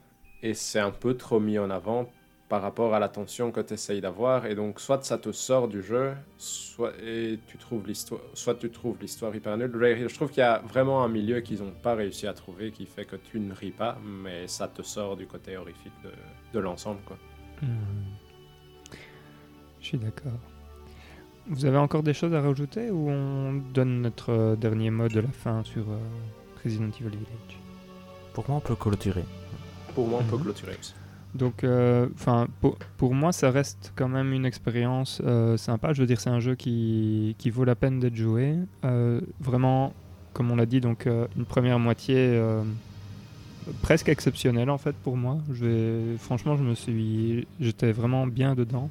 et c'est un peu trop mis en avant par rapport à la tension que tu essayes d'avoir. Et donc, soit ça te sort du jeu, soit, et tu trouves l'histoire, soit tu trouves l'histoire hyper nulle. Je trouve qu'il y a vraiment un milieu qu'ils n'ont pas réussi à trouver qui fait que tu ne ris pas, mais ça te sort du côté horrifique de, de l'ensemble. quoi. Mhm. Je suis d'accord. Vous avez encore des choses à rajouter ou on donne notre euh, dernier mot de la fin sur euh, Resident Evil Village? Pour moi, on peut clôturer. Pour moi, on peut mhm. clôturer Donc, euh, enfin, pour, moi, ça reste quand même une expérience sympa. Je veux dire, c'est un jeu qui, qui vaut la peine d'être joué. vraiment, comme on l'a dit, donc une première moitié presque exceptionnelle en fait pour moi. Je vais, franchement, je me suis, j'étais vraiment bien dedans.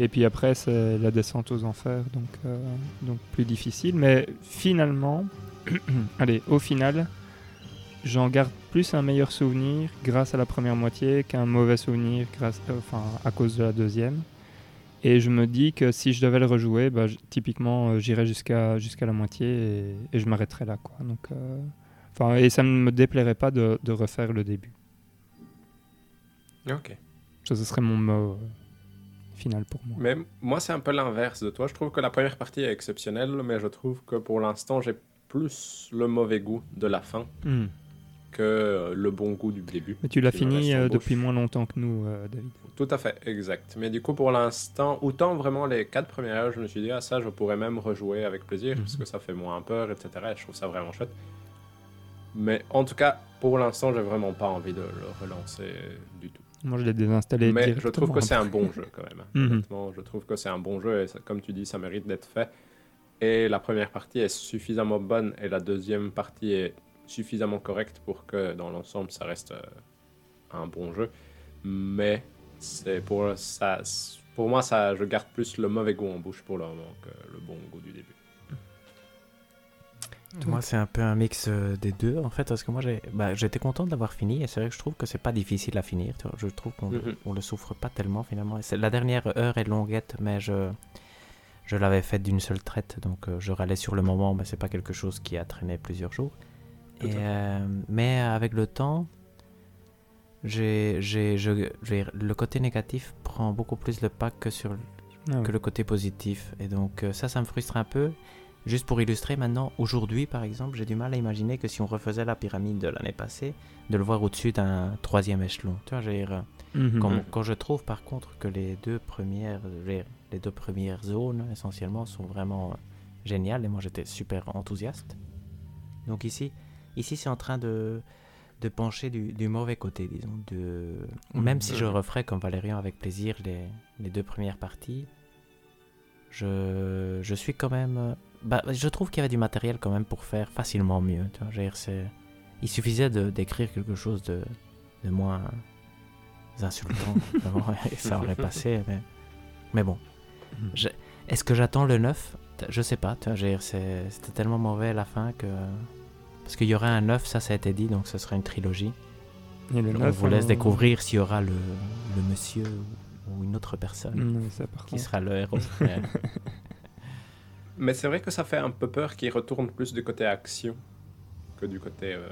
Et puis après, c'est la descente aux enfers, donc, euh, donc plus difficile. Mais finalement, (clears throat) allez, au final, j'en garde plus un meilleur souvenir grâce à la première moitié qu'un mauvais souvenir grâce, euh, enfin, à cause de la deuxième. Et je me dis que si je devais le rejouer, bah, typiquement, euh, j'irais jusqu'à jusqu'à la moitié et, je m'arrêterais là. Quoi. Donc, enfin, et ça ne me déplairait pas de, de refaire le début. Ok. Ça, ce serait mon mot final pour moi. Mais moi, c'est un peu l'inverse de toi. Je trouve que la première partie est exceptionnelle, mais je trouve que pour l'instant, j'ai plus le mauvais goût de la fin hmm. que euh, le bon goût du début. Mais tu l'as fini euh, depuis moins longtemps que nous, David. Tout à fait, exact. Mais du coup, pour l'instant, autant vraiment les quatre premières heures, je me suis dit, ah ça, je pourrais même rejouer avec plaisir, mhm. parce que ça fait moins peur, etc. Et je trouve ça vraiment chouette. Mais en tout cas, pour l'instant, j'ai vraiment pas envie de le relancer du tout. Moi, je l'ai désinstallé. Mais je trouve que c'est un bon jeu quand même. Mhm. je trouve que c'est un bon jeu et comme tu dis, ça mérite d'être fait. Et la première partie est suffisamment bonne et la deuxième partie est suffisamment correcte pour que dans l'ensemble, ça reste euh, un bon jeu. Mais c'est pour ça, pour moi, ça, je garde plus le mauvais goût en bouche pour le moment que le bon goût du début. Moi, c'est un peu un mix euh, des deux, en fait, parce que moi, bah, j'étais content d'avoir fini, et c'est vrai que je trouve que c'est pas difficile à finir. Je trouve qu'on on le souffre pas tellement, finalement. La dernière heure est longuette, mais je, je l'avais faite d'une seule traite, donc euh, je râlais sur le moment, mais c'est pas quelque chose qui a traîné plusieurs jours. Et, euh, mais avec le temps, le côté négatif prend beaucoup plus le pas que, sur, ah que le côté positif. Et donc, ça, ça me frustre un peu. Juste pour illustrer maintenant, aujourd'hui par exemple, j'ai du mal à imaginer que si on refaisait la pyramide de l'année passée, de le voir au-dessus d'un troisième échelon. Tu vois, mhm. quand, quand, je trouve par contre que les deux premières, les deux premières zones essentiellement sont vraiment géniales et moi j'étais super enthousiaste. Donc ici, ici c'est en train de, de pencher du, du, mauvais côté, disons. De... Mhm. Même si je referais comme Valérian avec plaisir les, les deux premières parties, je, je suis quand même bah, je trouve qu'il y avait du matériel quand même pour faire facilement mieux. Tu vois, il suffisait d'écrire quelque chose de, de moins insultant, (laughs) et ça aurait passé. Mais, mais bon, mhm. est-ce que j'attends le 9 Je sais pas. Tu vois, c'était tellement mauvais à la fin que. Parce qu'il y aurait un 9, ça, ça a été dit, donc ce serait une trilogie. Et le 9, On vous laisse euh, découvrir s'il y aura le, le monsieur ou une autre personne qui sera le héros. (laughs) Mais c'est vrai que ça fait un peu peur qu'il retourne plus du côté action que du côté, euh,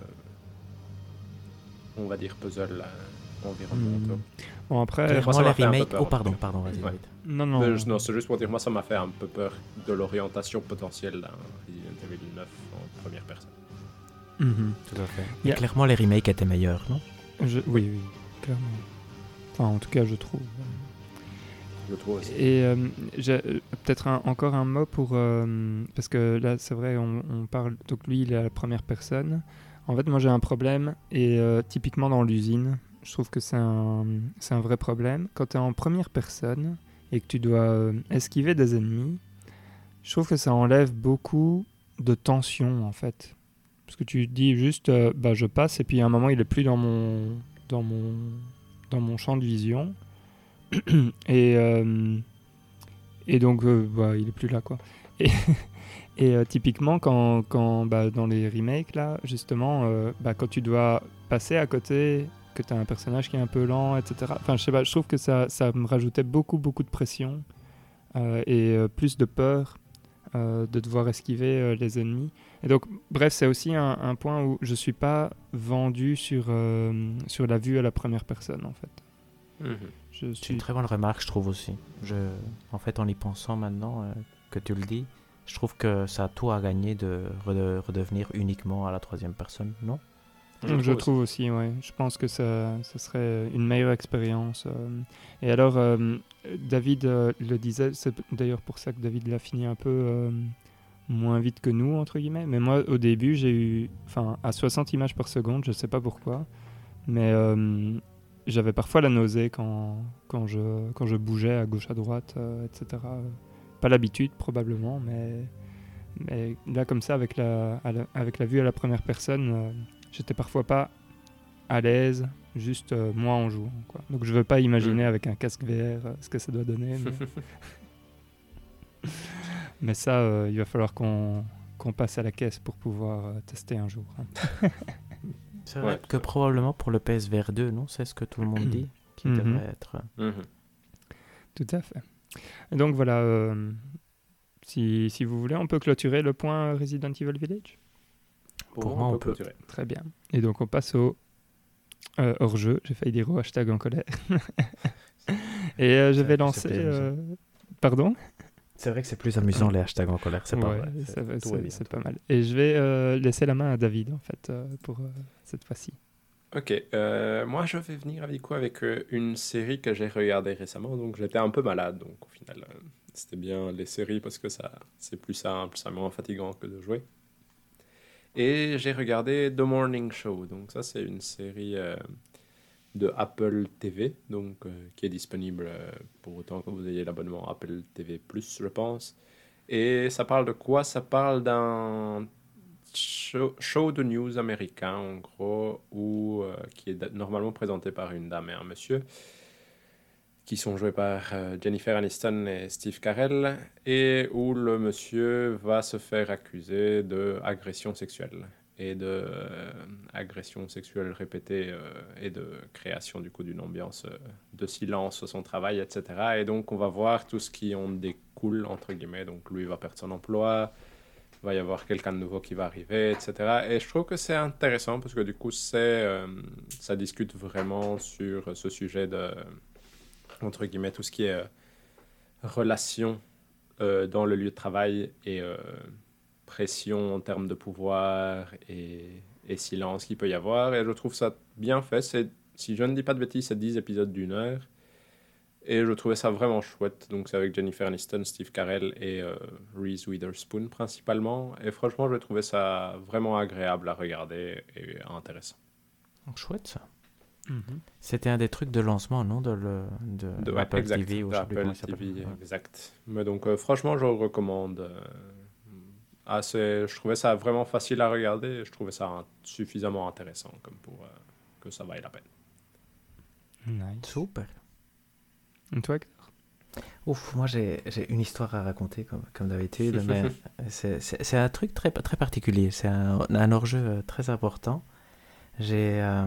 on va dire, puzzle euh, environnemental. Hmm. Bon, après, moi, les remakes. Oh, pardon, pardon, vas-y. Non, non. non c'est juste pour dire, moi, ça m'a fait un peu peur de l'orientation potentielle d'un Resident Evil 9 en première personne. Mhm. Tout à fait. Clairement, les remakes étaient meilleurs, non? Oui, oui, clairement. Enfin, en tout cas, je trouve. Et euh, euh, peut-être encore un mot pour. Euh, parce que là, c'est vrai, on, parle. Donc lui, il est à la première personne. En fait, moi, j'ai un problème. Et typiquement dans l'usine, je trouve que c'est un, un vrai problème. Quand tu es en première personne et que tu dois esquiver des ennemis, je trouve que ça enlève beaucoup de tension, en fait. Parce que tu dis juste, bah, je passe, et puis à un moment, il est plus dans mon, dans mon, dans mon champ de vision. (coughs) et, euh, et donc, euh, bah, il est plus là, quoi. (laughs) Et, euh, typiquement, quand, quand bah, dans les remakes, là, justement, bah, quand tu dois passer à côté, que tu as un personnage qui est un peu lent, etc. Enfin, je sais pas, je trouve que ça, ça me rajoutait beaucoup, beaucoup de pression et plus de peur de devoir esquiver les ennemis. Et donc, bref, c'est aussi un, point où je suis pas vendu sur, sur la vue à la première personne, en fait. C'est une très bonne remarque, je trouve aussi. Je, en fait, en y pensant maintenant euh, que tu le dis, je trouve que ça a tout à gagner de redevenir uniquement à la troisième personne, non? Je, trouve, aussi, oui. Je pense que ça, ça serait une meilleure expérience. Euh. Et alors, euh, David le disait, c'est d'ailleurs pour ça que David l'a fini un peu moins vite que nous, entre guillemets. Mais moi, au début, j'ai eu, enfin, à 60 images par seconde, je ne sais pas pourquoi. Mais j'avais parfois la nausée quand, quand, je, quand je bougeais à gauche à droite, euh, etc. Pas l'habitude probablement, mais, mais là comme ça, avec la, avec la vue à la première personne, euh, j'étais parfois pas à l'aise, juste euh, moi en jouant. Quoi. Donc je veux pas imaginer avec un casque VR ce que ça doit donner. Mais, (laughs) (laughs) ça, il va falloir qu'on qu'on passe à la caisse pour pouvoir tester un jour. Hein. (laughs) C'est vrai que probablement pour le PSVR 2, non C'est ce que tout le monde dit qui mhm. devrait être. Mhm. Tout à fait. donc voilà, euh, si, si, vous voulez, on peut clôturer le point Resident Evil Village? Pour, moi, on, peut. Clôturer. Très bien. Et donc on passe au euh, hors-jeu. J'ai failli dire au hashtag en colère. (laughs) Et euh, je vais lancer. Pardon? C'est vrai que c'est plus amusant les hashtags en colère, c'est pas C'est pas mal. Et je vais euh, laisser la main à David en fait euh, pour euh, cette fois-ci. Ok, moi je vais venir avec quoi avec une série que j'ai regardée récemment, donc j'étais un peu malade, donc au final c'était bien les séries parce que ça c'est plus simple, c'est moins fatigant que de jouer. Et j'ai regardé The Morning Show, donc ça c'est une série de Apple TV, donc, euh, qui est disponible euh, pour autant que vous ayez l'abonnement Apple TV, je pense. Et ça parle de quoi? Ça parle d'un show, de news américain, en gros, où, euh, qui est normalement présenté par une dame et un monsieur, qui sont joués par Jennifer Aniston et Steve Carell, et où le monsieur va se faire accuser d'agression sexuelle et de euh, agression sexuelle répétée euh, et de création du coup d'une ambiance euh, de silence au son travail, etc. Et donc on va voir tout ce qui en découle entre guillemets. Donc lui va perdre son emploi, va y avoir quelqu'un de nouveau qui va arriver, etc. Et je trouve que c'est intéressant parce que du coup c'est ça discute vraiment sur ce sujet de entre guillemets tout ce qui est relation dans le lieu de travail et pression en termes de pouvoir et, silence qu'il peut y avoir. Et je trouve ça bien fait. C'est, si je ne dis pas de bêtises, c'est 10 épisodes d'une heure. Et je trouvais ça vraiment chouette. Donc c'est avec Jennifer Aniston, Steve Carell et euh, Reese Witherspoon principalement. Et franchement, je trouvais ça vraiment agréable à regarder et intéressant. Chouette ça. Mhm. C'était un des trucs de lancement, non De, le, de, Apple TV ou Apple TV, exact. Mais donc euh, franchement, je le recommande. Euh, ah, je trouvais ça vraiment facile à regarder et je trouvais ça suffisamment intéressant comme pour euh, que ça vaille la peine. Nice. Super. Et toi, Ouf, moi j'ai une histoire à raconter comme, comme d'habitude, (laughs) mais c'est un truc très, très particulier. C'est un, un hors-jeu euh, très important. J'ai, euh,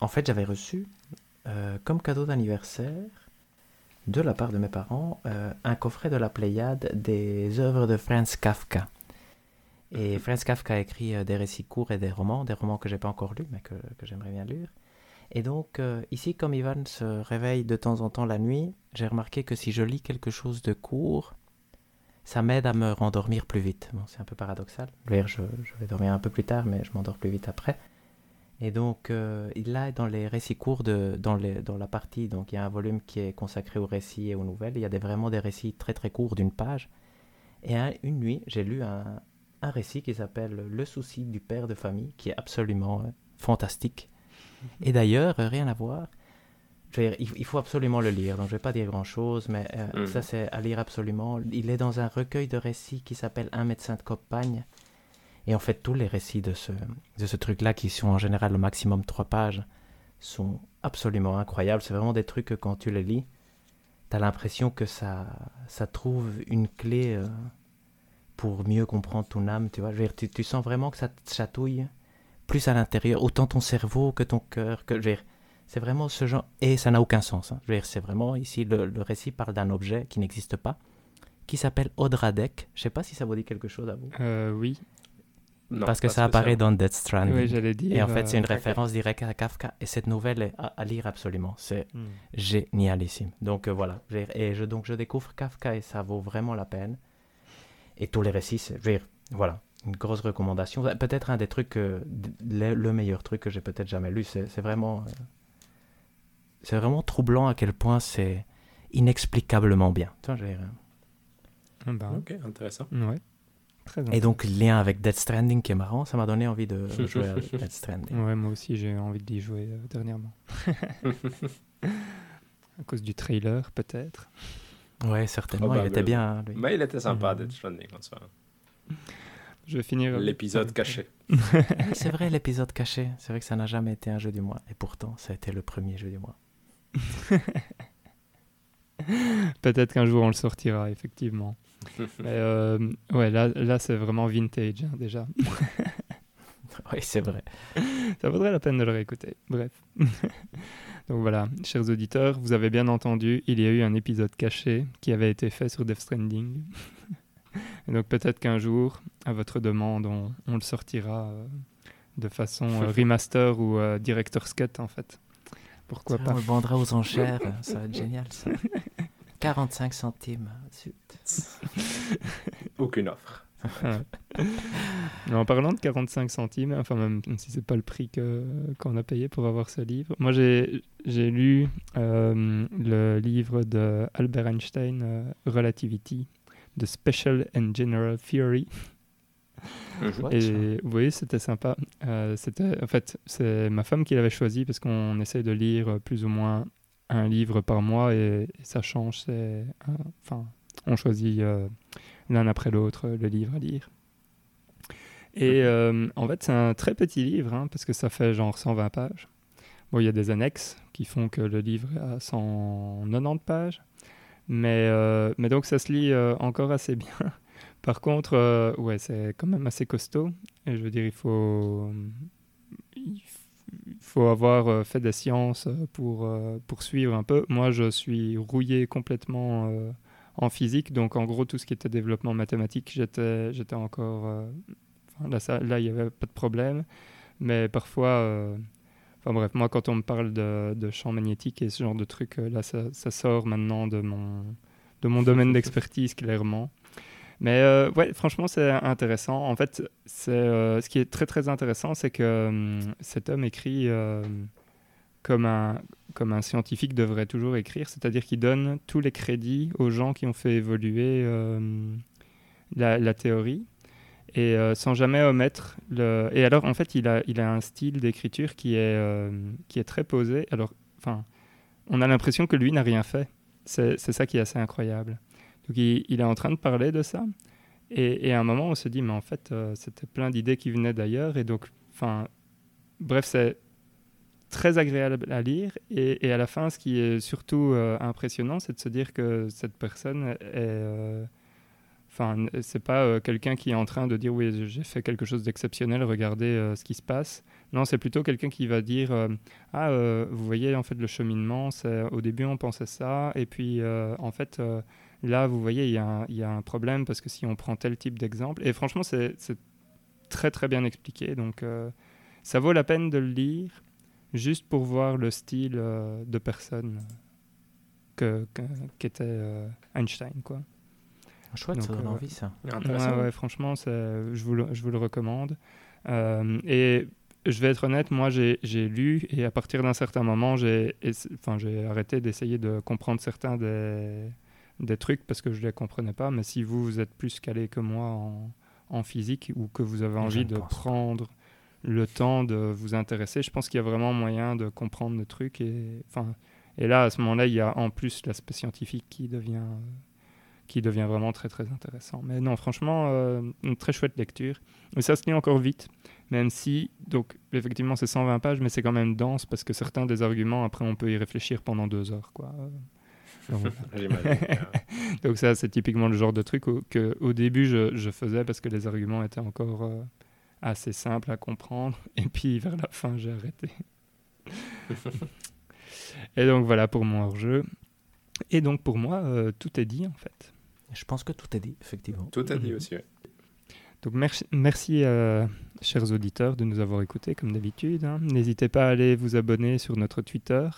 en fait, j'avais reçu comme cadeau d'anniversaire de la part de mes parents un coffret de la Pléiade des œuvres de Franz Kafka. Et Franz Kafka a écrit euh, des récits courts et des romans, des romans que j'ai pas encore lus, mais que, j'aimerais bien lire. Et donc, euh, ici, comme Ivan se réveille de temps en temps la nuit, j'ai remarqué que si je lis quelque chose de court, ça m'aide à me rendormir plus vite. Bon, c'est un peu paradoxal. Je, je, vais dormir un peu plus tard, mais je m'endors plus vite après. Et donc, euh, là, dans les récits courts, de, dans la partie, donc il y a un volume qui est consacré aux récits et aux nouvelles. Il y a des, vraiment des récits très très courts d'une page. Et une nuit, j'ai lu un, un récit qui s'appelle Le souci du père de famille, qui est absolument euh, fantastique. Mhm. Et d'ailleurs, euh, rien à voir. il, faut absolument le lire, donc je ne vais pas dire grand-chose, mais euh, mhm. ça c'est à lire absolument. Il est dans un recueil de récits qui s'appelle Un médecin de campagne. Et en fait, tous les récits de ce, de ce truc-là, qui sont en général au maximum trois pages, sont absolument incroyables. C'est vraiment des trucs que quand tu les lis, tu as l'impression que ça, ça trouve une clé pour mieux comprendre ton âme, tu vois. tu, sens vraiment que ça te chatouille plus à l'intérieur, autant ton cerveau que ton cœur, que c'est vraiment ce genre et ça n'a aucun sens. Hein. c'est vraiment ici le, récit parle d'un objet qui n'existe pas, qui s'appelle Odradek. Je sais pas si ça vous dit quelque chose à vous. Euh, oui. Parce que ça apparaît dans Death Stranding. Oui, j'allais dire. Et en fait, c'est une euh, référence directe à Kafka. Et cette nouvelle est à, lire absolument. C'est hmm. génialissime. Donc euh, voilà. Et je, donc je découvre Kafka et ça vaut vraiment la peine. Et tous les récits, c'est, voilà, une grosse recommandation. Peut-être un des trucs, le, meilleur truc que j'ai peut-être jamais lu. C'est, vraiment, euh, c'est vraiment troublant à quel point c'est inexplicablement bien. Tu vois, ah bah. Ok, intéressant. Ouais. Très Et donc, lien avec Dead Stranding qui est marrant, ça m'a donné envie de (laughs) jouer à Dead Stranding. Ouais, moi aussi, j'ai envie d'y jouer euh, dernièrement. (laughs) à cause du trailer, peut-être. Ouais, certainement. il était bien. Lui. Mais il était sympa, Death Stranding en soi. Je vais finir. L'épisode caché. (laughs) c'est vrai, l'épisode caché. C'est vrai que ça n'a jamais été un jeu du mois. Et pourtant, ça a été le premier jeu du mois. (laughs) Peut-être qu'un jour on le sortira, effectivement. (laughs) Mais euh, ouais, là, là c'est vraiment vintage, hein, déjà. (laughs) oui, c'est vrai. Ça vaudrait la peine de le réécouter. Bref. (laughs) Donc voilà, chers auditeurs, vous avez bien entendu, il y a eu un épisode caché qui avait été fait sur Death Stranding. (laughs) Et donc peut-être qu'un jour, à votre demande, on, le sortira euh, de façon euh, remaster ou euh, director's cut en fait. Pourquoi pas? On le vendra aux enchères, ça va être génial ça. 45 centimes. Aucune offre. (laughs) en parlant de 45 centimes, enfin même si c'est pas le prix qu'on a payé pour avoir ce livre, moi j'ai lu euh, le livre de Albert Einstein, euh, Relativity, The Special and General Theory. Et vous voyez, c'était sympa. Euh, c'était, en fait, c'est ma femme qui l'avait choisi parce qu'on essaie de lire plus ou moins un livre par mois et, ça change. C'est, enfin, on choisit l'un après l'autre le livre à lire. Et euh, en fait, c'est un très petit livre, hein, parce que ça fait genre 120 pages. Bon, il y a des annexes qui font que le livre a 190 pages. Mais, euh, mais donc, ça se lit euh, encore assez bien. (laughs) Par contre, ouais, c'est quand même assez costaud. Et je veux dire, il faut, il faut avoir fait des sciences pour, pour suivre un peu. Moi, je suis rouillé complètement en physique. Donc, en gros, tout ce qui était développement mathématique, j'étais, j'étais encore Là, ça, là, il n'y avait pas de problème. Mais parfois, euh, enfin bref, moi, quand on me parle de, de champs magnétiques et ce genre de trucs, euh, là, ça, sort maintenant de mon, de mon domaine d'expertise, clairement. Mais euh, ouais, franchement, c'est intéressant. En fait, c'est ce qui est très très intéressant, c'est que hum, cet homme écrit comme un comme un scientifique devrait toujours écrire, c'est-à-dire qu'il donne tous les crédits aux gens qui ont fait évoluer la, la, théorie et euh, sans jamais omettre le. Et alors, en fait, il a, il a un style d'écriture qui est euh, qui est très posé. Alors, on a l'impression que lui n'a rien fait. C'est ça qui est assez incroyable. Donc, il, il, est en train de parler de ça. Et, et à un moment, on se dit, mais en fait, euh, c'était plein d'idées qui venaient d'ailleurs. Et donc, enfin, bref, c'est très agréable à lire. Et, à la fin, ce qui est surtout impressionnant, c'est de se dire que cette personne est Enfin, c'est pas euh, quelqu'un qui est en train de dire oui, j'ai fait quelque chose d'exceptionnel, regardez euh, ce qui se passe. Non, c'est plutôt quelqu'un qui va dire euh, ah, vous voyez en fait le cheminement, c'est au début on pensait ça, et puis en fait là vous voyez il y, a un problème parce que si on prend tel type d'exemple, et franchement c'est très très bien expliqué, donc ça vaut la peine de le lire juste pour voir le style de personne que, qu'était Einstein quoi. Chouette, ça donne euh, envie ça. Ouais, franchement, je vous, le, je vous le recommande. Euh, et je vais être honnête, moi j'ai lu et à partir d'un certain moment, j'ai enfin, arrêté d'essayer de comprendre certains des, des, trucs parce que je ne les comprenais pas. Mais si vous, vous êtes plus calé que moi en, en physique ou que vous avez envie de prendre le temps de vous intéresser, je pense qu'il y a vraiment moyen de comprendre le truc. Et, enfin, et là, à ce moment-là, il y a en plus l'aspect scientifique qui devient qui devient vraiment très très intéressant. Mais non, franchement, euh, une très chouette lecture. Et ça se lit encore vite, même si, donc effectivement c'est 120 pages, mais c'est quand même dense parce que certains des arguments, après on peut y réfléchir pendant deux heures. Quoi. (laughs) (laughs) donc ça c'est typiquement le genre de truc que au début je, je, faisais parce que les arguments étaient encore euh, assez simples à comprendre, (laughs) et puis vers la fin j'ai arrêté. (laughs) et donc voilà pour mon hors-jeu. Et donc pour moi, euh, tout est dit en fait. Je pense que tout est dit, effectivement. Tout est dit aussi, (laughs) Donc merci, merci euh, chers auditeurs, de nous avoir écoutés comme d'habitude. Hein. N'hésitez pas à aller vous abonner sur notre Twitter,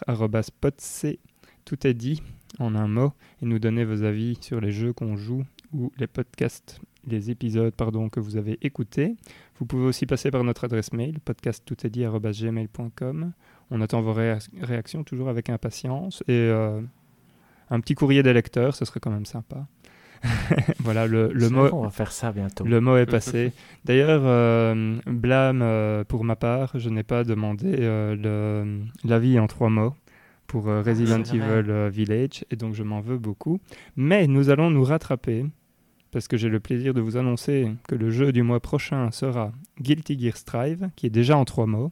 @spotc. Tout est dit en un mot, et nous donner vos avis sur les jeux qu'on joue ou les podcasts, les épisodes pardon que vous avez écoutés. Vous pouvez aussi passer par notre adresse mail podcasttoutestdit@gmail.com. On attend vos réactions toujours avec impatience et euh, un petit courrier des lecteurs, ce serait quand même sympa. (laughs) voilà, le, le mot. On va faire ça bientôt. Le mot est passé. D'ailleurs, euh, blâme euh, pour ma part, je n'ai pas demandé euh, l'avis en trois mots pour euh, Resident Evil Village, et donc je m'en veux beaucoup. Mais nous allons nous rattraper, parce que j'ai le plaisir de vous annoncer que le jeu du mois prochain sera Guilty Gear Strive, qui est déjà en trois mots.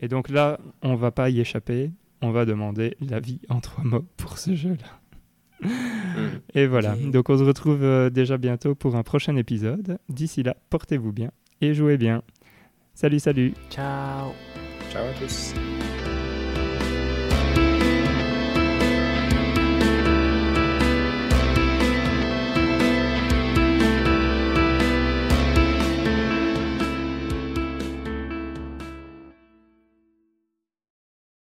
Et donc là, on va pas y échapper, on va demander l'avis en trois mots pour ce jeu-là. Et voilà, donc on se retrouve euh, déjà bientôt pour un prochain épisode. D'ici là, portez-vous bien et jouez bien. Salut, salut. Ciao. Ciao à tous.